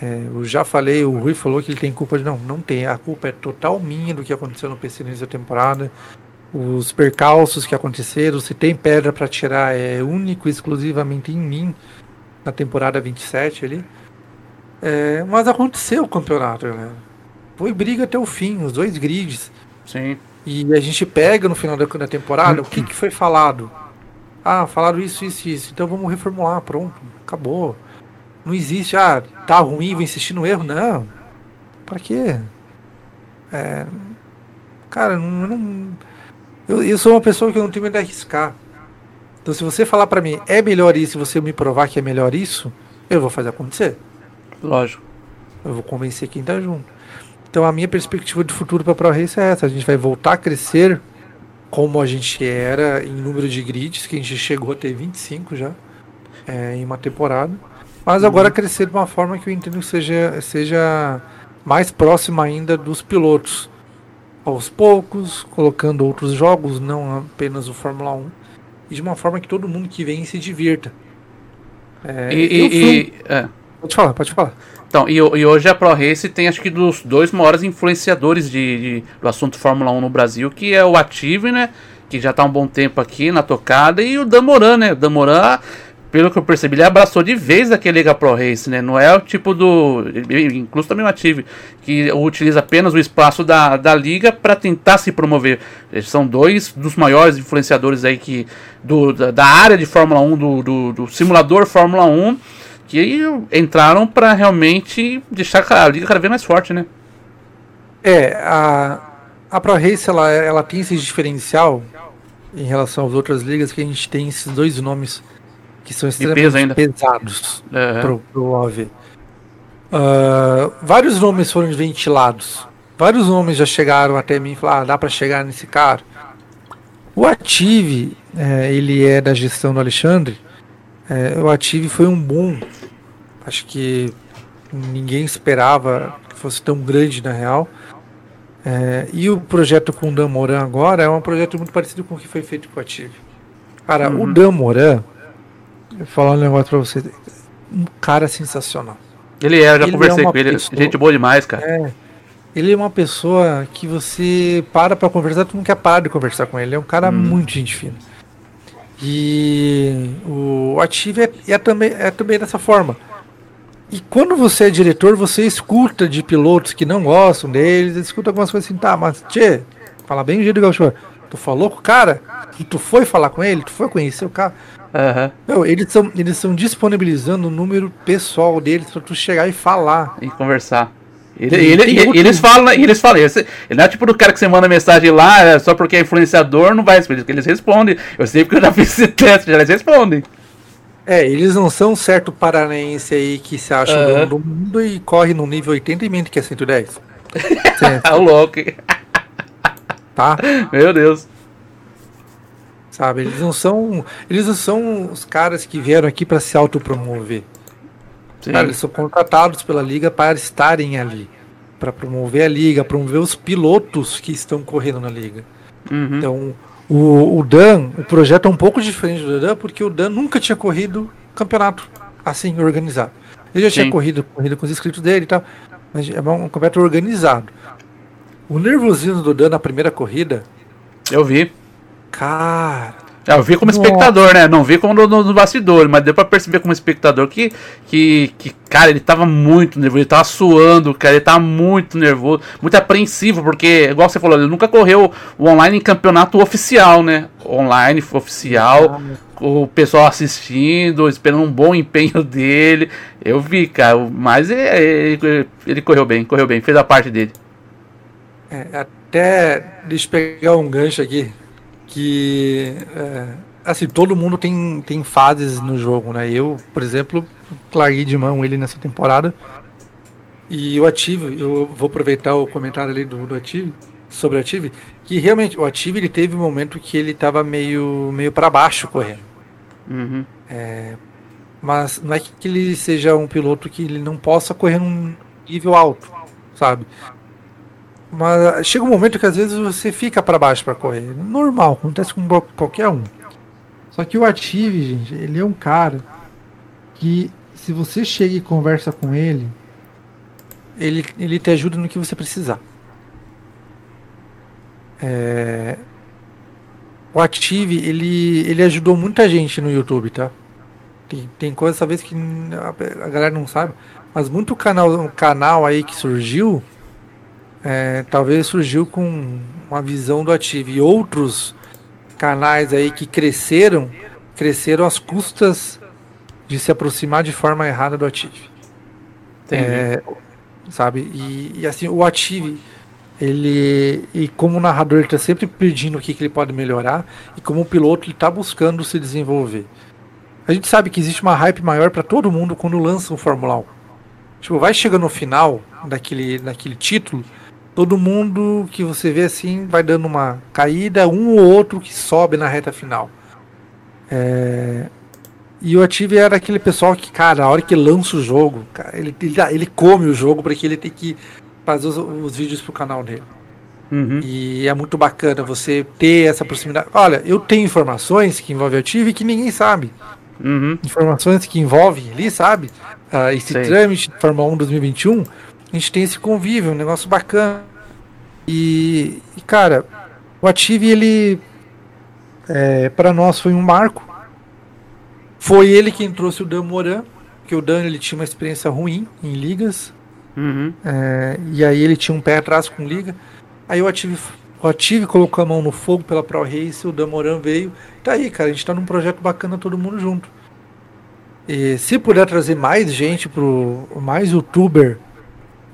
É, eu já falei, o Rui falou que ele tem culpa de. Não, não tem. A culpa é total minha do que aconteceu no PC no início da temporada. Os percalços que aconteceram, se tem pedra para tirar, é único e exclusivamente em mim na temporada 27 ali. É, mas aconteceu o campeonato, galera. Foi briga até o fim, os dois grids. Sim. E a gente pega no final da, da temporada, o que, que foi falado? Ah, falaram isso, isso, isso. Então vamos reformular, pronto, acabou. Não existe, ah, tá ruim, vou insistir no erro. Não. Pra quê? É, cara, não, não eu, eu, sou uma pessoa que eu não tenho medo de arriscar. Então se você falar para mim, é melhor isso, e você me provar que é melhor isso, eu vou fazer acontecer. Lógico. Eu vou convencer quem tá junto. Então a minha perspectiva de futuro para a Pro Race é essa. A gente vai voltar a crescer como a gente era em número de grids, que a gente chegou a ter 25 já é, em uma temporada. Mas agora uhum. crescer de uma forma que eu entendo que seja, seja mais próxima ainda dos pilotos. Aos poucos, colocando outros jogos, não apenas o Fórmula 1. E de uma forma que todo mundo que vem se divirta. É, e, e, e é. Pode falar, pode falar. Então, e, e, hoje a Pro Race tem acho que dos dois maiores influenciadores de, de, do assunto Fórmula 1 no Brasil, que é o Ative, né? Que já está um bom tempo aqui na tocada, e o Damoran, né? O Damoran, pelo que eu percebi, ele abraçou de vez aquele Liga Pro Race, né? Não é o tipo do. Incluso também o Ative, que utiliza apenas o espaço da, da liga para tentar se promover. Eles são dois dos maiores influenciadores aí que, do, da, da área de Fórmula 1, do, do, do simulador Fórmula 1 que entraram para realmente deixar a liga cada vez mais forte, né? É, a, a Pro Race ela, ela tem esse diferencial em relação às outras ligas que a gente tem esses dois nomes que são extremamente pesados uhum. pro, pro OV. Uh, vários nomes foram ventilados. Vários nomes já chegaram até mim e falaram: ah, dá para chegar nesse cara. O Ative, é, ele é da gestão do Alexandre. É, o Ative foi um boom Acho que ninguém esperava que fosse tão grande na real. É, e o projeto com o Dan Moran agora é um projeto muito parecido com o que foi feito com a Tive. Cara, uhum. o Dan Moran, vou falar um negócio pra você, um cara sensacional. Ele é, eu já ele conversei é com ele, pessoa, gente boa demais, cara. É, ele é uma pessoa que você para pra conversar, tu não quer parar de conversar com ele. Ele é um cara uhum. muito gente fina. E o Ative é, é, também, é também dessa forma. E quando você é diretor, você escuta de pilotos que não gostam deles, escuta algumas coisas assim, tá, mas tchê, fala bem o jeito do Gaucho. Tu falou com o cara? E tu foi falar com ele? Tu foi conhecer o cara? Uhum. Não, eles estão eles disponibilizando o número pessoal deles para tu chegar e falar. E conversar. Ele, ele, ele, eles falam, eles falam, ele não é tipo do cara que você manda mensagem lá, é só porque é influenciador, não vai responder. Eles respondem. Eu sei porque eu já fiz esse teste, já eles respondem. É, eles não são certo paranaense aí que se acha uhum. do mundo e corre no nível 80 e mente que é 110. o louco. Tá? Meu Deus. Sabe, eles não são. Eles não são os caras que vieram aqui para se autopromover. Cara, eles são contratados pela liga para estarem ali. para promover a liga, promover os pilotos que estão correndo na liga. Uhum. Então, o, o Dan, o projeto é um pouco diferente do Dan, porque o Dan nunca tinha corrido campeonato assim, organizado. Ele já Sim. tinha corrido, corrido com os inscritos dele e tal, mas é um campeonato organizado. O nervosismo do Dan na primeira corrida. Eu vi. Cara, é, eu vi como Nossa. espectador, né? Não vi como no, no, bastidor, mas deu pra perceber como espectador que, que, que, cara, ele tava muito nervoso, ele tava suando, cara, ele tava muito nervoso, muito apreensivo, porque, igual você falou, ele nunca correu o online em campeonato oficial, né? Online, oficial, o pessoal assistindo, esperando um bom empenho dele. Eu vi, cara, mas ele, ele, ele correu bem, correu bem, fez a parte dele. É, até deixa eu pegar um gancho aqui que é, assim todo mundo tem, tem fases no jogo, né? Eu, por exemplo, larguei de mão ele nessa temporada e o ativo, eu vou aproveitar o comentário ali do, do ativo. sobre o Ative, que realmente o Ative ele teve um momento que ele estava meio, meio para baixo correndo. Uhum. É, mas não é que ele seja um piloto que ele não possa correr num nível alto, sabe? Mas chega um momento que às vezes você fica para baixo para correr. Normal, acontece com qualquer um. Só que o Ative, gente, ele é um cara que se você chega e conversa com ele, ele, ele te ajuda no que você precisar. É... O Active, ele, ele ajudou muita gente no YouTube, tá? Tem, tem coisas, talvez, que a galera não sabe. Mas muito canal, canal aí que surgiu, é, talvez surgiu com uma visão do Active. E outros canais aí que cresceram, cresceram às custas de se aproximar de forma errada do Active. É, sabe? E, e, assim, o Active ele e como narrador ele está sempre pedindo o que, que ele pode melhorar e como piloto ele está buscando se desenvolver. A gente sabe que existe uma hype maior para todo mundo quando lança um Fórmula 1. Tipo, vai chegando no final daquele, daquele título, todo mundo que você vê assim vai dando uma caída, um ou outro que sobe na reta final. É... E o Ative era aquele pessoal que, cara, a hora que lança o jogo, cara, ele, ele, ele come o jogo porque ele tem que fazer os, os vídeos pro canal dele. Uhum. E é muito bacana você ter essa proximidade. Olha, eu tenho informações que envolvem o Tive que ninguém sabe. Uhum. Informações que envolvem ali, sabe? Uh, esse Sei. trâmite de Fórmula 1 2021, a gente tem esse convívio, um negócio bacana. E, e cara, o Ative, ele, é, para nós foi um marco. Foi ele quem trouxe o Dan Moran, que o Dan ele tinha uma experiência ruim em ligas, Uhum. É, e aí ele tinha um pé atrás com liga. Aí o Ative, o Ative colocou a mão no fogo pela Pro Race, o Damoran veio. Tá aí, cara, a gente tá num projeto bacana todo mundo junto. E se puder trazer mais gente pro mais youtuber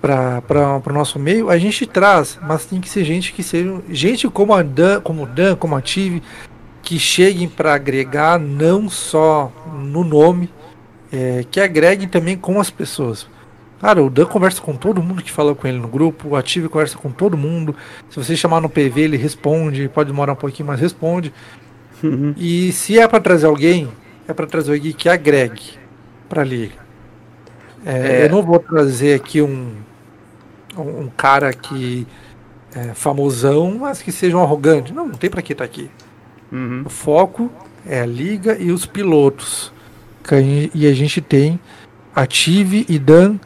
para o nosso meio, a gente traz, mas tem que ser gente que seja gente como a Dan, como o Dan, como a Tive, que cheguem para agregar não só no nome, é, que agreguem também com as pessoas. Cara, o Dan conversa com todo mundo que fala com ele no grupo, o Ative conversa com todo mundo. Se você chamar no PV, ele responde, pode demorar um pouquinho, mas responde. Uhum. E se é para trazer alguém, é para trazer alguém que agregue para liga. É, é. Eu não vou trazer aqui um, um, cara que é famosão, mas que seja um arrogante. Não, não tem para que estar tá aqui. Uhum. O foco é a liga e os pilotos. E a gente tem Ative e Dan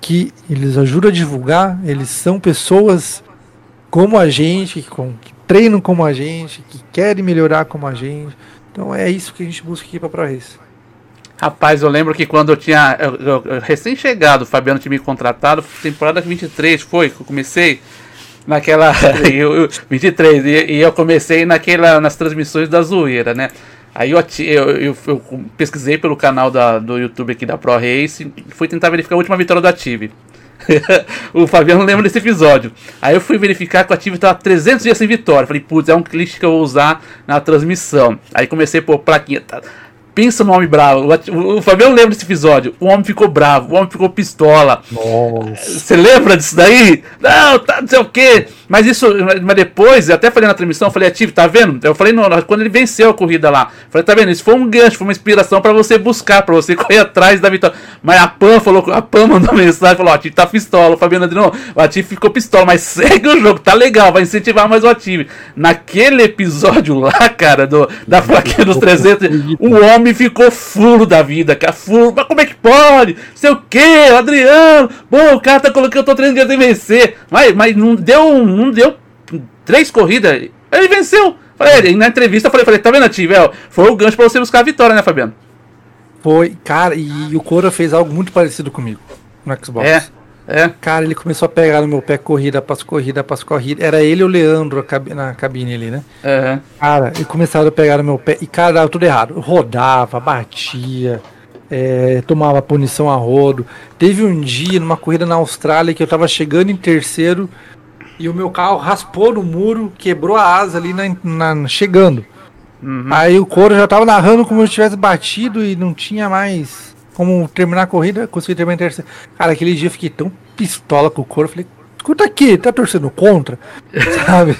que eles ajudam a divulgar, eles são pessoas como a gente, que, que treinam como a gente, que querem melhorar como a gente. Então é isso que a gente busca aqui para ProRace. Rapaz, eu lembro que quando eu tinha eu, eu, eu, recém-chegado, o Fabiano tinha me contratado, temporada 23 foi, que eu comecei naquela. eu, 23, e, e eu comecei naquela, nas transmissões da zoeira, né? Aí eu, eu, eu, eu, pesquisei pelo canal da, do YouTube aqui da Pro Race e fui tentar verificar a última vitória do Ative. o Fabiano lembra desse episódio. Aí eu fui verificar que o Ative estava 300 dias sem vitória. Falei, putz, é um clichê que eu vou usar na transmissão. Aí comecei por plaquinha. Tá, Pensa no homem bravo. O, Fabiano lembra desse episódio. O homem ficou bravo, o homem ficou pistola. Você lembra disso daí? Não, tá, não sei o quê. Mas isso, mas depois, eu até falei na transmissão, eu falei, ativo, tá vendo? Eu falei no, quando ele venceu a corrida lá. Falei, tá vendo? Isso foi um gancho, foi uma inspiração para você buscar, para você correr atrás da vitória. Mas a Pan falou, a Pan mandou mensagem, falou, ó, Ativo tá pistola. O Fabiano não, o Ativo ficou pistola, mas segue o jogo, tá legal, vai incentivar mais o Ativo. Naquele episódio lá, cara, do, da plaquinha dos 300, o homem ficou fulo da vida, cara. Fulo. Mas como é que pode? Sei o quê, Adriano? Bom, o cara tá colocando, eu tô treinando de vencer. Mas, mas não deu. Não deu três corridas. Ele venceu. Falei, na entrevista eu falei, falei, tá vendo, Tivel? Foi o gancho pra você buscar a vitória, né, Fabiano? Foi, cara, e o Cora fez algo muito parecido comigo no Xbox. É. É. Cara, ele começou a pegar no meu pé corrida após corrida após corrida. Era ele e o Leandro na cabine ali, né? Uhum. Cara, ele começaram a pegar no meu pé e, cara, dava tudo errado. rodava, batia, é, tomava punição a rodo. Teve um dia numa corrida na Austrália que eu tava chegando em terceiro e o meu carro raspou no muro, quebrou a asa ali na, na chegando. Uhum. Aí o couro já tava narrando como se tivesse batido e não tinha mais como terminar a corrida, consegui terminar em terceiro. Cara, aquele dia eu fiquei tão pistola com o couro, falei, escuta aqui, tá torcendo contra? Sabe?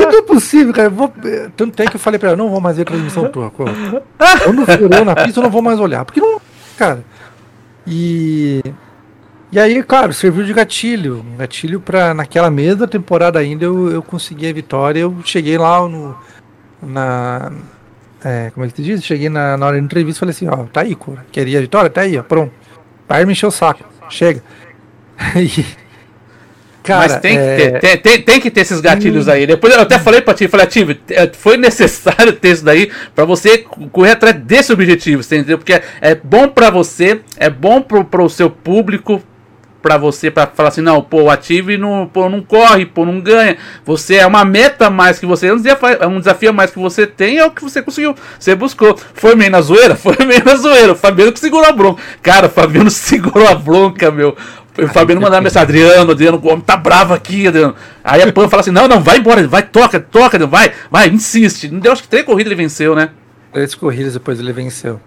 Tudo é possível, cara. Vou... Tanto é que eu falei pra ela, não vou mais ver a transmissão tua. Quando furou na pista, eu não vou mais olhar. Porque não. Cara. E. E aí, claro, serviu de gatilho. Um gatilho pra. Naquela mesma temporada ainda eu, eu consegui a vitória. Eu cheguei lá no. Na. É, como é que se diz? Cheguei na, na hora da entrevista e falei assim, ó, tá aí, cura. Queria a vitória? Tá aí, ó, pronto. Vai me encher o saco. Chega. e, Cara, Mas tem, é... que ter, tem, tem, tem, que ter esses gatilhos hum. aí. Depois eu até falei pra ti, falei, Ativo, é, foi necessário ter isso daí pra você correr atrás desse objetivo, entendeu? Porque é, é bom pra você, é bom pro, pro seu público, para você para falar assim, não, pô, Ative não, pô, não corre, pô, não ganha. Você é uma meta mais que você, é um desafio, é um desafio mais que você tem, é o que você conseguiu. Você buscou. Foi meio na zoeira? Foi meio na zoeira. O Fabiano que segurou a bronca. Cara, o Fabiano segurou a bronca, meu. O Fabiano mandava mensagem, Adriano, Adriano, o homem tá bravo aqui, Adriano. Aí a Pan fala assim: não, não, vai embora, vai, toca, toca, Adriano, vai, vai, insiste. Não deu, acho que três corridas ele venceu, né? Três corridas depois ele venceu.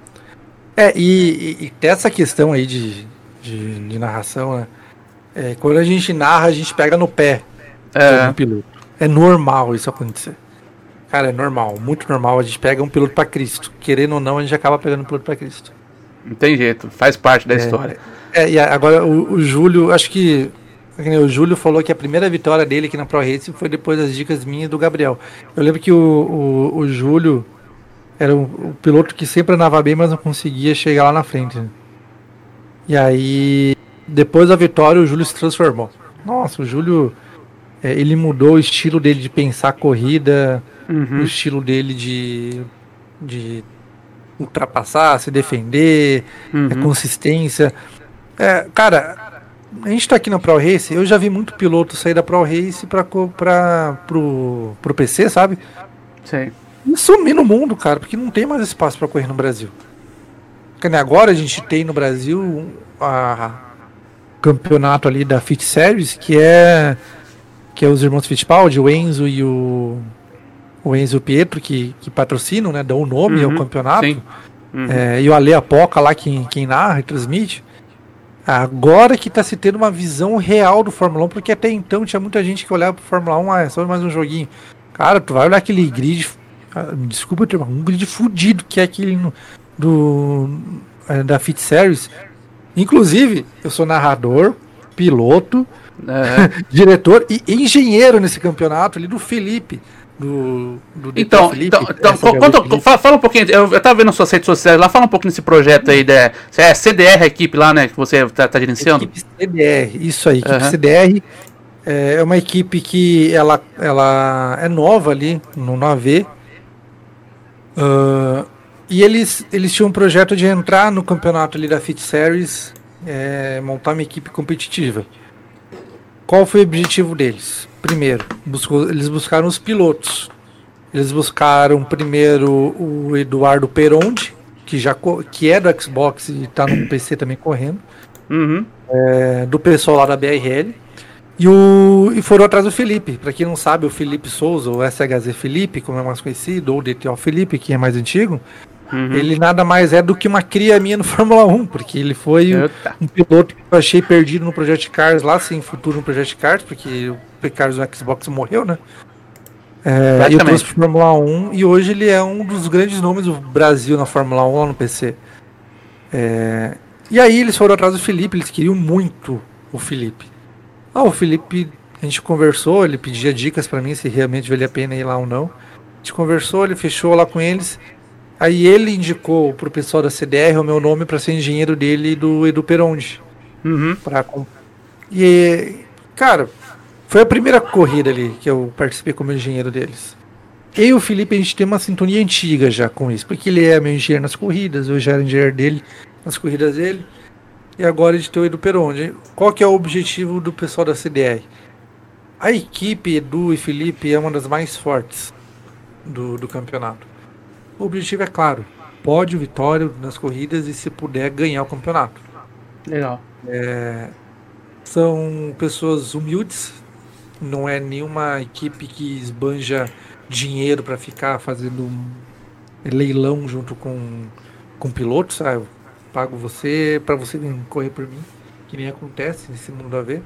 É, e, e, e essa questão aí de, de, de narração, né? É, quando a gente narra, a gente pega no pé é. piloto. É normal isso acontecer. Cara, é normal, muito normal. A gente pega um piloto para Cristo. Querendo ou não, a gente acaba pegando um piloto para Cristo. Não tem jeito, faz parte da é, história. É, e agora o, o Júlio, acho que o Júlio falou que a primeira vitória dele aqui na Pro Racing foi depois das dicas minhas e do Gabriel. Eu lembro que o, o, o Júlio era o, piloto que sempre andava bem, mas não conseguia chegar lá na frente. Né? E aí depois da vitória, o Júlio se transformou. Nossa, o Júlio é, ele mudou o estilo dele de pensar corrida, uhum. o estilo dele de, de ultrapassar, se defender, uhum. é, consistência. É, cara, a gente tá aqui na Pro Race, eu já vi muito piloto sair da Pro Race pra, pra, pro, pro PC, sabe? Sim. E sumir no mundo, cara, porque não tem mais espaço para correr no Brasil. Né, agora a gente tem no Brasil a, campeonato ali da Fit Series, que é que é os irmãos Fittipaldi, o Enzo e o o Enzo Pietro que, que patrocinam, né, dão o nome uhum, ao campeonato. Uhum. É, e o Ale Apoca lá quem, quem narra e transmite. Agora que está se tendo uma visão real do Fórmula 1, porque até então tinha muita gente que olhava pro Fórmula 1, ah, é só mais um joguinho. Cara, tu vai olhar aquele grid, ah, desculpa, um grid fudido que é aquele do é, da Fit Series. Inclusive, eu sou narrador, piloto, é. diretor e engenheiro nesse campeonato ali do Felipe. Do, do então, Felipe, então, então conta, fala, fala, um pouquinho. Eu, eu tava vendo suas redes sociais lá, fala um pouquinho desse projeto aí. Da, é CDR, equipe lá, né? Que você tá, tá gerenciando? Equipe CDR, isso aí, equipe uhum. CDR. É, é uma equipe que ela, ela é nova ali no 9 uh, e eles, eles tinham um projeto de entrar no campeonato ali da Fit Series, é, montar uma equipe competitiva. Qual foi o objetivo deles? Primeiro, buscou, eles buscaram os pilotos. Eles buscaram primeiro o Eduardo Peronde, que já que é do Xbox e está no PC também correndo, uhum. é, do pessoal lá da BRL. E, o, e foram atrás do Felipe. Para quem não sabe, o Felipe Souza, o SHZ Felipe, como é mais conhecido, ou o DTO Felipe, que é mais antigo, Uhum. Ele nada mais é do que uma cria minha no Fórmula 1, porque ele foi Eita. um piloto que eu achei perdido no Project Cars lá, sem futuro no Project Cars, porque o Cars no Xbox morreu, né? É, eu trouxe pro Fórmula 1 e hoje ele é um dos grandes nomes do Brasil na Fórmula 1 lá no PC. É, e aí eles foram atrás do Felipe, eles queriam muito o Felipe. Ah, o Felipe, a gente conversou, ele pedia dicas para mim se realmente valia a pena ir lá ou não. A gente conversou, ele fechou lá com eles. Aí ele indicou pro pessoal da CDR o meu nome para ser engenheiro dele e do Edu Peronde. Uhum. Pra... E, cara, foi a primeira corrida ali que eu participei como engenheiro deles. Eu e o Felipe, a gente tem uma sintonia antiga já com isso, porque ele é meu engenheiro nas corridas, eu já era engenheiro dele nas corridas dele, e agora a gente tem o Edu Peronde. Qual que é o objetivo do pessoal da CDR? A equipe Edu e Felipe é uma das mais fortes do, do campeonato. O objetivo é claro: pódio, vitória nas corridas e, se puder, ganhar o campeonato. Legal. É, são pessoas humildes, não é nenhuma equipe que esbanja dinheiro para ficar fazendo leilão junto com, com pilotos. Ah, eu pago você para você correr por mim, que nem acontece nesse mundo a ver.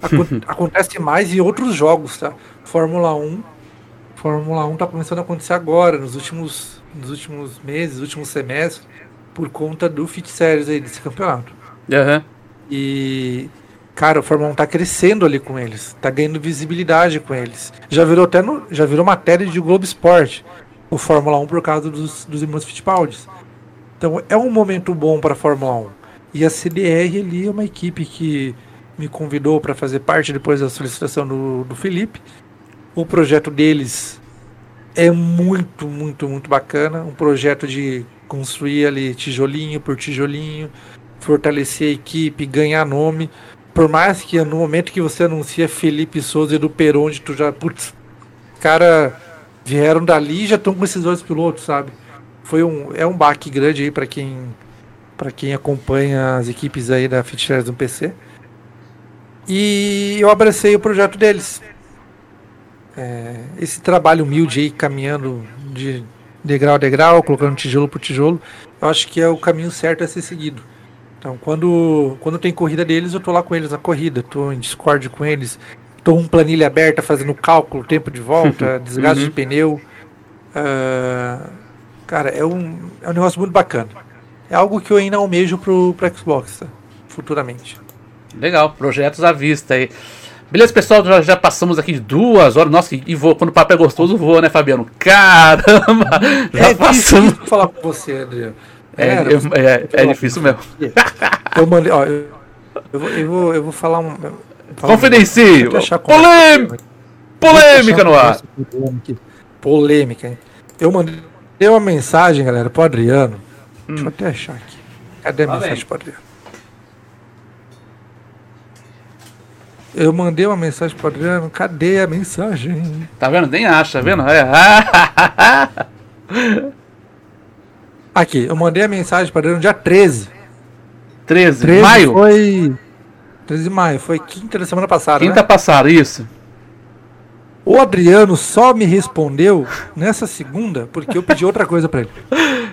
acontece mais em outros jogos, tá? Fórmula 1. Fórmula 1 tá começando a acontecer agora, nos últimos, nos últimos meses, últimos semestres, por conta do Fit Series aí desse campeonato. Uhum. E cara, o Fórmula 1 tá crescendo ali com eles, tá ganhando visibilidade com eles. Já virou até no, já virou matéria de Globo Esporte, o Fórmula 1 por causa dos, dos irmãos Fittipaldi. Então é um momento bom para a Fórmula 1. E a CDR ali é uma equipe que me convidou para fazer parte depois da solicitação do, do Felipe. O projeto deles é muito, muito, muito bacana. Um projeto de construir ali tijolinho por tijolinho, fortalecer a equipe, ganhar nome. Por mais que no momento que você anuncia Felipe Souza e do Peron, tu já, putz, cara vieram dali e já estão com esses dois pilotos, sabe? Foi um é um baque grande aí para quem para quem acompanha as equipes aí da Fitness do PC. E eu abracei o projeto deles. É, esse trabalho humilde aí, caminhando de degrau a degrau, colocando tijolo por tijolo, eu acho que é o caminho certo a ser seguido. Então, quando, quando tem corrida deles, eu tô lá com eles na corrida, tô em Discord com eles, tô com planilha aberta fazendo cálculo, tempo de volta, desgaste uhum. de pneu. Uh, cara, é um, é um negócio muito bacana. É algo que eu ainda almejo pro, pro Xbox, tá? futuramente. Legal, projetos à vista aí. Beleza, pessoal, já, já passamos aqui duas horas. Nossa, e vou, quando o papo é gostoso, voa, né, Fabiano? Caramba! Já é passamos. difícil falar com você, Adriano. É, é, é, é difícil mesmo. Eu mandei, ó, eu, eu, vou, eu, vou, eu vou falar um. Confidencie! Polêmica! Polêmica no ar! Polêmica, hein? Eu mandei uma mensagem, galera, pro Adriano. Hum. Deixa eu até achar aqui. Cadê a mensagem pro Adriano? Eu mandei uma mensagem pro Adriano, cadê a mensagem? Tá vendo? Nem acha, tá vendo? É. Aqui, eu mandei a mensagem para Adriano dia 13. 13, 13 maio? Foi. 13 de maio, foi quinta da semana passada. Quinta né? passada, isso. O Adriano só me respondeu nessa segunda porque eu pedi outra coisa para ele.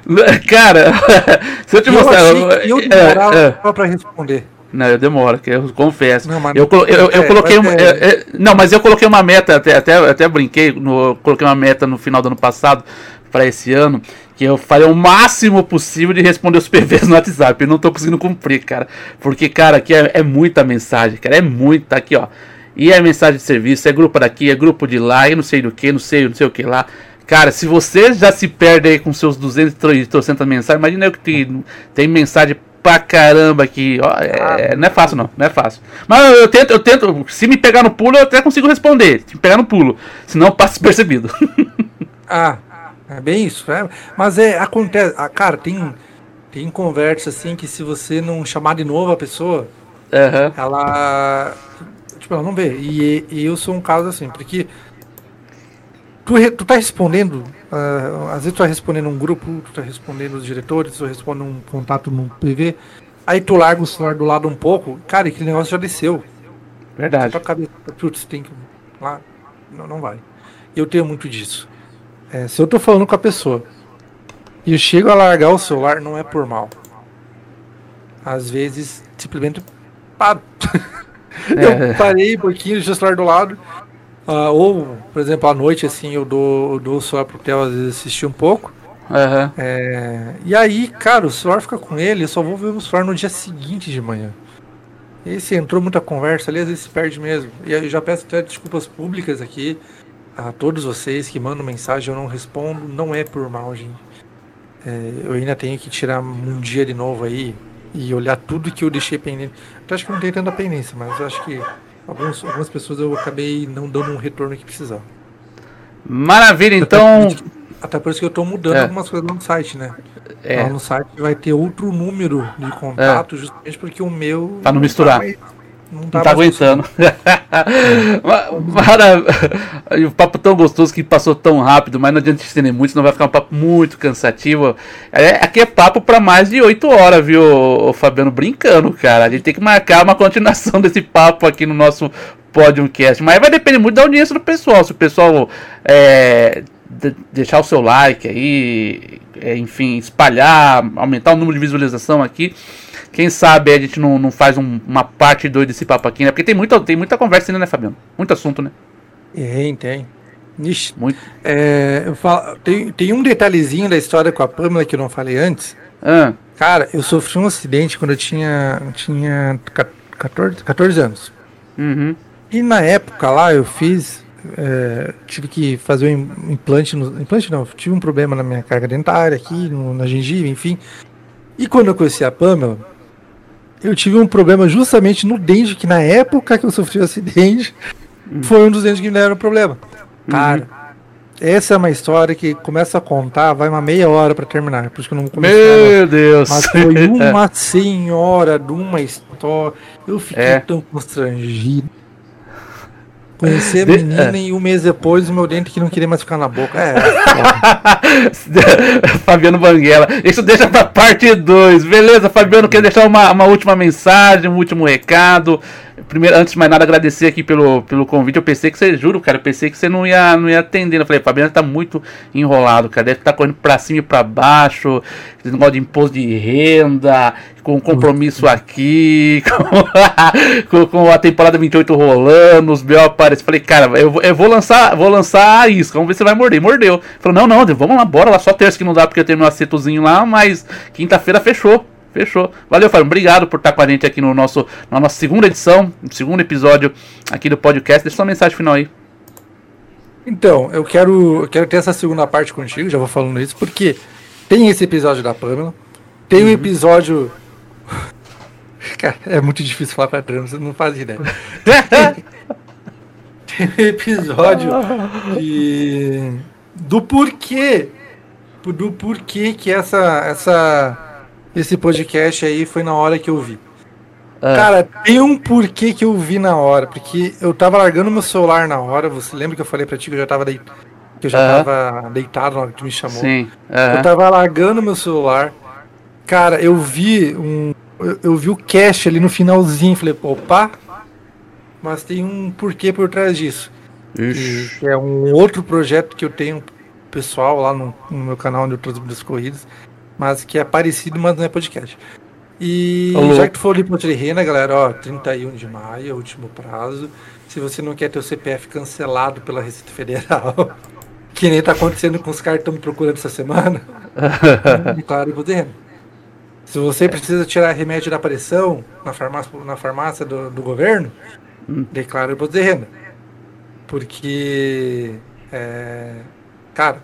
Cara, se eu te mostrar. Eu, eu demorava é, é. pra responder. Não, eu demoro, que eu confesso. Não, eu, eu, eu, é, coloquei. Uma, é, é, não, mas eu coloquei uma meta, até, até, até brinquei, no, coloquei uma meta no final do ano passado para esse ano, que eu falei o máximo possível de responder os PVs no WhatsApp. Eu não tô conseguindo cumprir, cara. Porque, cara, aqui é, é muita mensagem, cara. É muita aqui, ó. E é mensagem de serviço, é grupo daqui, é grupo de lá, e não sei do que, não sei, não sei o que lá. Cara, se você já se perde aí com seus 200 e 300 mensagens, imagina eu que tem, tem mensagem pra caramba aqui. Ó, é, não é fácil, não. Não é fácil. Mas eu tento, eu tento. Se me pegar no pulo, eu até consigo responder. Se me pegar no pulo. Senão passa percebido. ah, é bem isso. É. Mas é, acontece. Ah, cara, tem, tem conversa assim que se você não chamar de novo a pessoa, uhum. ela. Tipo, ela não vê. E, e eu sou um caso assim, porque tu, tu tá respondendo, uh, às vezes tu tá respondendo um grupo, tu tá respondendo os diretores, tu responde um contato no PV, aí tu larga o celular do lado um pouco, cara, aquele negócio já desceu. Verdade. Tua cabeça, putz, tem que. Lá, não, não vai. Eu tenho muito disso. É, se eu tô falando com a pessoa e eu chego a largar o celular, não é por mal. Às vezes, simplesmente paro. É. eu parei um pouquinho, deixei o celular do lado, Uh, ou, por exemplo, à noite, assim, eu dou, eu dou só pro Theo às vezes assistir um pouco. Uhum. É, e aí, cara, o celular fica com ele, eu só vou ver o celular no dia seguinte de manhã. E se entrou muita conversa ali, às vezes se perde mesmo. E eu já peço até desculpas públicas aqui a todos vocês que mandam mensagem, eu não respondo, não é por mal, gente. É, eu ainda tenho que tirar um dia de novo aí e olhar tudo que eu deixei pendente. Eu acho que não tem tanta pendência, mas eu acho que Alguns, algumas pessoas eu acabei não dando um retorno que precisava. Maravilha, então. Até por, até por isso que eu estou mudando é. algumas coisas no site, né? É. Lá no site vai ter outro número de contato, é. justamente porque o meu. Para não misturar. Tá mais, não tá, não tá aguentando. Maravilha. o papo tão gostoso que passou tão rápido, mas não adianta estender muito, senão vai ficar um papo muito cansativo. É, aqui é papo para mais de 8 horas, viu, o Fabiano? Brincando, cara. A gente tem que marcar uma continuação desse papo aqui no nosso podcast. Mas vai depender muito da audiência do pessoal. Se o pessoal é, deixar o seu like aí, é, enfim, espalhar, aumentar o número de visualização aqui quem sabe a gente não, não faz um, uma parte 2 desse papo aqui, né? Porque tem muita, tem muita conversa ainda, né, Fabiano? Muito assunto, né? Tem, tem. Ixi, Muito. É, eu falo, tem, tem um detalhezinho da história com a Pamela que eu não falei antes. Ah. Cara, eu sofri um acidente quando eu tinha, tinha 14, 14 anos. Uhum. E na época lá eu fiz. É, tive que fazer um implante. No, implante não, tive um problema na minha carga dentária aqui, no, na gengiva, enfim. E quando eu conheci a Pamela, eu tive um problema justamente no dente, que na época que eu sofri o acidente, uhum. foi um dos dentes que me deram problema. Cara, uhum. essa é uma história que começa a contar, vai uma meia hora para terminar. Por isso que eu não comecei. Meu Deus! Mas foi uma senhora de uma história. Eu fiquei é. tão constrangido. Conhecer a menina e um mês depois o meu dente que não queria mais ficar na boca. É. Fabiano Banguela. Isso deixa pra parte 2. Beleza, Fabiano, quer deixar uma, uma última mensagem, um último recado? Primeiro, antes de mais nada, agradecer aqui pelo, pelo convite. Eu pensei que você, juro, cara, eu pensei que você não ia, não ia atender. Eu falei, Fabiano tá muito enrolado, cara. Deve estar tá correndo pra cima e pra baixo. Esse negócio de imposto de renda, com compromisso aqui, com, com, a temporada 28 rolando, os B.O. aparecem. Falei, cara, eu, eu vou lançar vou lançar a isca, vamos ver se vai morder. Mordeu. Falou, não, não, vamos lá, bora lá. Só terça que não dá porque eu tenho meu acetozinho lá, mas quinta-feira fechou. Fechou. Valeu, Fábio. Obrigado por estar com a gente aqui no nosso, na nossa segunda edição, no segundo episódio aqui do podcast. Deixa sua mensagem final aí. Então, eu quero, eu quero ter essa segunda parte contigo, já vou falando isso, porque tem esse episódio da Pamela, tem o uhum. um episódio. Cara, é muito difícil falar pra trama, você não faz ideia. tem um episódio de... do porquê. Do porquê que essa. essa esse podcast aí foi na hora que eu vi. Ah. Cara, tem um porquê que eu vi na hora. Porque eu tava largando meu celular na hora. Você lembra que eu falei pra ti que eu já tava deitado? Que eu já -huh. tava deitado na hora que tu me chamou. Sim. -huh. Eu tava largando meu celular. Cara, eu vi um. Eu, eu vi o cache ali no finalzinho. Falei, opa! Mas tem um porquê por trás disso. Que é um outro projeto que eu tenho pessoal lá no, no meu canal onde eu transmito as corridas mas que é parecido, mas não é podcast. E Olá. já que tu for ali pra Rena, galera, ó, 31 de maio é o último prazo. Se você não quer ter o CPF cancelado pela Receita Federal, que nem tá acontecendo com os caras que estão me procurando essa semana, declare o de Se você precisa tirar remédio da pressão na farmácia, na farmácia do, do governo, hum. declare o de renda. Porque, é, cara,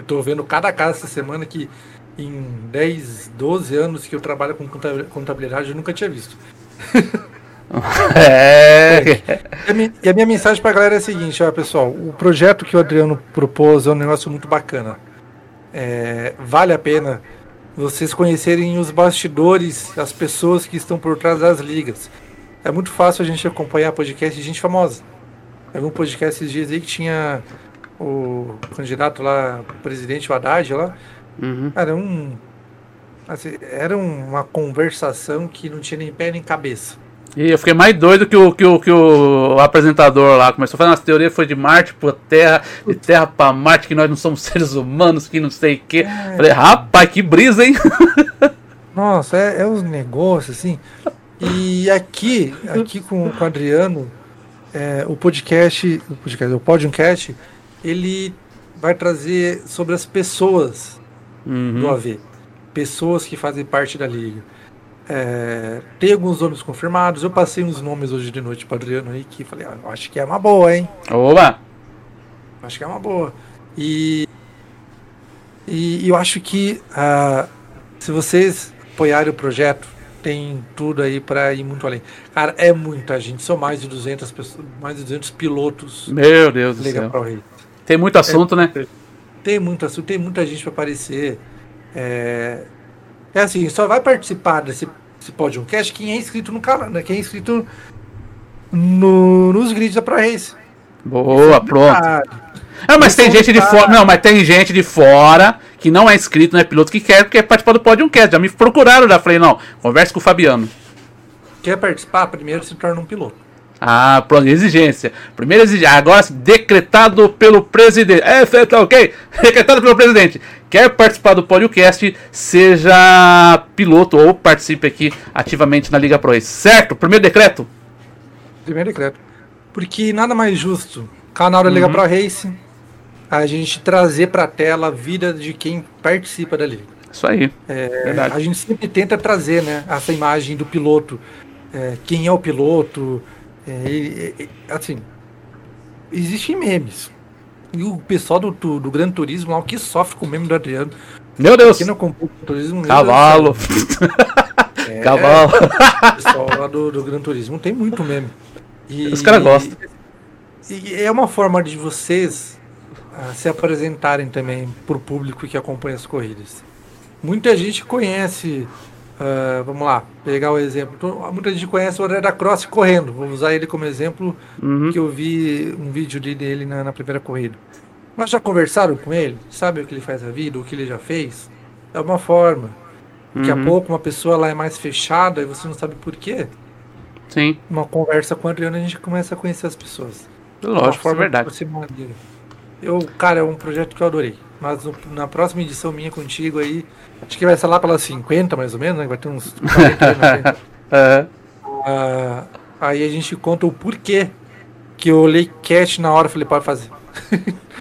eu tô vendo cada caso essa semana que em 10, 12 anos que eu trabalho com contabilidade eu nunca tinha visto. é. E a minha mensagem para a galera é a seguinte, ó, pessoal, o projeto que o Adriano propôs é um negócio muito bacana. É, vale a pena vocês conhecerem os bastidores, as pessoas que estão por trás das ligas. É muito fácil a gente acompanhar podcast de gente famosa. Teve um podcast esses dias aí que tinha o candidato lá, o presidente o Haddad lá, uhum. era um. Assim, era uma conversação que não tinha nem pé nem cabeça. E eu fiquei mais doido que o, que o, que o apresentador lá começou a fazer umas teorias, foi de Marte para Terra, de Terra para Marte, que nós não somos seres humanos, que não sei o quê. É... Falei, rapaz, que brisa, hein? Nossa, é, é os negócios, assim. E aqui, aqui com, com o Adriano, é, o podcast, o podcast, o podcast, ele vai trazer sobre as pessoas uhum. do AV. Pessoas que fazem parte da liga. É, tem alguns nomes confirmados. Eu passei uns nomes hoje de noite para Adriano aí que falei, ah, acho que é uma boa, hein? Oba! Acho que é uma boa. E, e eu acho que uh, se vocês apoiarem o projeto, tem tudo aí para ir muito além. Cara, é muita gente, são mais de 200 pessoas, mais de 200 pilotos. Meu Deus do céu. Pro Rei. Tem muito assunto, é, né? Tem muito assunto, tem muita gente para aparecer. É, é assim, só vai participar desse, desse podcast quem é inscrito no canal, né? Quem é inscrito no, nos grids da Pro Race. Boa, é pronto. Não, mas tem gente de fora. Não, mas tem gente de fora que não é inscrito, não é piloto, que quer, quer participar do podcast. Já me procuraram, já falei, não, converse com o Fabiano. Quer participar? Primeiro se torna um piloto. Ah, pronto, exigência. Primeira exigência. Agora, decretado pelo presidente. É, tá ok? Decretado pelo presidente. Quer participar do podcast, seja piloto ou participe aqui ativamente na Liga Pro. Certo? Primeiro decreto? Primeiro decreto. Porque nada mais justo, canal da Liga uhum. Pro Race, a gente trazer para a tela a vida de quem participa da Liga. Isso aí. É, a gente sempre tenta trazer né, essa imagem do piloto. É, quem é o piloto, é, assim, existem memes. E o pessoal do, do, do Gran Turismo lá, o que sofre com o meme do Adriano. Meu Deus! Quem não comprou o turismo, Cavalo! É, Cavalo! O pessoal lá do, do Gran Turismo tem muito meme. E, Os caras gostam. E, é uma forma de vocês uh, se apresentarem também para o público que acompanha as corridas. Muita gente conhece Uh, vamos lá, pegar o exemplo. Então, muita gente conhece o André da Cross correndo. Vou usar ele como exemplo, uhum. que eu vi um vídeo dele na, na, primeira corrida. Mas já conversaram com ele? Sabe o que ele faz na vida, o que ele já fez? É uma forma. Daqui uhum. a pouco uma pessoa lá é mais fechada e você não sabe por quê. Sim. Uma conversa com o Adriano a gente começa a conhecer as pessoas. Lógico, é verdade. Eu, cara, é um projeto que eu adorei. Mas na próxima edição minha contigo aí, acho que vai ser lá pelas 50 mais ou menos, né? Vai ter uns 40 uhum. uh, Aí a gente conta o porquê que eu olhei cat na hora e falei, pode fazer.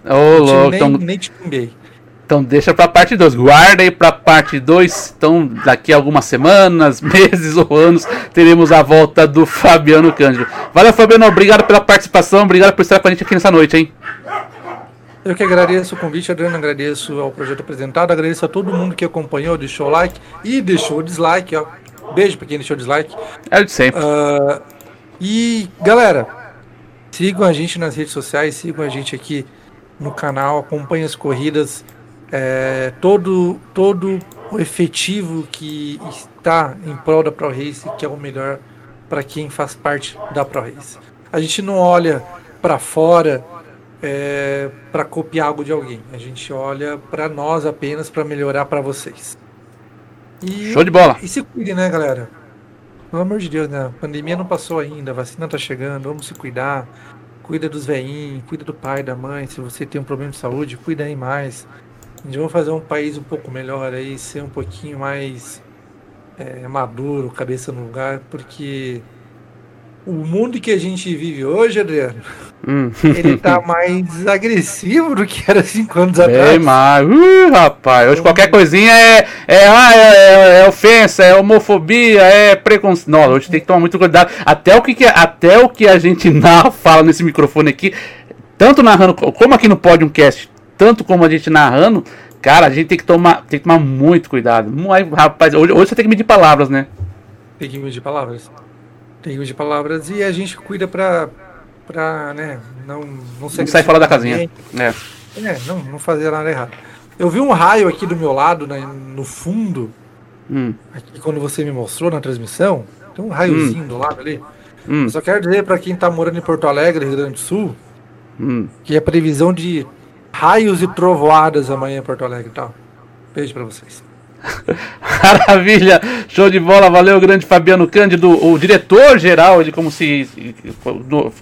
Ô, oh, louco, nem, então... nem te pinguei. Então deixa pra parte 2. Guarda aí pra parte 2. Então, daqui a algumas semanas, meses ou anos, teremos a volta do Fabiano Cândido. Valeu, Fabiano. Obrigado pela participação. Obrigado por estar com a gente aqui nessa noite, hein? Eu que agradeço o convite, Adriano, agradeço ao projeto apresentado, agradeço a todo mundo que acompanhou, deixou o like e deixou o dislike, ó. Beijo pra quem deixou o dislike. É de sempre. Uh, e, galera, sigam a gente nas redes sociais, sigam a gente aqui no canal, acompanhem as corridas, é, todo, todo o efetivo que está em prol da Pro Race, que é o melhor para quem faz parte da Pro Race. A gente não olha para fora é, para copiar algo de alguém. A gente olha para nós apenas para melhorar para vocês. E, Show de bola! E se cuide, né, galera? Pelo amor de Deus, né? A pandemia não passou ainda, a vacina tá chegando, vamos se cuidar. Cuida dos veinhos, cuida do pai, da mãe. Se você tem um problema de saúde, cuida aí mais. A gente vai fazer um país um pouco melhor aí, ser um pouquinho mais é, maduro, cabeça no lugar, porque o mundo que a gente vive hoje, Adriano, hum. ele tá mais agressivo do que era cinco anos atrás. É mais. Uh, rapaz, hoje qualquer coisinha é, é, ah, é, é, é, ofensa, é homofobia, é preconceito. Não, hoje tem que tomar muito cuidado. Até o que, até o que a gente narra, fala nesse microfone aqui, tanto narrando, como aqui no Podiumcast, tanto como a gente narrando, cara, a gente tem que tomar, tem que tomar muito cuidado. Rapaz, hoje, hoje você tem que medir palavras, né? Tem que medir palavras tem de palavras e a gente cuida pra, pra né, não, não, não sair fora da casinha. É. é, não, não fazer nada errado. Eu vi um raio aqui do meu lado, né, no fundo, hum. aqui quando você me mostrou na transmissão, tem um raiozinho hum. do lado ali. Hum. Só quero dizer para quem tá morando em Porto Alegre, Rio Grande do Sul, hum. que é previsão de raios e trovoadas amanhã em Porto Alegre tal. Beijo para vocês. Maravilha, show de bola, valeu, grande Fabiano Cândido, o diretor-geral, ele como se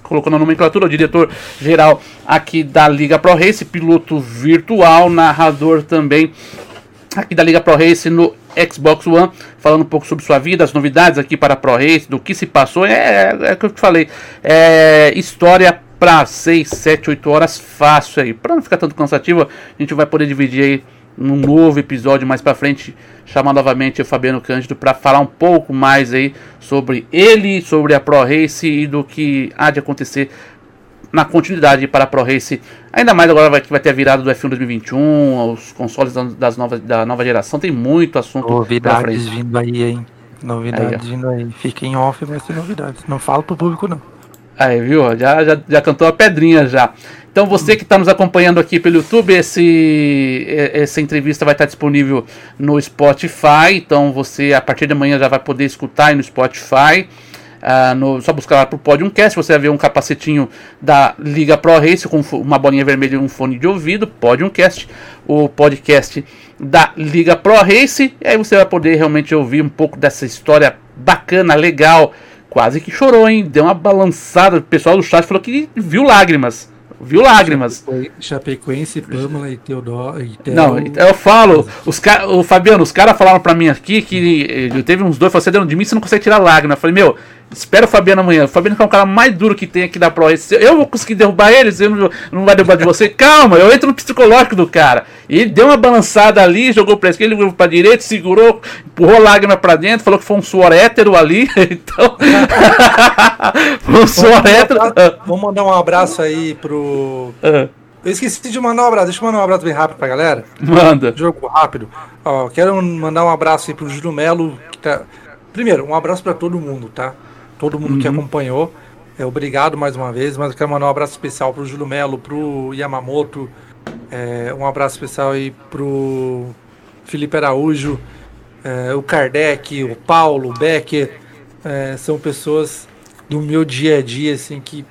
colocou na nomenclatura, o diretor-geral aqui da Liga Pro Race, piloto virtual, narrador também aqui da Liga Pro Race no Xbox One, falando um pouco sobre sua vida, as novidades aqui para a Pro Race, do que se passou, é, é, é o que eu te falei, é história para 6, 7, 8 horas fácil aí, para não ficar tanto cansativo, a gente vai poder dividir aí num novo episódio mais para frente, chamar novamente o Fabiano Cândido para falar um pouco mais aí sobre ele, sobre a Pro Race e do que há de acontecer na continuidade para a Pro Race. Ainda mais agora vai, que vai ter a virada do F1 2021, os consoles das novas, da nova geração, tem muito assunto. Novidades vindo aí, hein? Novidades aí, vindo aí. Fiquem off, mas tem novidades. Não fala pro público, não. Aí, viu? Já, já, já cantou a pedrinha já. Então você que está nos acompanhando aqui pelo YouTube, esse, essa entrevista vai estar disponível no Spotify. Então você a partir de amanhã já vai poder escutar aí no Spotify. Uh, no, só buscar lá pro Podiumcast, você vai ver um capacetinho da Liga Pro Race com uma bolinha vermelha e um fone de ouvido, Podiumcast, o podcast da Liga Pro Race, e aí você vai poder realmente ouvir um pouco dessa história bacana, legal, quase que chorou, hein? Deu uma balançada. O pessoal do chat falou que viu lágrimas. Viu lágrimas. Chapecoense, Pâmela e Teodoro. E Não, eu falo, os cara, o Fabiano, os caras falaram pra mim aqui que eu teve uns dois, você dentro de mim, você não consegue tirar lágrimas. Eu falei, meu, espera o Fabiano amanhã. O Fabiano é o cara mais duro que tem aqui da Pro. Eu vou conseguir derrubar ele, você não, não vai derrubar de você. Calma, eu entro no psicológico do cara. E ele deu uma balançada ali, jogou pra esquerda, jogou pra direita, segurou, empurrou lágrima pra dentro, falou que foi um suor hétero ali. Então. foi um suor hétero. Vamos mandar um abraço aí pro Uh. Eu esqueci de mandar um abraço. Deixa eu mandar um abraço bem rápido pra galera. Manda. Jogo rápido. Ó, quero mandar um abraço aí pro Júlio Melo. Tá... Primeiro, um abraço para todo mundo, tá? Todo mundo uhum. que acompanhou. É, obrigado mais uma vez. Mas eu quero mandar um abraço especial pro Júlio Melo, pro Yamamoto. É, um abraço especial aí pro Felipe Araújo, é, o Kardec, o Paulo, o Becker. É, são pessoas do meu dia a dia, assim, que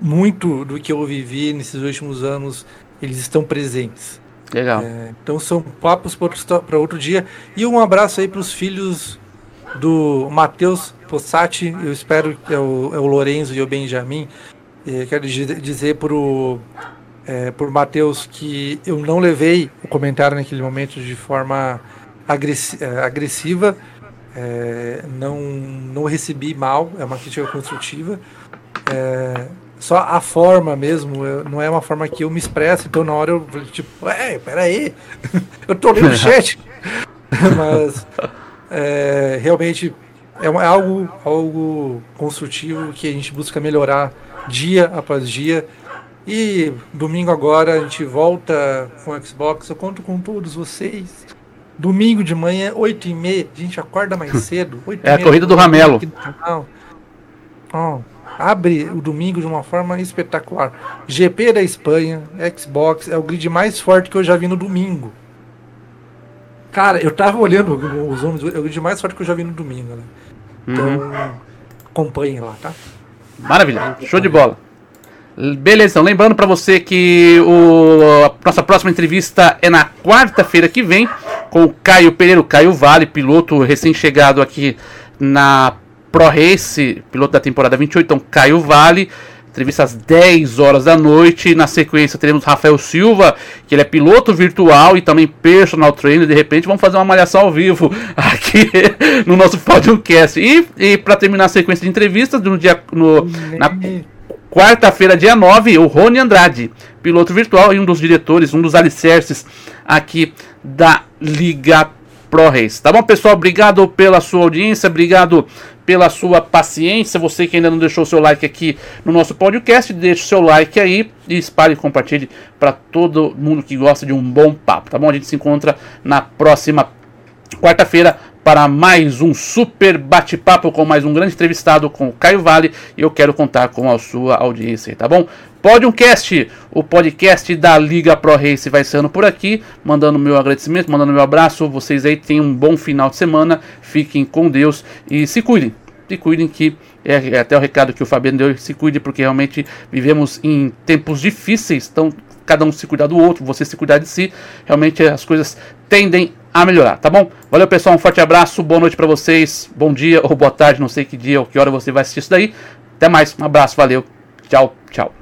muito do que eu vivi nesses últimos anos, eles estão presentes. Legal. É, então são papos para outro dia. E um abraço aí para os filhos do Matheus Possati, eu espero que é o, é o Lorenzo e o Benjamin. É, quero dizer para o é, por Matheus que eu não levei o comentário naquele momento de forma é, agressiva, é, não, não recebi mal, é uma crítica construtiva. É, só a forma mesmo, eu, não é uma forma que eu me expresso, então na hora eu falei, tipo, é, peraí, eu tô lendo o chat. Mas é, realmente é, é algo, algo construtivo que a gente busca melhorar dia após dia. E domingo agora a gente volta com o Xbox, eu conto com todos vocês. Domingo de manhã, 8 e meia, a gente acorda mais cedo. é a corrida do Ramelo. Oh, abre o domingo de uma forma espetacular. GP da Espanha, Xbox, é o grid mais forte que eu já vi no domingo. Cara, eu tava olhando os números, é o grid mais forte que eu já vi no domingo, né? Então, uhum. acompanhem lá, tá? Maravilha, show de bola. Beleza, então, lembrando para você que o, a nossa próxima entrevista é na quarta-feira que vem com o Caio Pereira, o Caio Vale, piloto recém-chegado aqui na Pro Race, piloto da temporada 28, então Caio Vale. Entrevista às 10 horas da noite. Na sequência teremos Rafael Silva, que ele é piloto virtual e também personal trainer. De repente vamos fazer uma malhação ao vivo aqui no nosso podcast. E, e para terminar a sequência de entrevistas, no dia, no, na quarta-feira, dia 9, o Rony Andrade, piloto virtual e um dos diretores, um dos alicerces aqui da Liga Race. Tá bom, pessoal? Obrigado pela sua audiência, obrigado pela sua paciência. Você que ainda não deixou seu like aqui no nosso podcast, deixe seu like aí e espalhe e compartilhe para todo mundo que gosta de um bom papo, tá bom? A gente se encontra na próxima quarta-feira para mais um super bate-papo com mais um grande entrevistado com o Caio Vale e eu quero contar com a sua audiência, tá bom? Podiumcast, o podcast da Liga Pro Race vai sendo por aqui, mandando meu agradecimento, mandando meu abraço. Vocês aí tenham um bom final de semana, fiquem com Deus e se cuidem. Se cuidem que é, é até o recado que o Fabiano deu, se cuide porque realmente vivemos em tempos difíceis, então cada um se cuidar do outro, você se cuidar de si, realmente as coisas tendem a melhorar, tá bom? Valeu pessoal, um forte abraço, boa noite para vocês, bom dia ou boa tarde, não sei que dia ou que hora você vai assistir isso daí. Até mais, um abraço, valeu, tchau, tchau.